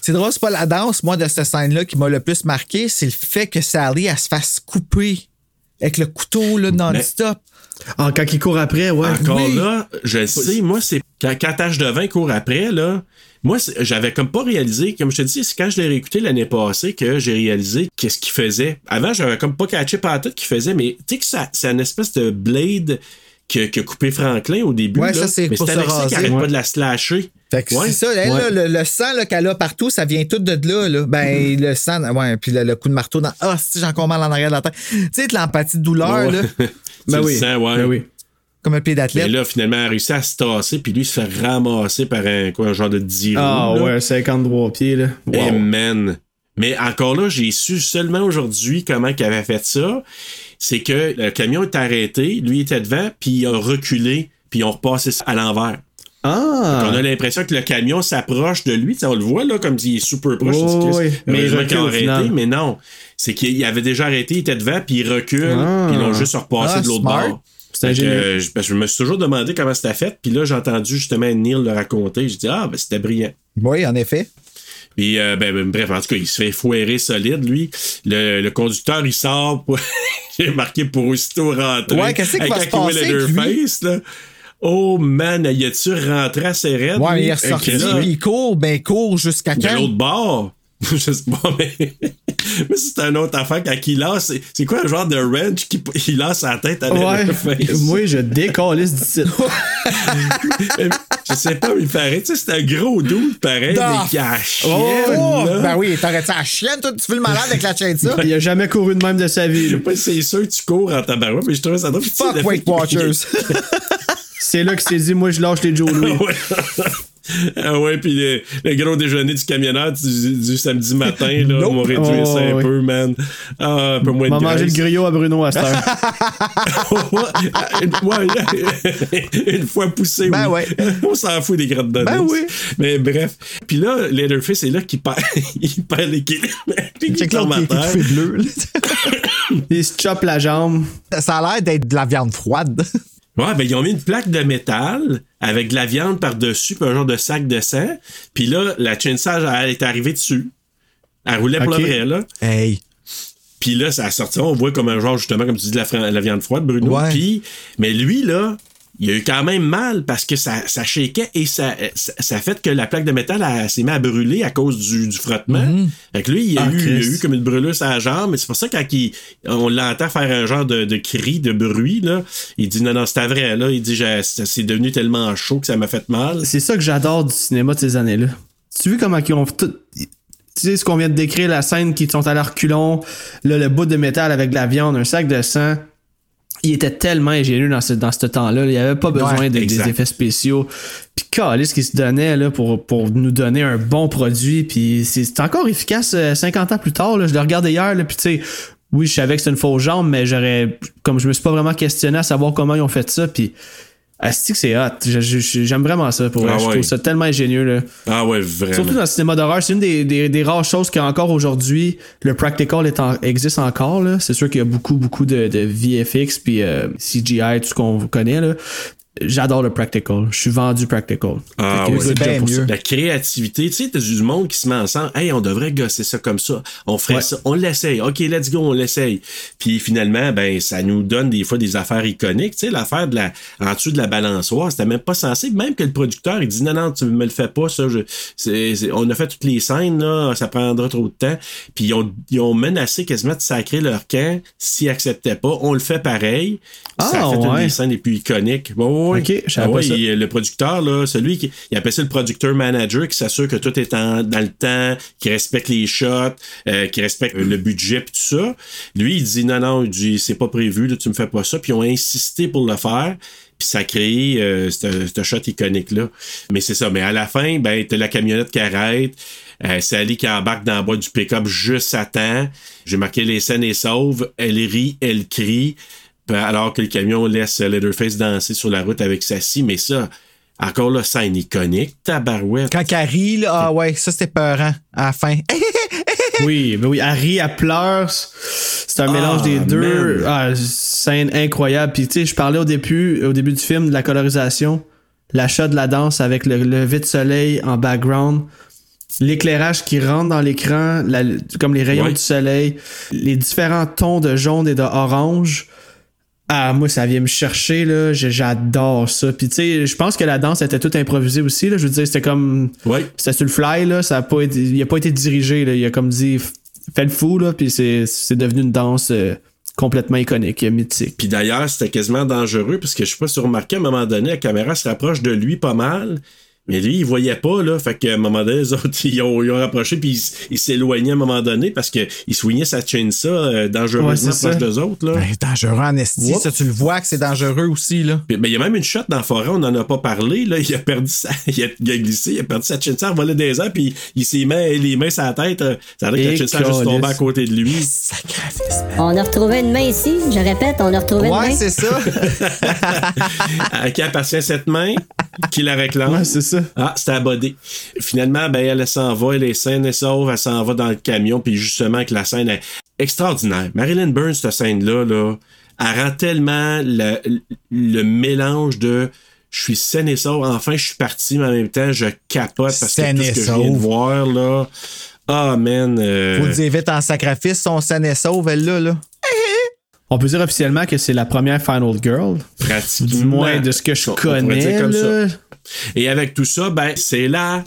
C'est drôle, c'est pas la danse, moi, de cette scène-là qui m'a le plus marqué, c'est le fait que Sally, elle se fasse couper avec le couteau, là, non-stop. Ah, quand il court après, ouais. Encore Oui. là, je le sais, moi, c'est quand, quand Tache de vin court après, là, moi, j'avais comme pas réalisé, comme je te dis, c'est quand je l'ai réécouté l'année passée que j'ai réalisé qu'est-ce qu'il faisait. Avant, j'avais comme pas catché par la tête qu'il faisait, mais tu sais que ça- c'est une espèce de blade que, que coupé Franklin au début. Ouais, là. ça, c'est mais pour c'est Alexis qui arrête Ouais. pas de la slasher. Fait que Ouais. c'est ça, elle, Ouais. là, le, le sang là, qu'elle a partout, ça vient tout de là. là. Ben, le sang, ouais, puis le, le coup de marteau dans. Ah, si j'ai encore mal en arrière de la tête. Tu sais, de l'empathie de douleur, Ouais. là, Tu Ben le oui. sens, ouais. Ben oui. comme un pied Mais d'athlète. là, finalement, elle a réussi à se tasser, puis lui, il se fait ramasser par un, quoi, un genre de 10 Ah ouais, 53 pieds. Là. Wow. Amen. Mais encore là, j'ai su seulement aujourd'hui comment il avait fait ça. C'est que le camion est arrêté, lui était devant, puis il a reculé, puis ils ont repassé ça à l'envers. Ah! On a l'impression que le camion s'approche de lui. Tu sais, on le voit là, comme s'il est super proche. Dis, oui, mais il arrêté, final. mais non. C'est qu'il avait déjà arrêté, il était devant, puis il recule, Ah. puis ils l'ont juste repassé Ah, de l'autre bord. Que, euh, je, je me suis toujours demandé comment c'était fait, puis là, j'ai entendu justement Neil le raconter. J'ai dit, ah, ben c'était brillant. Oui, en effet. Puis, euh, ben, ben, bref, en tout cas, il se fait foirer solide, lui. Le, le conducteur, il sort. Pour... J'ai marqué pour aussitôt rentrer. Ouais, qu'est-ce qui va se passer Leatherface, là. Oh man, y a-tu rentré assez raide? Ouais, mais lui? il est ressorti, là, puis il court, ben, il court jusqu'à de quand? l'autre bord. Je sais pas, mais. mais c'est une autre affaire quand il lance. c'est- C'est quoi un genre de wrench qui il lance sa tête à Ouais. Leatherface? Moi, je décalisse d'ici. je sais pas, mais il paraît, tu sais, c'est un gros doute pareil, mais qui a chienne, Oh, là. ben oui, ça à chienne, toi, tu fais le malade avec la chaîne de ça? Il a jamais couru de même de sa vie. Je sais pas si c'est sûr que tu cours en tabarouette, mais je trouvais ça drôle. Fuck Weight le- Watchers. C'est là qu'il s'est dit, moi, je lâche les Joe Louis. Ouais. ah ouais, puis le, le gros déjeuner du camionneur du, du samedi matin, là, Nope. on va réduire Oh, ça un oui. peu, man. Ah, un peu moins On de va manger le griot à Bruno à cette heure. une, ouais, une fois poussé, Ben oui. ouais. On s'en fout des grattes de Ben oui. Mais bref. Puis là, Leatherface est là qui perd, il perd l'équilibre. Qui fait bleu. Il se chope la jambe. Ça a l'air d'être de la viande froide. Ouais, ben ils ont mis une plaque de métal avec de la viande par-dessus, puis un genre de sac de sang. Puis là, la chainsaw, elle est arrivée dessus. Elle roulait pour le vrai, là. Hey. Puis là, ça sort, on voit comme un genre, justement, comme tu dis, de la, viande froide, Bruno. Puis, mais lui, là, il a eu quand même mal parce que ça, ça shakeait et ça, ça, ça fait que la plaque de métal s'est mise à brûler à cause du, du frottement. Fait que lui, il a, Ah, eu, il a eu comme une brûlure à la jambe. Mais c'est pour ça quand il- on l'entend faire un genre de, de cri, de bruit, là, il dit non, non, c'était vrai. Là. Il dit c'est devenu tellement chaud que ça m'a fait mal. C'est ça que j'adore du cinéma de ces années-là. Tu vois comment ils ont tout. Tu sais ce qu'on vient de décrire, la scène qui sont à la reculons, là, le bout de métal avec de la viande, un sac de sang. Il était tellement ingénieux dans ce, dans ce temps-là. Il n'y avait pas besoin Ouais, de- des effets spéciaux. Puis ce qui se donnait là, pour, pour nous donner un bon produit. Puis c'est encore efficace euh, 50 ans plus tard. Là. Je le regardais hier. Là, puis tu sais, oui, je savais que c'était une fausse jambe, mais j'aurais. Comme je me suis pas vraiment questionné à savoir comment ils ont fait ça. Puis. Asti c'est hot. J'aime vraiment ça pour vrai. Ah Je trouve ça tellement ingénieux. Là. Ah ouais, vraiment. Surtout dans le cinéma d'horreur, c'est une des, des, des rares choses qu'encore aujourd'hui, le practical est en- existe encore. C'est sûr qu'il y a beaucoup, beaucoup de, de VFX puis euh, CGI, tout ce qu'on connaît. Là. J'adore le practical. Je suis vendu practical. Ah ouais. C'est bien pour ça. mieux. La créativité, tu sais, t'as du monde qui se met ensemble. Hey, on devrait gosser ça comme ça. On ferait Ouais. ça. On l'essaye. OK, let's go, on l'essaye. Puis finalement, ben, ça nous donne des fois des affaires iconiques. Tu sais, l'affaire de la, en dessous de la balançoire, c'était même pas censé. Même que le producteur, il dit non, non, tu me le fais pas, ça. Je, c'est, c'est- on a fait toutes les scènes, là. Ça prendra trop de temps. Puis ils ont, ils ont menacé quasiment de sacrer leur camp s'ils acceptaient pas. On le fait pareil. Ah, ça a fait une ouais. des scènes les plus iconiques. Bon, oui. Ok, je savais Ah ouais, ça. il- le producteur, là, celui qui il appelle ça le producteur manager, qui s'assure que tout est en- dans le temps, qui respecte les shots, euh, qui respecte le budget puis tout ça. Lui, il dit non, non, il dit c'est pas prévu, là, tu me fais pas ça. Puis ils ont insisté pour le faire. Puis ça a créé euh, ce shot iconique-là. Mais c'est ça. Mais à la fin, ben, t'as la camionnette qui arrête. Euh, c'est Ali qui embarque dans le bas du pick-up juste à temps. J'ai marqué les scènes et sauve. Elle rit, elle crie. Puis Alors que le camion laisse Leatherface danser sur la route avec sa scie. Mais ça, encore là, scène iconique. Tabarouette. Quand elle rit, là, ah ouais, ça c'était peurant à la fin. Oui, mais oui, Harry, elle pleure. C'est un Ah, mélange des deux. Ah, scène incroyable. Puis, tu sais, je parlais au début, au début du film de la colorisation, l'achat de la danse avec le lever de soleil en background, l'éclairage qui rentre dans l'écran, comme les rayons Ouais. du soleil, les différents tons de jaune et de orange. Ah, moi, ça vient me chercher, là. J'adore ça. Puis, tu sais, je pense que la danse était toute improvisée aussi, là. Je veux dire, c'était comme. Ouais. C'était sur le fly, là. Ça a pas été, il a pas été dirigé, là. Il a comme dit, fais le fou, là. Puis c'est c'est devenu une danse euh, complètement iconique, mythique. Puis d'ailleurs, c'était quasiment dangereux parce que je sais pas si vous remarquez, à un moment donné, la caméra se rapproche de lui pas mal. Mais lui, il voyait pas, là. Fait qu'à un moment donné, les autres, ils ont, ils ont rapproché, puis ils- s'éloignaient à un moment donné parce qu'il soignait sa chainsaw euh, dangereusement Ouais, proche ça. d'eux autres, là. Ben, dangereux en esti, ça tu le vois que c'est dangereux aussi, là. Puis, ben, il y a même une shot dans la forêt, on n'en a pas parlé, là. Il a perdu sa, il a, il a glissé, il a perdu sa chainsaw, il volé des airs, puis il s'est mis les mains sur la tête. euh, Ça a l'air que la chainsaw a juste tombé à côté de lui. On a retrouvé une main ici. Je répète, on a retrouvé une Ouais, main. c'est ça. à qui appartient cette main? Qui la réclame? Ouais, c'est ça. Ah, c'était abodé. Finalement, ben, elle s'en va, elle est saine et sauve, elle s'en va dans le camion, puis justement que la scène est extraordinaire. Marilyn Burns, cette scène-là, là, elle rend tellement le, le mélange de je suis saine et sauve, enfin je suis parti, mais en même temps je capote parce Saine que tout et ce que je viens de sauve. voir, là. Ah, man. euh, Faut dire vite en sacrifice, son scène est sauve, elle là, là. On peut dire officiellement que c'est la première Final Girl. pratiquement. Du moins de ce que je On connais. dire comme là. ça. Et avec tout ça, ben, c'est la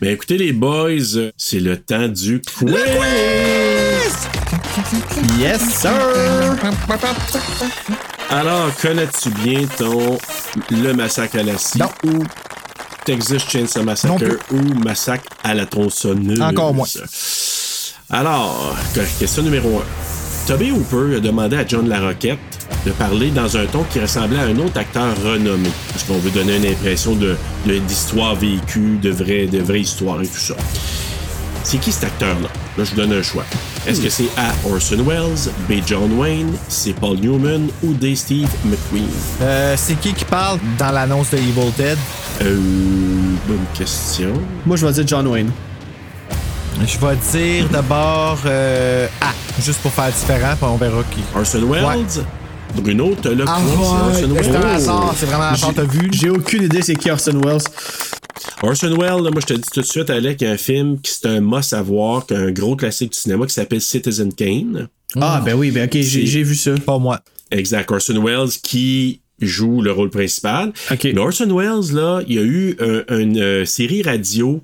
Ben écoutez les boys, c'est le temps du quiz. Yes, sir! Alors, connais-tu bien ton Le Massacre à la scie? Ou Texas Chainsaw Massacre ou Massacre à la tronçonneuse? Encore moins. Alors, que- question numéro 1. Toby Hooper a demandé à John Larroquette de parler dans un ton qui ressemblait à un autre acteur renommé, parce qu'on veut donner une impression de de- d'histoire vécue, de vraie, de vraie histoire et tout ça? C'est qui cet acteur-là? Là, je vous donne un choix. Est-ce que c'est A. Orson Welles, B. John Wayne, C. Paul Newman ou D. Steve McQueen? Euh, c'est qui qui parle dans l'annonce de Evil Dead? Euh, bonne question. Moi, je vais dire John Wayne. Je vais dire d'abord euh, A, juste pour faire différent, puis on verra qui. Orson Welles? Bruno, t'as le Ah point, c'est Orson ouais, Welles. c'est un hasard, c'est vraiment un t'as vu? J'ai aucune idée c'est qui Orson Welles. Orson Welles, là, moi je te dis tout de suite, Alec, qu'il y a un film qui c'est un must à voir, un gros classique du cinéma qui s'appelle Citizen Kane. Ah, ben oui, ben ok, j'ai vu ça. Pas moi. Exact. Orson Welles qui joue le rôle principal. Ok. Mais Orson Welles, là, il y a eu un- une euh, série radio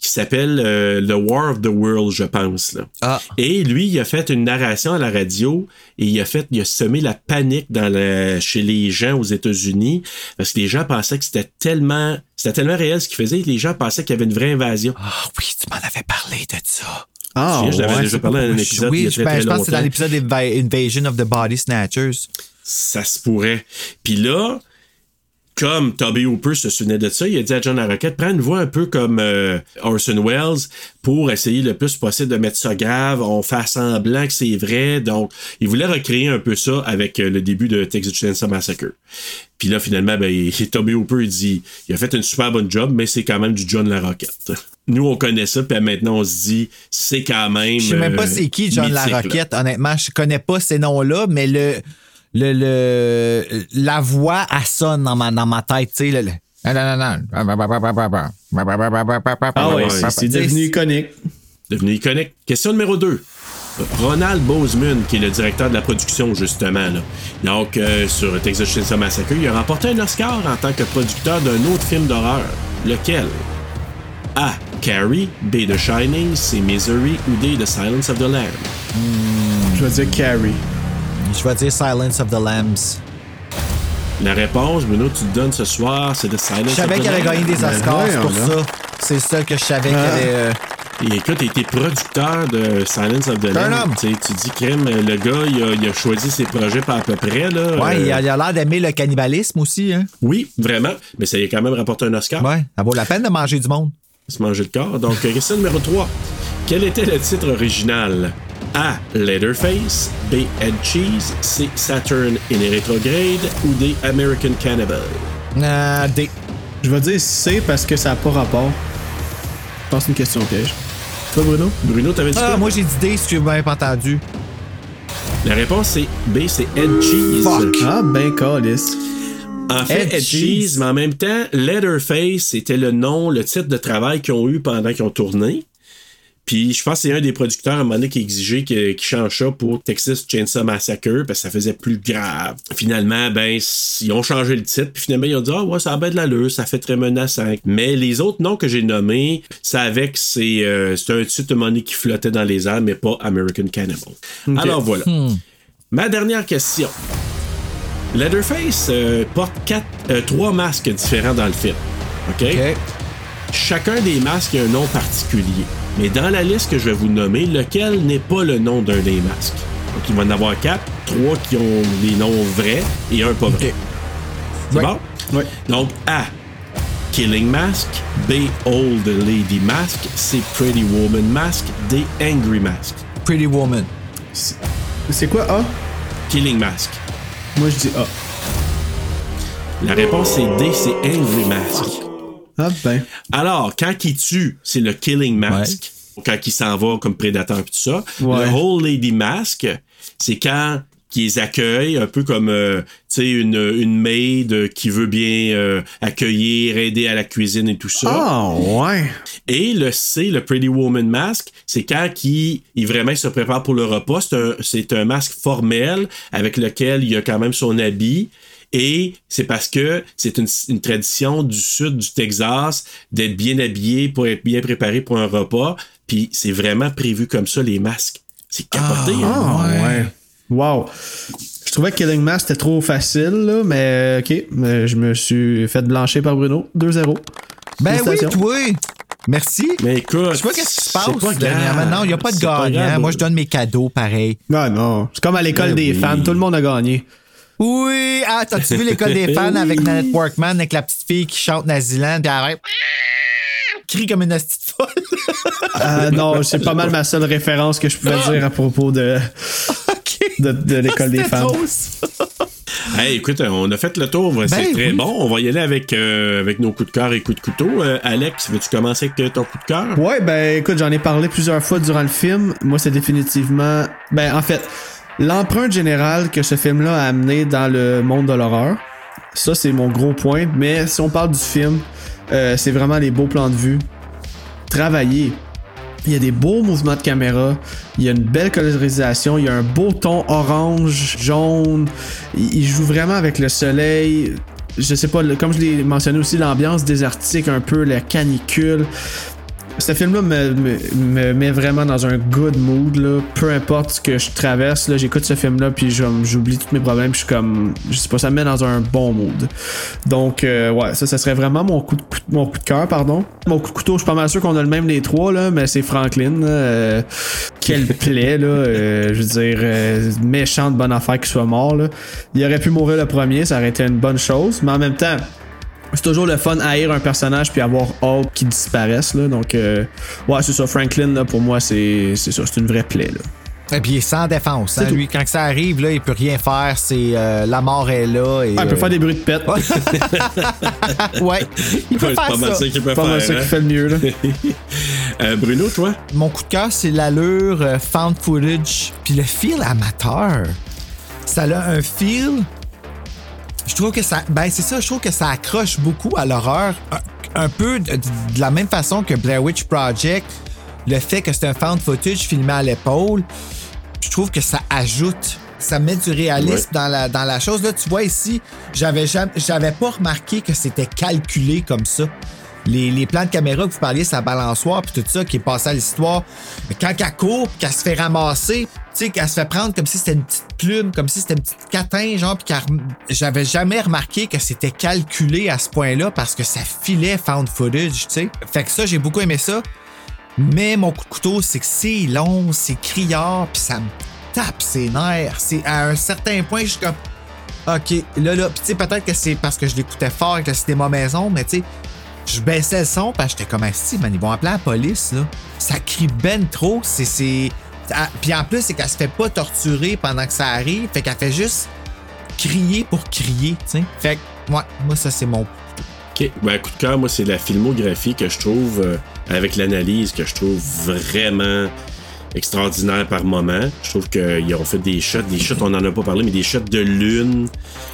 qui s'appelle euh, The War of the World, je pense. Là. Ah. Et lui, il a fait une narration à la radio et il a fait, il a semé la panique dans la, chez les gens aux États-Unis parce que les gens pensaient que c'était tellement, c'était tellement réel ce qu'il faisait. Les gens pensaient qu'il y avait une vraie invasion. Ah oui, tu m'en avais parlé de ça. Ah, Je l'avais ouais, déjà parlé dans un épisode il y oui, a je, très, je pense que c'est dans l'épisode Inva- Invasion of the Body Snatchers. Ça se pourrait. Puis là, comme Toby Hooper se souvenait de ça, il a dit à John Larroquette, prends une voix un peu comme euh, Orson Welles pour essayer le plus possible de mettre ça grave. On fait semblant que c'est vrai. Donc, il voulait recréer un peu ça avec euh, le début de Texas Chainsaw Massacre. Puis là, finalement, ben, il- Toby Hooper, il dit, il a fait une super bonne job, mais c'est quand même du John Larroquette. Nous, on connaît ça, puis maintenant, on se dit, c'est quand même. Je sais même pas euh, c'est qui John mythique, là. Larroquette. Honnêtement, je connais pas ces noms-là, mais le, le, le- la voix, elle sonne dans ma, dans ma tête. Tu sais, non, non, non. Ah ouais, c'est- devenu iconique. devenu iconique. Question numéro 2. Ronald Bozeman, qui est le directeur de la production, justement. Là. Donc, euh, sur Texas Chainsaw Massacre, il a remporté un Oscar en tant que producteur d'un autre film d'horreur. Lequel? A. Carrie, B. The Shining, C. Misery ou D. The Silence of the Lambs? Je vais dire Carrie. Je vais dire Silence of the Lambs. La réponse, Bruno, tu te donnes ce soir, c'est de Silence Je savais of the qu'elle avait Lambs. gagné des Ben Oscars c'est pour ça. C'est ça que je savais qu'elle Ah. avait. euh, Et écoute, il était producteur de Silence of the Lambs. Tu dis, crime, le gars, il a, il a choisi ses projets par à peu près. Là. Ouais, Euh, il a a l'air d'aimer le cannibalisme aussi, hein. Oui, vraiment. Mais ça y a quand même rapporté un Oscar. Ouais, ça vaut la peine de manger du monde. se manger le corps. Donc, euh, question numéro 3. Quel était le titre original? A. Leatherface. B. Head Cheese. C. Saturn in Retrograde. Ou D. American Cannibal. Euh, D. Je vais dire C parce que ça n'a pas rapport. Je pense que c'est une question piège. Toi, Bruno? Bruno, t'avais dit Ah, quoi? moi j'ai dit D si tu m'as bien pas entendu. La réponse c'est B, c'est Head Cheese. Fuck. Ah, ben, calice. En fait, Head Head Cheese. Cheese, mais en même temps, Leatherface, c'était le nom, le titre de travail qu'ils ont eu pendant qu'ils ont tourné. Puis je pense que c'est un des producteurs à un moment donné qui exigeait que- qu'il change ça pour Texas Chainsaw Massacre parce que ça faisait plus grave. Finalement, ben, ils ont changé le titre. Puis finalement, ils ont dit Ah ouais, ça a bien de l'allure, ça fait très menaçant. Mais les autres noms que j'ai nommés, ça avait que c'est euh, un titre de monnaie qui flottait dans les airs, mais pas American Cannibal. Alors voilà. Ma dernière question. Leatherface euh, porte quatre, euh, trois masques différents dans le film. OK? OK. Chacun des masques a un nom particulier. Mais dans la liste que je vais vous nommer, lequel n'est pas le nom d'un des masques? Donc, il va en avoir quatre, trois qui ont des noms vrais et un pas vrai. C'est Ouais. bon? Oui. Donc, A. Killing Mask. B. Old Lady Mask. C. Pretty Woman Mask. D. Angry Mask. Pretty Woman. C'est quoi A? Killing Mask. Moi, je dis A. La réponse c'est D. C'est Angry Mask. Ah, ben. Alors, quand il tue, c'est le Killing Mask. Quand il s'en va comme prédateur et tout ça. Ouais. Le Whole Lady Mask, c'est quand qui les accueille, un peu comme euh, tu sais une, une maid euh, qui veut bien euh, accueillir, aider à la cuisine et tout ça. Ah, ouais. Et le C, le Pretty Woman Mask, c'est quand il, il vraiment se prépare pour le repas. C'est un, c'est un masque formel avec lequel il a quand même son habit. Et c'est parce que c'est une, une tradition du sud du Texas d'être bien habillé pour être bien préparé pour un repas. Puis c'est vraiment prévu comme ça, les masques. C'est capoté. hein? Ah, ouais. Wow. Je trouvais que Killing Mask c'était trop facile, là, mais ok. Mais je me suis fait blancher par Bruno. 2-0. Ben oui, toi. Merci. Mais écoute, Je sais pas qu'est-ce qui se c'est passe pas dernièrement. grave. Non, il n'y a pas de gagnant. Moi, je donne mes cadeaux pareil. Ah non. C'est comme à l'école Ben des oui. fans. Tout le monde a gagné. Oui, ah, t'as-tu vu l'école des fans avec Nanette Workman, avec la petite fille qui chante Naziland, puis elle crie comme une de folle. Ah non, c'est pas mal ma seule référence que je pouvais dire à propos de. De, de l'école des ça. Hey, écoute, on a fait le tour. C'est Ben très oui. bon. On va y aller avec, euh, avec nos coups de cœur et coups de couteau. Euh, Alex, veux-tu commencer avec euh, ton coup de cœur? Ouais, ben écoute, j'en ai parlé plusieurs fois durant le film. Moi, c'est définitivement. Ben, en fait, l'empreinte générale que ce film-là a amené dans le monde de l'horreur. Ça, c'est mon gros point. Mais si on parle du film, euh, c'est vraiment les beaux plans de vue. Travailler. Il y a des beaux mouvements de caméra, il y a une belle colorisation, il y a un beau ton orange, jaune. Il, joue vraiment avec le soleil. Je sais pas, comme je l'ai mentionné aussi, l'ambiance désertique un peu, la canicule. Ce film-là me, me, me met vraiment dans un good mood, là. Peu importe ce que je traverse, j'écoute ce film-là, puis j'oublie tous mes problèmes, puis je suis comme, je sais pas, ça me met dans un bon mood. Donc, euh, ouais, ça, ça serait vraiment mon coup de, cou- mon coup de cœur, pardon. Mon coup de couteau, je suis pas mal sûr qu'on a le même les trois, là, mais c'est Franklin. euh, quelle plaie, là. euh, je veux dire, euh, méchante bonne affaire qu'il soit mort, là. Il aurait pu mourir le premier, ça aurait été une bonne chose, mais en même temps, c'est toujours le fun haïr un personnage puis avoir hâte qu'il disparaisse là donc euh, ouais c'est ça Franklin là pour moi c'est c'est ça c'est une vraie plaie là Et puis il est sans défense. hein. Lui, quand ça arrive, là, il peut rien faire. C'est euh, la mort est là. Et, Ah, il peut euh, faire des bruits de pète ouais, il peut Ouais, c'est faire pas mal ça. ça qu'il peut pas mal faire. ça qui hein? fait le mieux là Euh, Bruno, toi? Mon coup de cœur, c'est l'allure euh, found footage, puis le feel amateur. Ça a un feel. Je trouve que ça. Ben, c'est ça, je trouve que ça accroche beaucoup à l'horreur. Un, un peu de, de la même façon que Blair Witch Project, le fait que c'est un found footage filmé à l'épaule, je trouve que ça ajoute. Ça met du réalisme Ouais. dans, la, dans la chose. Là, tu vois ici, j'avais j'avais pas remarqué que c'était calculé comme ça. Les, les plans de caméra que vous parliez, sa balançoire, puis tout ça, qui est passé à l'histoire. Quand elle court, puis qu'elle se fait ramasser, tu sais, qu'elle se fait prendre comme si c'était une petite plume, comme si c'était une petite catin, genre, puis j'avais jamais remarqué que c'était calculé à ce point-là parce que ça filait found footage, tu sais. Fait que ça, j'ai beaucoup aimé ça. Mais mon coup de couteau, c'est que c'est long, c'est criard, puis ça me tape ses nerfs. C'est à un certain point, je suis comme. OK, là, là, puis tu sais, peut-être que c'est parce que je l'écoutais fort et que c'était ma maison, mais tu sais, je baissais le son, parce que j'étais comme assis, man, ils vont appeler la police, là. Ça crie ben trop, c'est. Ah, Puis en plus, c'est qu'elle se fait pas torturer pendant que ça arrive, fait qu'elle fait juste crier pour crier, tu sais. Fait que, ouais, moi, ça, c'est mon. OK. Ben, coup de cœur, moi, c'est la filmographie que je trouve, euh, avec l'analyse, que je trouve vraiment extraordinaire par moment. Je trouve qu'ils ont fait des shots, des shots, on n'en a pas parlé, mais des shots de lune,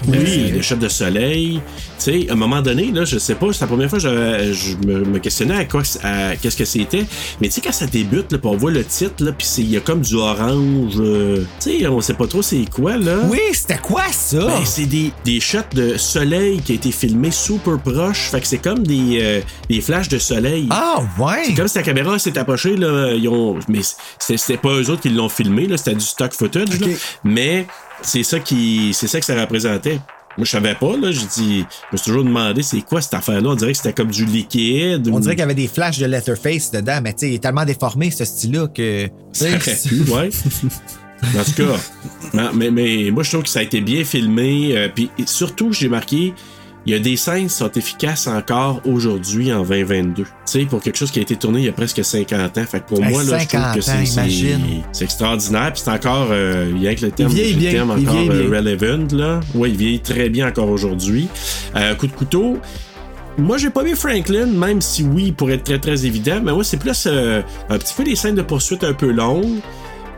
oui. des shots de soleil. Tu sais, à un moment donné, là, je sais pas, c'est la première fois que je, je me, me questionnais à quoi, à qu'est-ce que c'était. Mais tu sais, quand ça débute, là, on voit le titre, là, puis c'est- il y a comme du orange. euh, tu sais, on sait pas trop c'est quoi, là. Oui, c'était quoi ça? Ben, c'est des, des shots de soleil qui a été filmé super proche. Fait que c'est comme des, euh, des flashs de soleil. Ah, ouais! C'est comme si la caméra s'est approchée, là. Ils ont, mais c'était pas eux autres qui l'ont filmé, là. C'était du stock footage, là. Mais c'est ça qui, c'est ça que ça représentait. Moi, je savais pas, là. J'ai dit, je me suis toujours demandé, c'est quoi cette affaire-là? On dirait que c'était comme du liquide. On ou- dirait qu'il y avait des flashs de Letterface dedans, mais tu sais, il est tellement déformé, ce style-là, que. Ça pu, ouais. En tout cas, mais, mais moi, je trouve que ça a été bien filmé. euh, Puis surtout, j'ai marqué, il y a des scènes qui sont efficaces encore aujourd'hui, en 2022. Tu sais, pour quelque chose qui a été tourné il y a presque 50 ans. Fait que pour Hey, moi, là, je trouve 50 que c'est- extraordinaire. Puis c'est encore, euh, il y a que le terme, vieillit le bien, terme il encore vieillit euh, bien. relevant, là. Oui, il vieillit très bien encore aujourd'hui. Euh, coup de couteau. Moi, j'ai pas vu Franklin, même si oui, pour être très très évident, mais moi, c'est plus euh, un petit peu des scènes de poursuite un peu longues.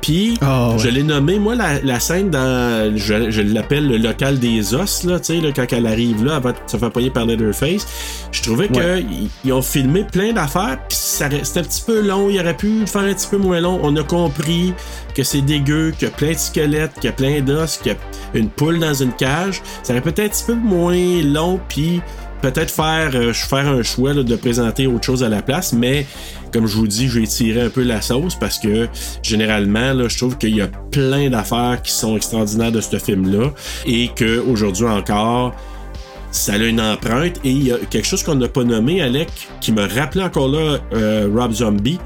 Puis, Ah, ouais. je l'ai nommé, moi, la, la scène dans. Je, je l'appelle le local des os, là, tu sais, là, quand elle arrive là, avant de se faire poigner par Leatherface. Je trouvais Ouais. qu'ils ils ont filmé plein d'affaires, puis c'était un petit peu long. Il aurait pu faire un petit peu moins long. On a compris que c'est dégueu, qu'il y a plein de squelettes, qu'il y a plein d'os, qu'il y a une poule dans une cage. Ça aurait peut-être un petit peu moins long, puis peut-être faire, euh, faire un choix là, de présenter autre chose à la place, mais comme je vous dis, je vais tirer un peu la sauce parce que généralement, là, je trouve qu'il y a plein d'affaires qui sont extraordinaires de ce film-là et qu'aujourd'hui encore, ça a une empreinte et il y a quelque chose qu'on n'a pas nommé, Alec, qui me rappelait encore là euh, Rob Zombie.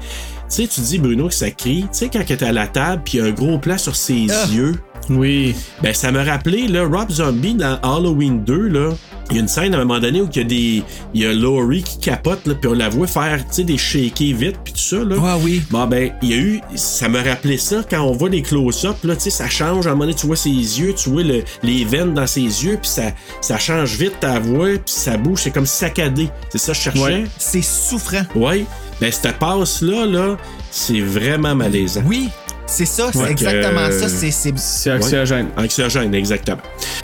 Tu sais, tu dis, Bruno, que ça crie. Tu sais, quand il était à la table, puis il y a un gros plan sur ses Ah. yeux. Oui. Ben, ça me rappelait, là, Rob Zombie dans Halloween 2, là. Il y a une scène à un moment donné où il y a des. Il y a Laurie qui capote, là, puis on la voit faire, tu sais, des shakers vite, puis tout ça, là. Ouais, oui. Bon, ben, il y a eu. Ça me rappelait ça quand on voit les close-up, là, tu sais, ça change. À un moment donné, tu vois ses yeux, tu vois le- les veines dans ses yeux, puis ça, ça change vite ta voix, puis ça bouge. C'est comme saccadé. C'est ça que je cherchais. Ouais. C'est souffrant. Ouais. Ben, cette passe-là, là, c'est vraiment malaisant. Oui, c'est ça, c'est Ouais, exactement ça. C'est, c'est... C'est anxiogène. Anxiogène, exactement.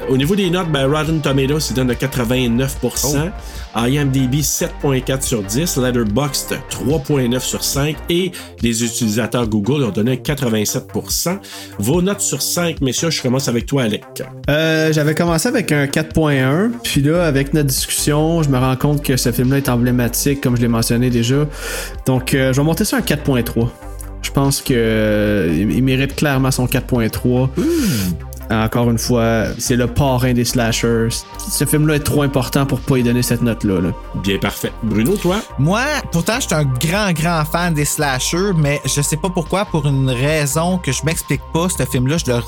Au niveau des notes, ben, Rotten Tomatoes, il donne de 89%. IMDb, 7.4 sur 10. Letterboxd, 3.9 sur 5. Et les utilisateurs Google ont donné 87%. Vos notes sur 5, messieurs, je commence avec toi, Alec. Euh, J'avais commencé avec un 4.1, puis là, avec notre discussion, je me rends compte que ce film-là est emblématique, comme je l'ai mentionné déjà. Donc, euh, je vais monter ça à un 4.3. Je pense que euh, il mérite clairement son 4.3. Encore une fois, c'est le parrain des slashers. Ce film-là est trop important pour pas y donner cette note-là. là. Bien parfait. Bruno, toi? Moi, pourtant, je suis un grand, grand fan des slashers, mais je sais pas pourquoi, pour une raison que je m'explique pas, ce film-là, je le,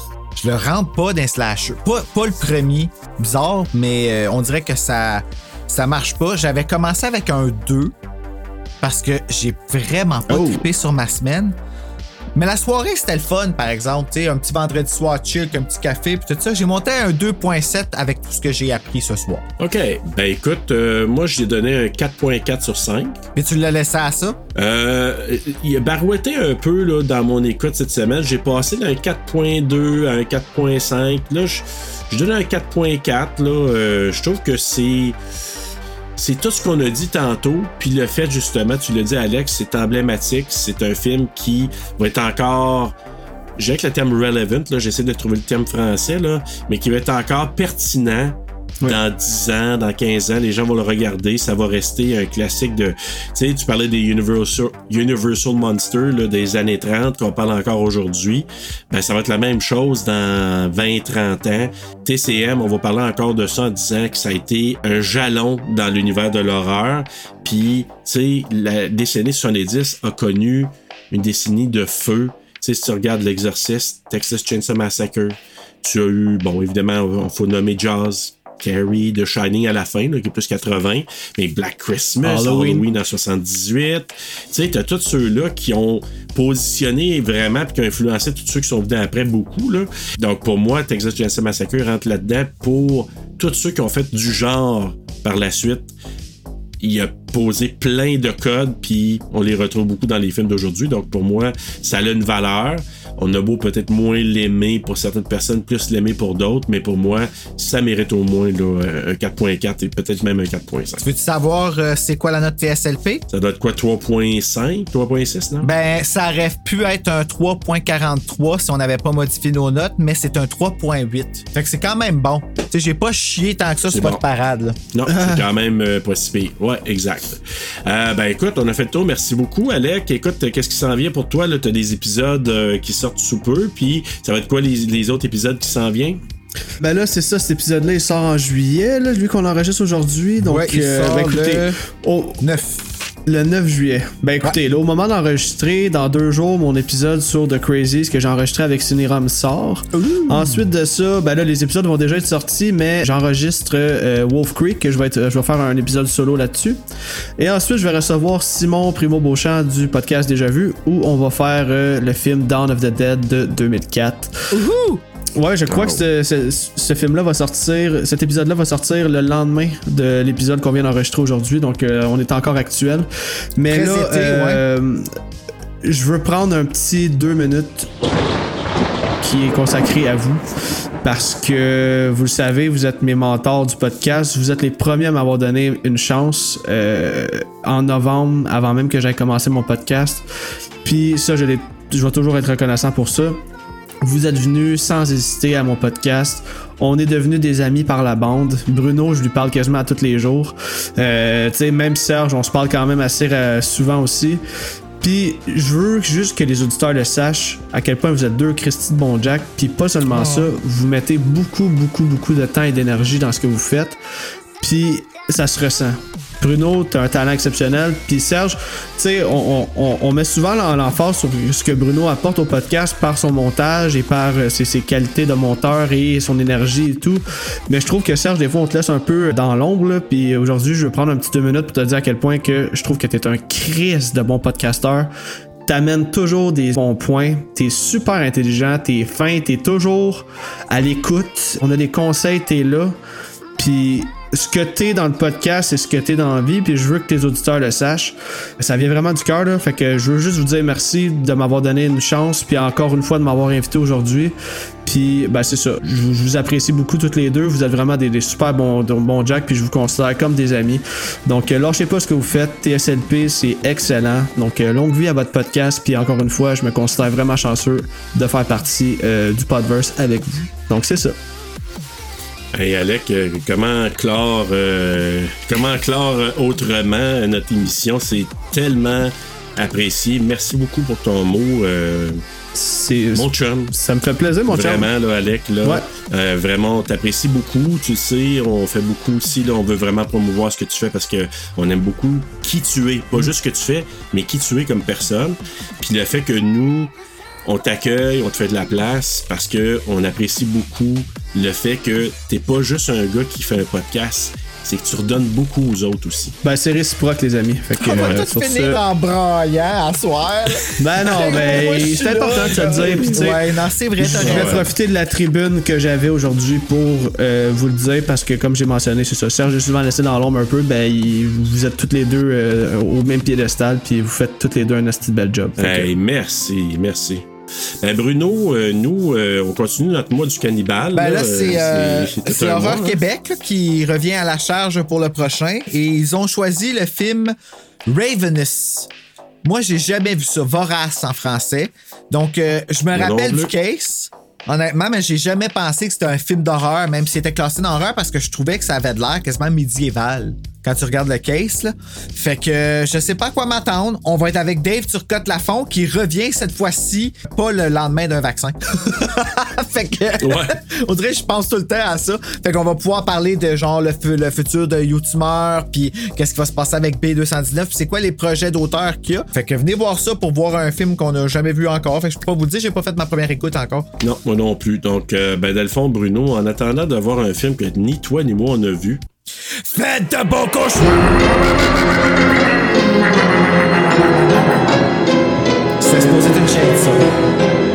je le rentre pas d'un slasher. Pas, pas le premier, bizarre, mais euh, on dirait que ça, ça marche pas. J'avais commencé avec un 2 parce que j'ai vraiment pas Oh. trippé sur ma semaine. Mais la soirée, c'était le fun, par exemple. Un petit vendredi soir chill, un petit café, puis tout ça. J'ai monté un 2.7 avec tout ce que j'ai appris ce soir. OK. Ben écoute, euh, moi, j'ai donné un 4.4 sur 5. Mais tu l'as laissé à ça? Euh, il a barouetté un peu là, dans mon écoute cette semaine. J'ai passé d'un 4.2 à un 4.5. Là, je, je donne un 4.4. Là, Euh, je trouve que c'est. C'est tout ce qu'on a dit tantôt, puis le fait justement, tu l'as dit Alex, c'est emblématique, c'est un film qui va être encore, j'ai avec le terme relevant, là, j'essaie de trouver le terme français, là, mais qui va être encore pertinent Dans 10 ans, dans 15 ans, les gens vont le regarder. Ça va rester un classique de. Tu sais, tu parlais des Universal, Universal Monsters là, des années 30 qu'on parle encore aujourd'hui. Ben, ça va être la même chose dans 20-30 ans. TCM, on va parler encore de ça en disant que ça a été un jalon dans l'univers de l'horreur. Puis, tu sais, la décennie 70 a connu une décennie de feu. Tu sais, si tu regardes l'Exorciste, Texas Chainsaw Massacre, tu as eu, bon, évidemment, il faut nommer Jaws, Carrie, The Shining à la fin, là, qui est plus 80, mais Black Christmas, Halloween. Halloween, en 78. Tu sais, t'as tous ceux-là qui ont positionné vraiment puis qui ont influencé tous ceux qui sont venus après beaucoup. Là. Donc pour moi, Texas Chainsaw Massacre rentre là-dedans pour tous ceux qui ont fait du genre par la suite. Il a posé plein de codes, puis on les retrouve beaucoup dans les films d'aujourd'hui. Donc pour moi, ça a une valeur. On a beau peut-être moins l'aimer pour certaines personnes, plus l'aimer pour d'autres, mais pour moi, ça mérite au moins là, un 4.4 et peut-être même un 4.5. Veux-tu savoir euh, c'est quoi la note TSLP? Ça doit être quoi, 3.5, 3.6, non? Ben, ça aurait pu être un 3.43 si on n'avait pas modifié nos notes, mais c'est un 3.8. Fait que c'est quand même bon. Tu sais, j'ai pas chié tant que ça C'est sur bon. votre parade. Là. Non, c'est quand même euh, pas si pire. Ouais, exact. Euh, ben écoute, on a fait le tour. Merci beaucoup, Alec. Écoute, qu'est-ce qui s'en vient pour toi? Là, t'as des épisodes qui sortent sous peu, puis ça va être quoi les, les autres épisodes qui s'en viennent? Ben là, c'est ça, cet épisode-là, il sort en juillet, là, lui qu'on enregistre aujourd'hui. Donc, Ouais, il euh, sort ben, écoutez, le au- 9. Le 9 juillet. Ben écoutez, là, au moment d'enregistrer, dans deux jours, mon épisode sur The Crazies que j'ai enregistré avec Cinérum sort. Ensuite de ça, ben là, les épisodes vont déjà être sortis, mais j'enregistre euh, Wolf Creek, que je vais, être, je vais faire un épisode solo là-dessus. Et ensuite, je vais recevoir Simon Primo Beauchamp du podcast Déjà Vu, où on va faire euh, le film Dawn of the Dead de 2004. Ouais, je crois que ce, ce- ce film-là va sortir, cet épisode-là va sortir le lendemain de l'épisode qu'on vient d'enregistrer aujourd'hui, donc euh, on est encore actuel. Mais Très là, été, euh, je veux prendre un petit deux minutes qui est consacré à vous. Parce que vous le savez, vous êtes mes mentors du podcast. Vous êtes les premiers à m'avoir donné une chance euh, en novembre, avant même que j'aie commencé mon podcast. Puis ça, je, je vais toujours être reconnaissant pour ça. Vous êtes venus sans hésiter à mon podcast. On est devenus des amis par la bande. Bruno, je lui parle quasiment à tous les jours. Euh, tu sais, même Serge, on se parle quand même assez euh, souvent aussi. Puis je veux juste que les auditeurs le sachent à quel point vous êtes deux Christy de bon Jack. Puis pas seulement ça, vous mettez beaucoup, beaucoup, beaucoup de temps et d'énergie dans ce que vous faites. Puis ça se ressent. Bruno, t'as un talent exceptionnel. Puis Serge, tu sais, on, met souvent l'emphase sur ce que Bruno apporte au podcast par son montage et par euh, ses, qualités de monteur et son énergie et tout. Mais je trouve que Serge, des fois, on te laisse un peu dans l'ombre. Puis aujourd'hui, je vais prendre un petit deux minutes pour te dire à quel point que je trouve que t'es un Chris de bon podcasteur t'amènes toujours des bons points, t'es super intelligent, t'es fin, t'es toujours à l'écoute, on a des conseils, t'es là, puis ce que t'es dans le podcast, c'est ce que t'es dans la vie, puis je veux que tes auditeurs le sachent. Ça vient vraiment du cœur, là, fait que je veux juste vous dire merci de m'avoir donné une chance, puis encore une fois de m'avoir invité aujourd'hui. Puis, ben c'est ça. Je, vous- apprécie beaucoup toutes les deux. Vous êtes vraiment des, super bons, bons Jack, puis je vous considère comme des amis. Donc, euh, lâchez pas ce que vous faites. TSLP, c'est excellent. Donc, euh, longue vie à votre podcast. Puis, encore une fois, je me considère vraiment chanceux de faire partie euh, du Podverse avec vous. Donc, c'est ça. Hey Alec, euh, comment clore, euh, comment clore euh, autrement notre émission? C'est tellement apprécié. Merci beaucoup pour ton mot. euh, C'est, mon chum. ça me fait plaisir, mon chum. Vraiment, là, Alec, là, Ouais. euh, vraiment, on t'apprécie beaucoup. Tu sais, on fait beaucoup aussi. Là, on veut vraiment promouvoir ce que tu fais parce que on aime beaucoup qui tu es. Mm. Pas juste ce que tu fais, mais qui tu es comme personne. Puis le fait que nous, on t'accueille, on te fait de la place parce que on apprécie beaucoup le fait que t'es pas juste un gars qui fait un podcast. C'est que tu redonnes beaucoup aux autres aussi. Ben, c'est réciproque, les amis. Fait que, On va euh, tout finir ça- en braillant à soir. Ben non, Moi, ben, c'est important de se le dire. Puis, tu sais, Ouais, non, c'est vrai, t'as Je vais profiter de la tribune que j'avais aujourd'hui pour euh, vous le dire parce que comme j'ai mentionné, c'est ça. Serge est souvent laissé dans l'ombre un peu, ben il- vous êtes toutes les deux euh, au même piédestal puis vous faites toutes les deux un de bel job. Que- Hey, merci, merci. Ben Bruno, euh, nous, euh, on continue notre mois du cannibale. Ben là, là, c'est euh, Horreur. Québec là, qui revient à la charge pour le prochain et ils ont choisi le film Ravenous. Moi, j'ai jamais vu ça. Vorace en français. Donc, je me rappelle du case. Honnêtement, mais j'ai jamais pensé que c'était un film d'horreur, même si c'était classé dans horreur, parce que je trouvais que ça avait de l'air quasiment médiéval quand tu regardes le case. Là. Fait que je sais pas à quoi m'attendre. On va être avec Dave Turcotte Lafont qui revient cette fois-ci, pas le lendemain d'un vaccin. fait que on dirait que je pense tout le temps à ça. Fait qu'on va pouvoir parler de genre le, fu- le futur de YouTuber, puis qu'est-ce qui va se passer avec B219, puis c'est quoi les projets d'auteur qu'il y a. Fait que venez voir ça pour voir un film qu'on n'a jamais vu encore. Fait que je peux pas vous le dire, j'ai pas fait ma première écoute encore. Non, moi non plus. Donc, euh, ben, fond, Bruno, en attendant de voir un film que ni toi ni moi on a vu, Faites de beaux C'est supposé être une chaîne, ça.